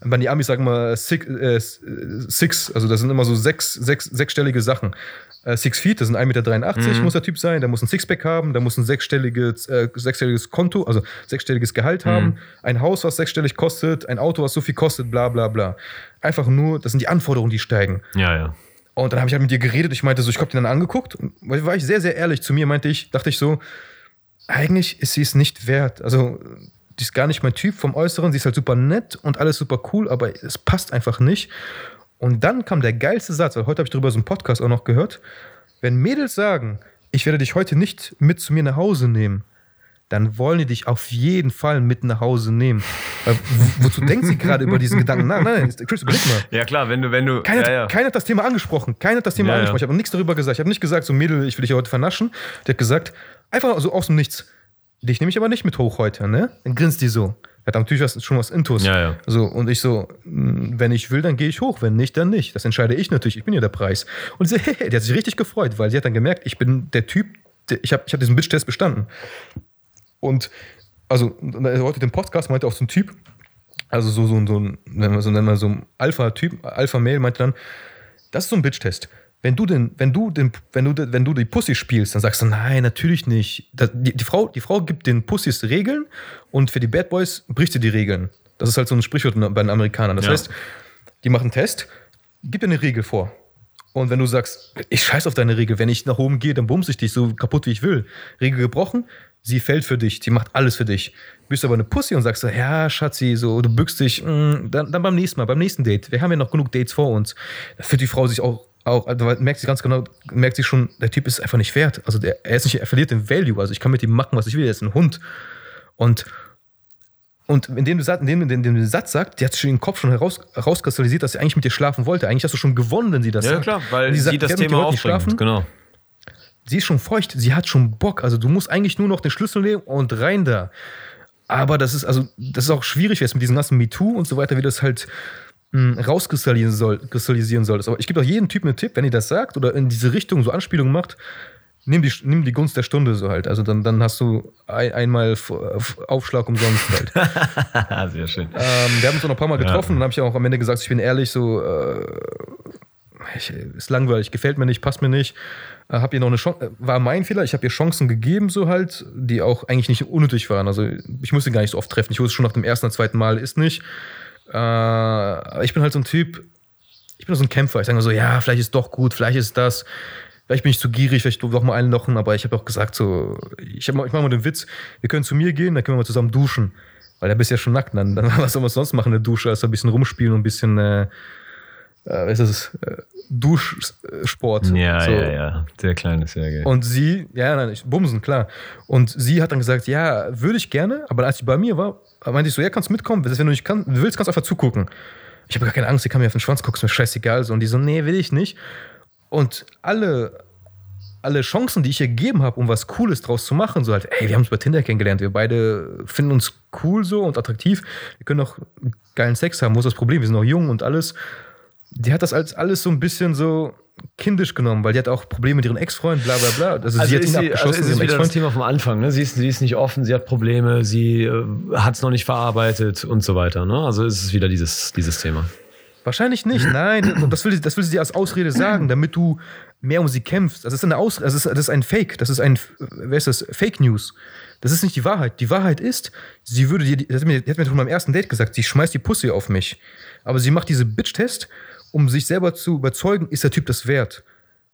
wenn die Amis sagen mal six, äh, six, also das sind immer so sechs, sechs, sechsstellige Sachen. Äh, Six Feet, das sind 1,83 Meter, muss der Typ sein, der muss ein Sixpack haben, der muss ein sechsstelliges, äh, sechsstelliges Konto, also sechsstelliges Gehalt haben, ein Haus, was sechsstellig kostet, ein Auto, was so viel kostet, bla bla bla. Einfach nur, das sind die Anforderungen, die steigen. Ja, ja. Und dann habe ich halt mit ihr geredet. Ich meinte so, ich habe die dann angeguckt. Und war ich sehr, sehr ehrlich zu mir, meinte ich, dachte ich so, eigentlich ist sie es nicht wert. Also, die ist gar nicht mein Typ vom Äußeren. Sie ist halt super nett und alles super cool, aber es passt einfach nicht. Und dann kam der geilste Satz, weil heute habe ich darüber so einen Podcast auch noch gehört. Wenn Mädels sagen, ich werde dich heute nicht mit zu mir nach Hause nehmen, dann wollen die dich auf jeden Fall mit nach Hause nehmen. Weil, wo, wozu denkt sie gerade über diesen Gedanken? Nein, nein, Chris, überleg mal. Ja, klar, wenn du, wenn du. Keiner, ja, ja. keiner hat das Thema angesprochen. Keiner hat das Thema Ja, angesprochen. Ich habe nichts darüber gesagt. Ich habe nicht gesagt, so Mädel, ich will dich heute vernaschen. Der hat gesagt, einfach so aus dem Nichts. Dich nehme ich aber nicht mit hoch heute, ne? Dann grinst die so. Er hat natürlich was, schon was Intus. Ja, ja. So, und ich so, mh, wenn ich will, dann gehe ich hoch. Wenn nicht, dann nicht. Das entscheide ich natürlich. Ich bin ja der Preis. Und sie, *laughs* die hat sich richtig gefreut, weil sie hat dann gemerkt, ich bin der Typ, der, ich habe ich hab diesen Bitch-Test bestanden. Und also, er heute den Podcast meinte auch so ein Typ, also so, so, so ein, so, nennen wir so ein Alpha-Typ, Alpha-Mail meinte dann, das ist so ein Bitch-Test. Wenn du, den, wenn, du den, wenn, du, wenn du die Pussy spielst, dann sagst du, nein, natürlich nicht. Das, die, die, Frau, die Frau gibt den Pussys Regeln und für die Bad Boys bricht sie die Regeln. Das ist halt so ein Sprichwort bei den Amerikanern. Das Ja. heißt, die machen einen Test, gib dir eine Regel vor. Und wenn du sagst, ich scheiß auf deine Regel, wenn ich nach oben gehe, dann bumse ich dich so kaputt, wie ich will. Regel gebrochen, sie fällt für dich, sie macht alles für dich. Bist du aber eine Pussy und sagst so, ja, Schatzi, so, du bückst dich, mm, dann, dann beim nächsten Mal, beim nächsten Date. Wir haben ja noch genug Dates vor uns. Da fühlt die Frau sich auch, auch also merkt sie ganz genau, merkt sie schon, der Typ ist einfach nicht wert. Also der, er ist nicht, er verliert den Value. Also ich kann mit ihm machen, was ich will, er ist ein Hund. Und und indem du, indem, indem, indem den Satz sagt, die hat schon im Kopf schon heraus, herauskristallisiert, dass sie eigentlich mit dir schlafen wollte. Eigentlich hast du schon gewonnen, wenn sie das Ja, sagt. klar, weil sie, sagt, das Thema nicht aufbringt. Genau. Sie ist schon feucht, sie hat schon Bock. Also du musst eigentlich nur noch den Schlüssel nehmen und rein da. Aber das ist also, das ist auch schwierig jetzt mit diesem ganzen MeToo und so weiter, wie das halt mh, rauskristallisieren soll, kristallisieren soll. Aber ich gebe auch jedem Typen einen Tipp, wenn ihr das sagt oder in diese Richtung so Anspielungen macht, nimm die, nimm die Gunst der Stunde so halt. Also dann, dann hast du ein, einmal Aufschlag umsonst halt. *laughs* Sehr schön. Ähm, wir haben uns auch noch ein paar Mal getroffen und dann habe ich auch am Ende gesagt, ich bin ehrlich, so äh, ich, ist langweilig, gefällt mir nicht, passt mir nicht. Äh, hab ihr noch eine Chance, war mein Fehler, ich habe ihr Chancen gegeben, so halt, die auch eigentlich nicht unnötig waren. Also ich musste gar nicht so oft treffen. Ich wusste schon nach dem ersten oder zweiten Mal, ist nicht. Äh, ich bin halt so ein Typ, ich bin so ein Kämpfer. Ich sage so, ja, vielleicht ist doch gut, vielleicht ist das. Vielleicht bin ich zu gierig, vielleicht doch mal einlochen, aber ich habe auch gesagt, so, ich, ich mache mal den Witz, wir können zu mir gehen, dann können wir mal zusammen duschen. Weil da bist du ja schon nackt, dann, dann *laughs* was soll man sonst machen in der Dusche, als ein bisschen rumspielen und ein bisschen, äh, äh, ist das, äh, Duschsport. Ja, So. ja, ja. Der Kleine geil. Und sie, ja, nein, ich, bumsen, klar. Und sie hat dann gesagt, ja, würde ich gerne, aber als sie bei mir war, meinte ich so, ja, kannst du mitkommen, wenn du nicht kann, willst, kannst du einfach zugucken. Ich habe gar keine Angst, sie kann mir auf den Schwanz gucken, ist mir scheißegal. So. Und die so, nee, will ich nicht. Und alle, alle Chancen, die ich ihr gegeben habe, um was Cooles draus zu machen, so halt, ey, wir haben uns bei Tinder kennengelernt, wir beide finden uns cool so und attraktiv, wir können auch geilen Sex haben, wo ist das Problem? Wir sind noch jung und alles. Die hat das als alles so ein bisschen so kindisch genommen, weil die hat auch Probleme mit ihren Ex-Freunden, bla bla bla. Also, Also, sie hat ist ihn sie, also abgeschossen, ist es ihren wieder das Ex-Freund. Thema vom Anfang. Ne? Sie, ist, sie ist nicht offen, sie hat Probleme, sie äh, hat es noch nicht verarbeitet und so weiter. Ne? Also ist es wieder dieses, dieses Thema. Wahrscheinlich nicht, nein. Das will, das will sie dir als Ausrede sagen, damit du mehr um sie kämpfst. Das ist eine Aus das, ist, das ist ein Fake, das ist ein, wer ist das? Fake News. Das ist nicht die Wahrheit. Die Wahrheit ist, sie würde dir, das hat mir, das hat mir von meinem ersten Date gesagt, sie schmeißt die Pussy auf mich. Aber sie macht diese Bitch-Test, um sich selber zu überzeugen, ist der Typ das wert.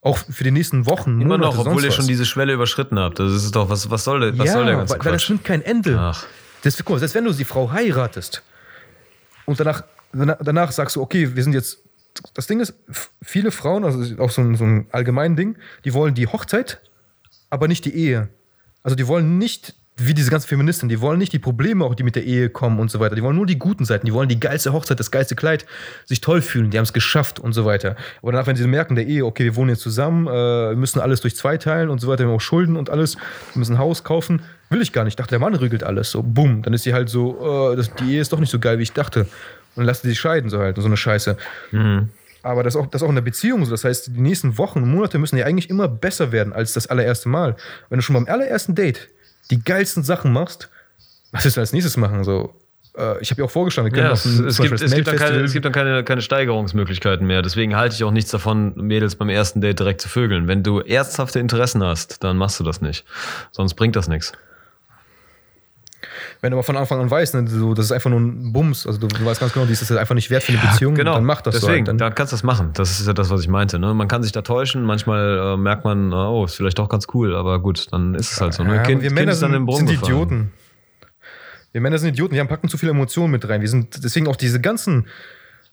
Auch für die nächsten Wochen, Immer Monate, noch, obwohl ihr was. schon diese Schwelle überschritten habt. Das ist doch, was, was soll, der- was ja, soll der ganze weil, weil das nimmt kein Ende. Ach. Das, guck mal, selbst wenn du die Frau heiratest und danach, danach, sagst du, okay, wir sind jetzt. Das Ding ist, viele Frauen, also ist auch so ein, so ein allgemein Ding, die wollen die Hochzeit, aber nicht die Ehe. Also die wollen nicht, wie diese ganzen Feministen, die wollen nicht die Probleme, auch die mit der Ehe kommen und so weiter. Die wollen nur die guten Seiten, die wollen die geilste Hochzeit, das geilste Kleid, sich toll fühlen, die haben es geschafft und so weiter. Aber danach, wenn sie merken, der Ehe, okay, wir wohnen jetzt zusammen, äh, wir müssen alles durch zwei teilen und so weiter, wir haben auch Schulden und alles, wir müssen ein Haus kaufen, will ich gar nicht. Ich dachte, der Mann regelt alles. So, bumm, dann ist sie halt so, äh, das, die Ehe ist doch nicht so geil, wie ich dachte. Und dann lassen sie sich scheiden, so halt, so eine Scheiße. Aber das auch, das ist auch in der Beziehung so. Das heißt, die nächsten Wochen und Monate müssen ja eigentlich immer besser werden als das allererste Mal. Wenn du schon beim allerersten Date die geilsten Sachen machst, was willst du als nächstes machen? So, äh, ich habe ja auch vorgeschlagen, wir können Ja, auf es, ein, es, gibt, es, gibt dann keine, es gibt dann keine, keine Steigerungsmöglichkeiten mehr. Deswegen halte ich auch nichts davon, Mädels beim ersten Date direkt zu vögeln. Wenn du ernsthafte Interessen hast, dann machst du das nicht. Sonst bringt das nichts. Wenn du aber von Anfang an weißt, ne, so, das ist einfach nur ein Bums, also du, du weißt ganz genau, dies ist halt einfach nicht wert für eine Beziehung, Genau, dann mach das so. Deswegen, Halt. da Dann, kannst du das machen. Das ist ja das, was ich meinte. Ne? Man kann sich da täuschen. Manchmal äh, merkt man, oh, ist vielleicht doch ganz cool. Aber gut, dann ist es halt so. Ne? ja, kind, wir Männer sind, sind. Idioten. Wir Männer sind Idioten, wir packen zu viele Emotionen mit rein. Wir sind deswegen auch diese ganzen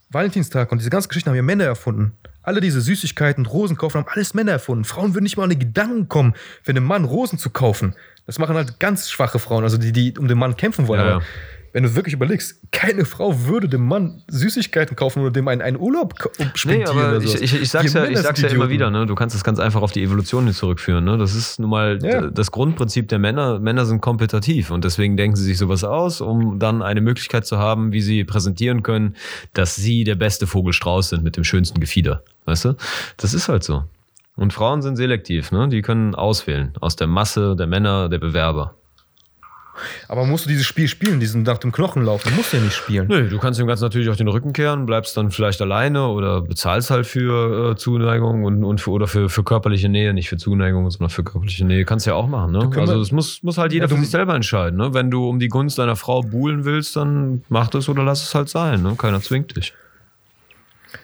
Valentinstag und diese ganzen Geschichten haben wir Männer erfunden. Alle diese Süßigkeiten, Rosen kaufen, haben alles Männer erfunden. Frauen würden nicht mal an den Gedanken kommen, für einen Mann Rosen zu kaufen. Das machen halt ganz schwache Frauen, also die, die um den Mann kämpfen wollen. Ja, Aber ja. Wenn du wirklich überlegst, keine Frau würde dem Mann Süßigkeiten kaufen oder dem einen, einen Urlaub ko- Nee, spendieren aber oder ich, ich, ich sag's ja, ich sag's ja immer wieder, ne? Du kannst das ganz einfach auf die Evolution zurückführen, ne? Das ist nun mal Ja. das Grundprinzip der Männer. Männer sind kompetitiv und deswegen denken sie sich sowas aus, um dann eine Möglichkeit zu haben, wie sie präsentieren können, dass sie der beste Vogelstrauß sind mit dem schönsten Gefieder. Weißt du? Das ist halt so. Und Frauen sind selektiv, ne? Die können auswählen aus der Masse der Männer, der Bewerber. Aber musst du dieses Spiel spielen, diesen nach dem Knochen laufen? Musst du ja nicht spielen. Nö, du kannst dem Ganzen natürlich auch den Rücken kehren, bleibst dann vielleicht alleine oder bezahlst halt für äh, Zuneigung und, und für, oder für, für körperliche Nähe, nicht für Zuneigung, sondern für körperliche Nähe. Kannst du ja auch machen, ne? Also es muss, muss halt jeder Ja, für sich selber entscheiden, ne? Wenn du um die Gunst deiner Frau buhlen willst, dann mach das oder lass es halt sein, ne? Keiner zwingt dich.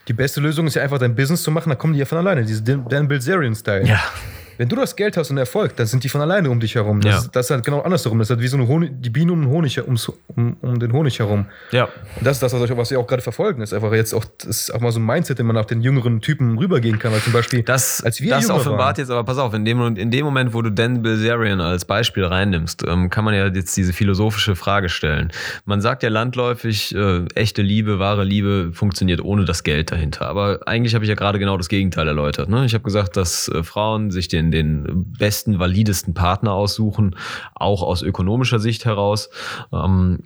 Die beste Lösung ist ja einfach dein Business zu machen, dann kommen die ja von alleine. Diese Dan Bilzerian-Style. Ja. Wenn du das Geld hast und Erfolg, dann sind die von alleine um dich herum. Das, Ja. ist, das ist halt genau andersherum. Das ist halt wie so eine Honig, die Bienen um den Honig, ums, um, um den Honig herum. Ja. Und das ist das, was, wir auch gerade verfolgen. Das ist einfach jetzt auch, das ist auch mal so ein Mindset, den man nach den jüngeren Typen rübergehen kann. Weil zum Beispiel, Das, als wir das offenbart waren, jetzt, aber pass auf, in dem, in dem Moment, wo du Dan Bilzerian als Beispiel reinnimmst, ähm, kann man ja jetzt diese philosophische Frage stellen. Man sagt ja landläufig, äh, echte Liebe, wahre Liebe funktioniert ohne das Geld dahinter. Aber eigentlich habe ich ja gerade genau das Gegenteil erläutert. Ne? Ich habe gesagt, dass äh, Frauen sich den, den besten, validesten Partner aussuchen, auch aus ökonomischer Sicht heraus. Ähm,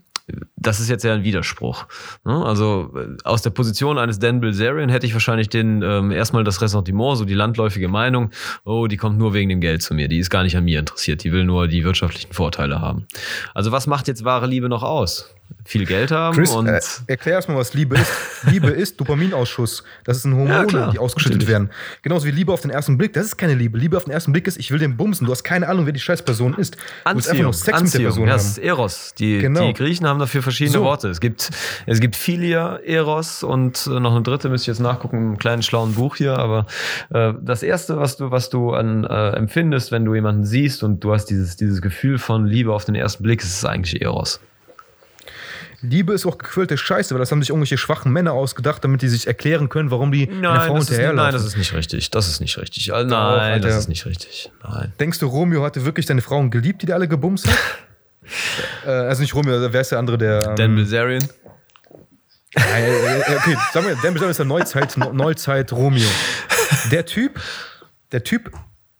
das ist jetzt ja ein Widerspruch. Ne? Also äh, aus der Position eines Dan Bilzerian hätte ich wahrscheinlich den ähm, erstmal das Ressentiment, so die landläufige Meinung, oh, die kommt nur wegen dem Geld zu mir, die ist gar nicht an mir interessiert, die will nur die wirtschaftlichen Vorteile haben. Also was macht jetzt wahre Liebe noch aus? Viel Geld haben Chris, und äh, erklär erstmal, was Liebe ist. *laughs* Liebe ist Dopaminausschuss. Das sind Hormone, Ja, klar, die ausgeschüttet natürlich. werden. Genauso wie Liebe auf den ersten Blick. Das ist keine Liebe. Liebe auf den ersten Blick ist, ich will den bumsen. Du hast keine Ahnung, wer die scheiß Person ist. Du willst einfach Anziehung, nur Sex mit der Anziehung. Person Ja, haben. das ist Eros. Die, Genau. die Griechen haben dafür verschiedene So. Worte. Es gibt, es gibt Philia, Eros und äh, noch eine dritte, müsste ich jetzt nachgucken, im kleinen schlauen Buch hier. Aber äh, das erste, was du, was du an, äh, empfindest, wenn du jemanden siehst und du hast dieses, dieses Gefühl von Liebe auf den ersten Blick, ist es eigentlich Eros. Liebe ist auch gequirlte Scheiße, weil das haben sich irgendwelche schwachen Männer ausgedacht, damit die sich erklären können, warum die einer Frau das hinterherlaufen. nein, das ist nicht richtig. Das ist nicht richtig. Nein, das Alter. ist nicht richtig. Nein. Denkst du, Romeo hatte wirklich seine Frauen geliebt, die der alle gebumst hat? *laughs* äh, also nicht Romeo, wer ist der andere, der. Ähm, Dan Bilzerian? Nein, äh, äh, okay, sagen wir, Dan Bilzerian ist der Neuzeit, Neuzeit Romeo. Der Typ, der Typ,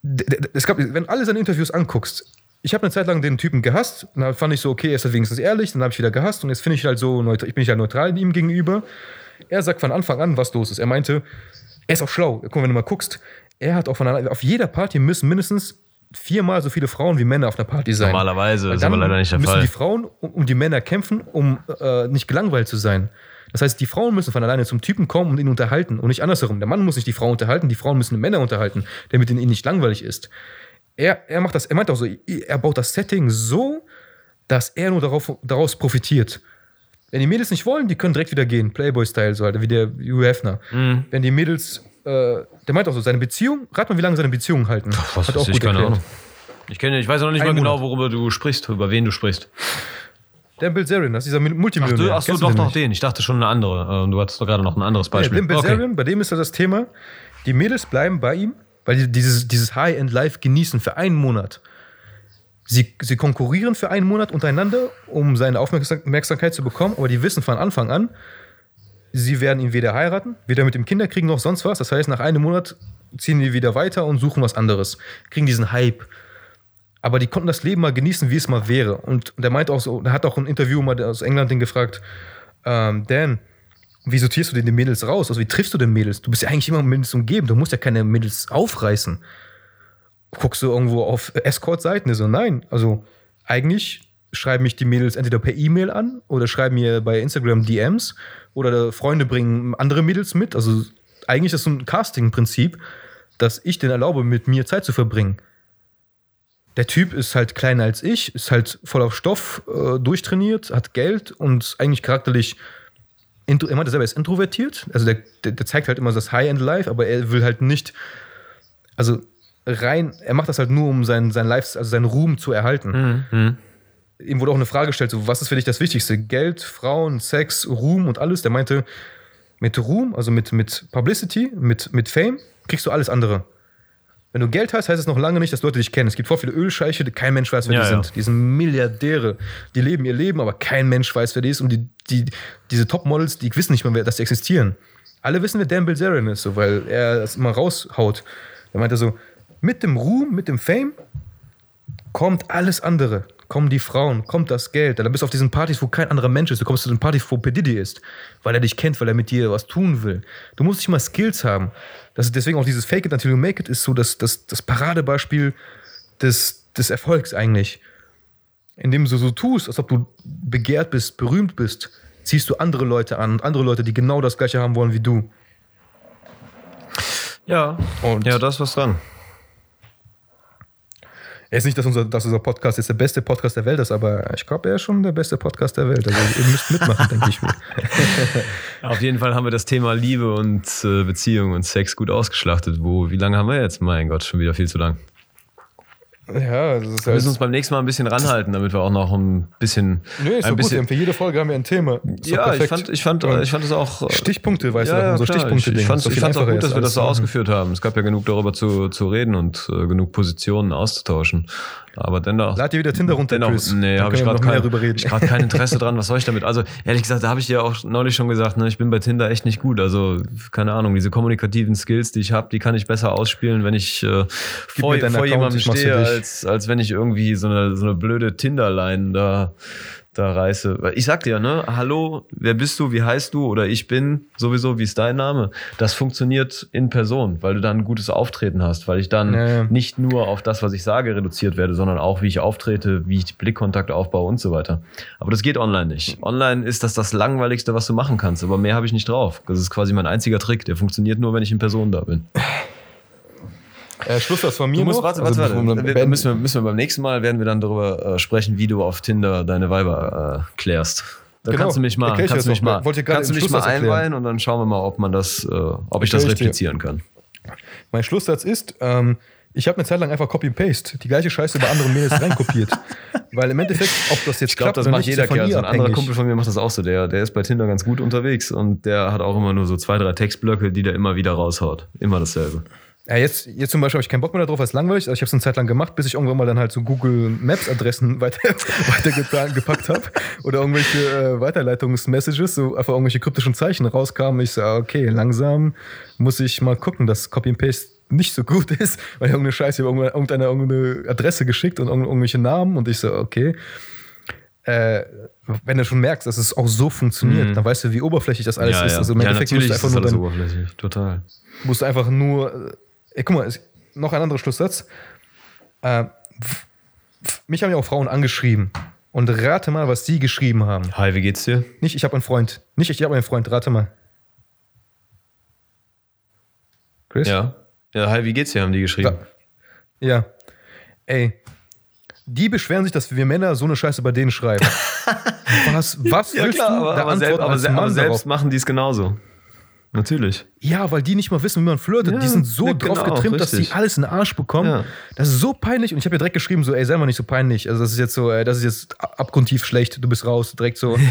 der, der, es gab, wenn du alle seine Interviews anguckst, ich habe eine Zeit lang den Typen gehasst, und dann fand ich so, okay, er ist halt wenigstens ehrlich, dann habe ich wieder gehasst und jetzt finde ich halt so, neutral, ich bin halt neutral ihm gegenüber. Er sagt von Anfang an, was los ist. Er meinte, er ist auch schlau. Guck mal, wenn du mal guckst, er hat auch von auf jeder Party müssen mindestens viermal so viele Frauen wie Männer auf einer Party sein. Normalerweise, Weil ist aber leider nicht der müssen Fall. die Frauen um, um die Männer kämpfen, um äh, nicht gelangweilt zu sein. Das heißt, die Frauen müssen von alleine zum Typen kommen und ihn unterhalten und nicht andersherum. Der Mann muss nicht die Frau unterhalten, die Frauen müssen die Männer unterhalten, damit ihnen nicht langweilig ist. Er, er macht das, er meint auch so, er baut das Setting so, dass er nur darauf, daraus profitiert. Wenn die Mädels nicht wollen, die können direkt wieder gehen. Playboy-Style, so halt, wie der Hugh Hefner. Mhm. Wenn die Mädels, äh, der meint auch so, seine Beziehung, rat mal, wie lange seine Beziehungen halten. Was Hat weiß ich, keine erklärt. Ahnung. Ich, kenne, ich weiß noch nicht Ein mal genau, worüber du sprichst, über wen du sprichst. Der Bill Zarian, das ist dieser Ach, Multimillionär. du, ach so, doch, doch den. Ich dachte schon eine andere. Ähm, Du hattest doch gerade noch ein anderes Ja, Beispiel. Dem Bilzerian, bei dem ist das das Thema, die Mädels bleiben bei ihm, weil die dieses, dieses High-End-Life genießen für einen Monat. Sie, sie konkurrieren für einen Monat untereinander, um seine Aufmerksamkeit zu bekommen, aber die wissen von Anfang an, sie werden ihn weder heiraten, weder mit dem Kinder kriegen noch sonst was. Das heißt, nach einem Monat ziehen die wieder weiter und suchen was anderes, kriegen diesen Hype. Aber die konnten das Leben mal genießen, wie es mal wäre. Und der meint auch so, der hat auch ein Interview mal aus England den gefragt, ähm, Dan, wie sortierst du denn die Mädels raus? Also wie triffst du denn Mädels? Du bist ja eigentlich immer Mädels umgeben, du musst ja keine Mädels aufreißen. Guckst du irgendwo auf Escort-Seiten? So, nein. Also eigentlich schreiben mich die Mädels entweder per E-Mail an oder schreiben mir bei Instagram DMs oder Freunde bringen andere Mädels mit. Also eigentlich ist es so ein Casting-Prinzip, dass ich denen erlaube, mit mir Zeit zu verbringen. Der Typ ist halt kleiner als ich, ist halt voll auf Stoff, äh, durchtrainiert, hat Geld und eigentlich charakterlich er meinte selber, er ist introvertiert. Also der, der, der zeigt halt immer das High-End-Life, aber er will halt nicht, also rein, er macht das halt nur, um seinen, sein Life, also seinen Ruhm zu erhalten. Mhm. Ihm wurde auch eine Frage gestellt, so, was ist für dich das Wichtigste? Geld, Frauen, Sex, Ruhm und alles. Der meinte, mit Ruhm, also mit, mit Publicity, mit, mit Fame, kriegst du alles andere. Wenn du Geld hast, heißt es noch lange nicht, dass Leute dich kennen. Es gibt voll viele Ölscheiche, die kein Mensch weiß, wer Ja, die ja. sind. Die sind Milliardäre. Die leben ihr Leben, aber kein Mensch weiß, wer die ist. Und die, die, diese Topmodels, die wissen nicht mal, wer, dass die existieren. Alle wissen, wer Dan Bilzerian ist, so, weil er das immer raushaut. Er meinte so, mit dem Ruhm, mit dem Fame kommt alles andere. Kommen die Frauen, kommt das Geld. Dann bist du auf diesen Partys, wo kein anderer Mensch ist. Du kommst zu den Partys, wo P. Diddy ist, weil er dich kennt, weil er mit dir was tun will. Du musst nicht mal Skills haben. Das ist deswegen auch dieses Fake it until you make it ist so das, das, das Paradebeispiel des, des Erfolgs eigentlich. Indem du so tust, als ob du begehrt bist, berühmt bist, ziehst du andere Leute an und andere Leute, die genau das Gleiche haben wollen wie du. Ja. Und- ja, da ist was dran. Er ist nicht, dass unser, dass unser Podcast jetzt der beste Podcast der Welt ist, aber ich glaube, er ist schon der beste Podcast der Welt. Also ihr müsst mitmachen, denke ich mir. *laughs* Auf jeden Fall haben wir das Thema Liebe und äh, Beziehung und Sex gut ausgeschlachtet. Wo, wie lange haben wir jetzt? Mein Gott, schon wieder viel zu lang. Ja, das ist Wir müssen uns halt. beim nächsten Mal ein bisschen ranhalten, damit wir auch noch ein bisschen. Nee, ist ein gut. Wir bisschen haben für jede Folge haben wir ein Thema. Ja, ich fand, ich, fand, ich fand es auch. äh, Stichpunkte, weißt du, ja, ja, so klar. Ich, ich fand es So auch gut, dass wir das so machen. ausgeführt haben. Es gab ja genug darüber zu, zu reden und äh, genug Positionen auszutauschen. Aber dennoch. Lad dir wieder Tinder runter, Dennoch, Chris. nee, habe ich gerade kein, ich kein Interesse dran. Was soll ich damit? Also, ehrlich gesagt, da habe ich dir auch neulich schon gesagt, ne, ich bin bei Tinder echt nicht gut. Also, keine Ahnung, diese kommunikativen Skills, die ich habe, die kann ich besser ausspielen, wenn ich äh, vor, vor jemandem stehe, als, als wenn ich irgendwie so eine, so eine blöde Tinder-Line da, da reiße. Ich sag dir, ne, hallo, wer bist du, wie heißt du oder ich bin sowieso, wie ist dein Name? Das funktioniert in Person, weil du dann ein gutes Auftreten hast, weil ich dann ja. nicht nur auf das, was ich sage, reduziert werde, sondern auch, wie ich auftrete, wie ich Blickkontakt aufbaue und so weiter. Aber das geht online nicht. Online ist das das Langweiligste, was du machen kannst, aber mehr habe ich nicht drauf. Das ist quasi mein einziger Trick. Der funktioniert nur, wenn ich in Person da bin. Äh, Schlusssatz von mir Du musst, noch. warte, Also, warte, bevor warte. wir müssen, wir, müssen wir beim nächsten Mal werden wir dann darüber äh, sprechen, wie du auf Tinder deine Weiber äh, klärst. Da Genau. kannst du mich mal, kannst du das mich mal, Wollte kannst du mich mal einweihen und dann schauen wir mal, ob man das, äh, ob ich das replizieren kann. Mein Schlusssatz ist, ähm, ich habe eine Zeit lang einfach Copy-Paste, die gleiche Scheiße bei anderen Mails reinkopiert. *laughs* Weil im Endeffekt, ob das jetzt Ich glaube, klappt das macht nicht, jeder Kerl. ein anderer. Kumpel von mir macht das auch so. Der, der ist bei Tinder ganz gut unterwegs und der hat auch immer nur so zwei, drei Textblöcke, die der immer wieder raushaut. Immer dasselbe. Ja, jetzt, jetzt zum Beispiel habe ich keinen Bock mehr darauf, weil es langweilig ist. Also ich habe es eine Zeit lang gemacht, bis ich irgendwann mal dann halt so Google Maps Adressen *laughs* weiter, weitergetan, gepackt habe oder irgendwelche äh, Weiterleitungsmessages, so einfach irgendwelche kryptischen Zeichen rauskamen. Ich so, ah, okay, langsam muss ich mal gucken, dass Copy and Paste nicht so gut ist, weil ich irgendeine Scheiße über irgendeine, Adresse geschickt und irgend- irgendwelche Namen und ich so, okay. Äh, wenn du schon merkst, dass es auch so funktioniert, dann weißt du, wie oberflächlich das alles ist. Also im Mhm. ja, Endeffekt musst du einfach nur oberflächlich. Total. musst du einfach nur. Ey, guck mal, es, noch ein anderer Schlusssatz. Äh, mich haben ja auch Frauen angeschrieben. Und rate mal, was sie geschrieben haben. Hi, wie geht's dir? Nicht, ich habe einen Freund. Nicht, ich habe einen Freund. Rate mal. Chris? Ja. Ja, hi, wie geht's dir, haben die geschrieben. Ja. Ey. Die beschweren sich, dass wir Männer so eine Scheiße bei denen schreiben. *laughs* was was Ja, willst klar, du aber, aber, selbst, aber, aber selbst machen die es genauso. Natürlich. Ja, weil die nicht mal wissen, wie man flirtet. Ja, die sind so ja, drauf genau, getrimmt, dass sie alles in den Arsch bekommen. Ja. Das ist so peinlich. Und ich habe ja direkt geschrieben, so, ey, sei mal nicht so peinlich. Also das ist jetzt so, ey, das ist jetzt abgrundtief schlecht, du bist raus. Direkt so. *laughs*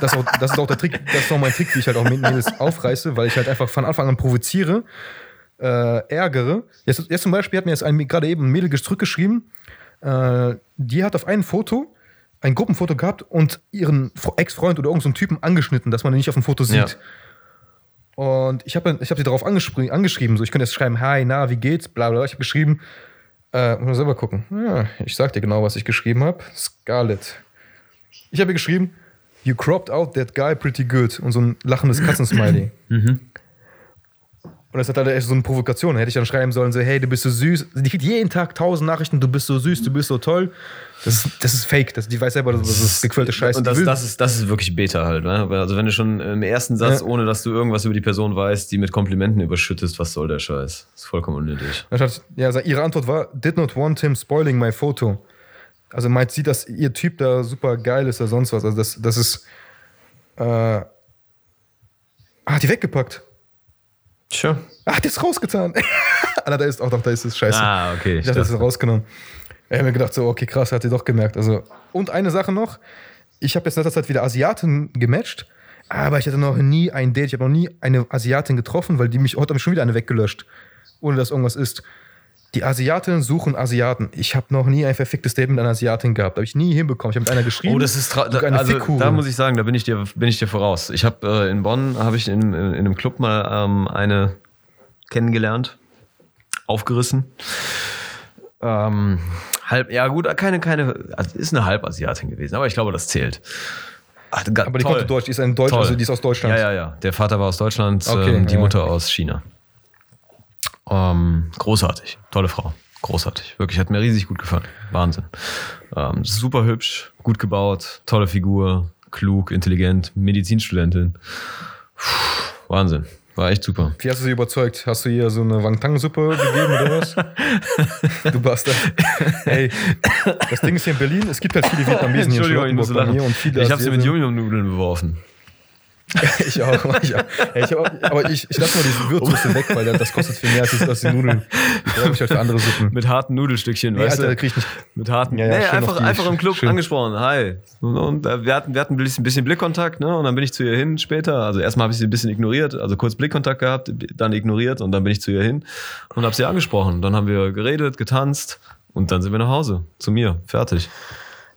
Das ist auch, das ist auch der Trick, das ist auch mein Trick, wie ich halt auch mit Mädels aufreiße, weil ich halt einfach von Anfang an provoziere, äh, ärgere. Jetzt, jetzt zum Beispiel hat mir jetzt gerade eben ein Mädel zurückgeschrieben, äh, die hat auf ein Foto ein Gruppenfoto gehabt und ihren Fre- Ex-Freund oder irgendeinen so einen Typen angeschnitten, dass man ihn nicht auf dem Foto sieht. Und ich habe ich hab sie darauf angeschrieben, so ich könnte jetzt schreiben, hi, na, wie geht's, bla bla. Ich habe geschrieben, äh, muss mal selber gucken. Ja, ich sag dir genau, was ich geschrieben habe. Scarlett. Ich habe geschrieben, you cropped out that guy pretty good. Und so ein lachendes Katzensmiley. *laughs* Und das hat halt echt so eine Provokation. Da hätte ich dann schreiben sollen, so, hey, du bist so süß. Die kriegt jeden Tag tausend Nachrichten, du bist so süß, du bist so toll. Das ist, das ist fake. Das, die weiß selber, dass das ist gequälte Scheiße. Und das, das, ist, das ist wirklich Beta halt. Ne? Also wenn du schon im ersten Satz, Ja. ohne dass du irgendwas über die Person weißt, die mit Komplimenten überschüttest, was soll der Scheiß? Das ist vollkommen unnötig. Ja, sa- ihre Antwort war, did not want him spoiling my photo. Also meint sie, dass ihr Typ da super geil ist oder sonst was. Also das, das ist. Äh, ah, hat die weggepackt. Tja. *laughs* Ah, hat die es rausgetan. ah, da ist auch doch, da ist es scheiße. Ah, okay. ich dachte, das ist rausgenommen. Ich habe mir gedacht, so, okay, krass, hat die doch gemerkt. Also, und eine Sache noch. Ich habe jetzt in letzter Zeit wieder Asiaten gematcht, aber ich hatte noch nie ein Date. Ich habe noch nie eine Asiatin getroffen, weil die mich, heute habe ich schon wieder eine weggelöscht, ohne dass irgendwas ist. Die Asiatinnen suchen Asiaten. Ich habe noch nie ein verficktes Date mit einer Asiatin gehabt. Habe ich nie hinbekommen. Ich habe mit einer geschrieben. Oh, das ist da, also, Fickhure. da muss ich sagen, da bin ich dir, bin ich dir voraus. Ich habe äh, in Bonn habe ich in, in, in einem Club mal ähm, eine kennengelernt, aufgerissen. Ähm, halb, ja gut, keine, keine, also ist eine Halbasiatin gewesen, aber ich glaube, das zählt. Ach, aber die toll. konnte Deutsch. Die ist ein Deutsch, Toll. also die ist aus Deutschland. Ja, ja, ja. Der Vater war aus Deutschland, Okay, ähm, die ja. Mutter aus China. Ähm, großartig. Tolle Frau. Großartig. Wirklich, hat mir riesig gut gefallen. Wahnsinn. Ähm, super hübsch, gut gebaut, tolle Figur, klug, intelligent, Medizinstudentin. Puh, Wahnsinn. War echt super. Wie hast du sie überzeugt? Hast du ihr so eine Wangtang-Suppe gegeben oder was? *laughs* du Bastard. Ey, das Ding ist hier in Berlin, es gibt halt viele Vietnamesen hier in Entschuldigung, ich muss lachen. und viele Ich habe sie mit. Julium-Nudeln beworfen. *laughs* Ich auch. Ich auch. Ich auch aber ich, ich lasse mal diese Würzsoße weg, weil das kostet viel mehr als die, als die Nudeln. Die brauche ich halt für andere Suppen. Mit harten Nudelstückchen, Nee, weißt Alter, du? krieg ich nicht. Mit harten. Ja, ja, nee, einfach, einfach im Club schön. angesprochen. Hi. Und, und äh, wir hatten, wir hatten ein bisschen, bisschen Blickkontakt, ne? Und dann bin ich zu ihr hin später. Also erstmal habe ich sie ein bisschen ignoriert, also kurz Blickkontakt gehabt, dann ignoriert und dann bin ich zu ihr hin und habe sie angesprochen. Dann haben wir geredet, getanzt und dann sind wir nach Hause. Zu mir. Fertig.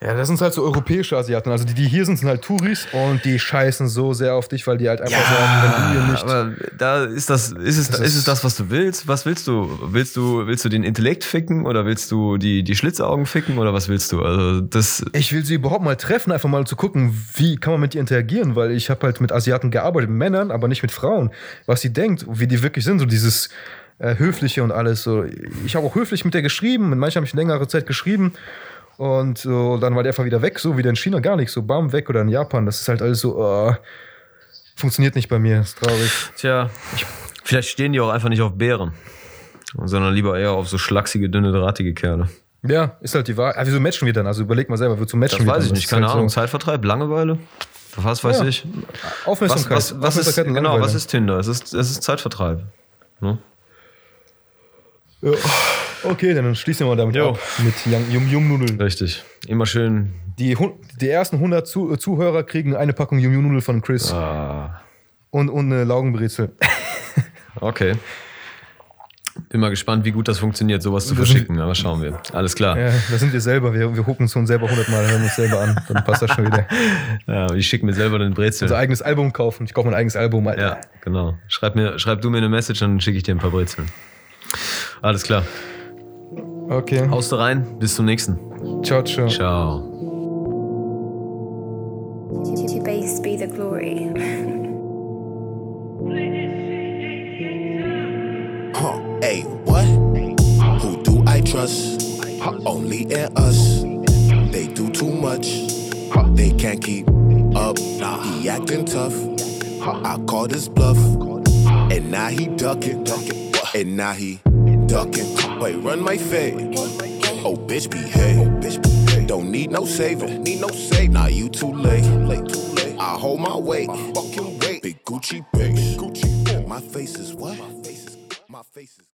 Ja, das sind halt so europäische Asiaten. Also die, die hier sind, sind halt Touris und die scheißen so sehr auf dich, weil die halt einfach sagen, wenn du hier nicht. aber da ist das, ist es, Das ist, ist- es das, was du willst? Was willst du? Willst du, willst du den Intellekt ficken oder willst du die, die Schlitzaugen ficken oder was willst du? Also das, Ich will sie überhaupt mal treffen, einfach mal zu gucken, wie kann man mit ihr interagieren, weil ich habe halt mit Asiaten gearbeitet, mit Männern, aber nicht mit Frauen. Was sie denkt, wie die wirklich sind, so dieses äh, Höfliche und alles. So. Ich habe auch höflich mit der geschrieben, mit manchen habe ich längere Zeit geschrieben und so, dann war der einfach wieder weg, so wie in China gar nicht, so bam, weg oder in Japan. Das ist halt alles so, äh, funktioniert nicht bei mir, ist traurig. Tja, vielleicht stehen die auch einfach nicht auf Bären, sondern lieber eher auf so schlachsige, dünne, drahtige Kerle. Ja, ist halt die Wahrheit. Ah, wieso matchen wir dann? Also überleg mal selber, wozu matchen Das wir weiß dann? ich nicht, ist keine halt Ahnung. So Zeitvertreib, Langeweile? Was weiß Ja. ich. Was, Aufmerksamkeit. was, was ist, Aufmerksamkeit und genau, was ist Tinder? Es ist, es ist Zeitvertreib. Ne? Ja. Okay, dann schließen wir mal damit Jo. ab. Mit Yum Yum Nudeln. Richtig. Immer schön. Die, die ersten 100 Zu Zuhörer kriegen eine Packung Yum Yum Nudeln von Chris Ah, und, und eine Laugenbrezel. *laughs* okay. Bin mal gespannt, wie gut das funktioniert, sowas zu Das- verschicken. Aber schauen wir. Alles klar. Ja, das sind wir selber. Wir, wir hucken es uns selber 100 Mal, hören uns selber an. Dann passt das schon wieder. *laughs* Ja, ich schicke mir selber den Brezel. Unser eigenes Album kaufen. Ich kaufe mein eigenes Album, Alter. Ja, genau. Schreib, mir, schreib du mir eine Message, dann schicke ich dir ein paar Brezeln. Alles klar. Okay. Haust du rein. Bis zum nächsten. Ciao, ciao. Ciao. To base be the glory. Huh, hey, what? Who do I trust? Only in us. They do too much. They can't keep up. He acting tough. I called his bluff. And now he ducking. And now he ducking. Wait, run my fade. Oh, bitch, behave. Don't need no saving. Need no save. Nah, you too late. Late, too late. I hold my weight. Weight. Big Gucci base. Gucci. My face is what? My face is. My face is.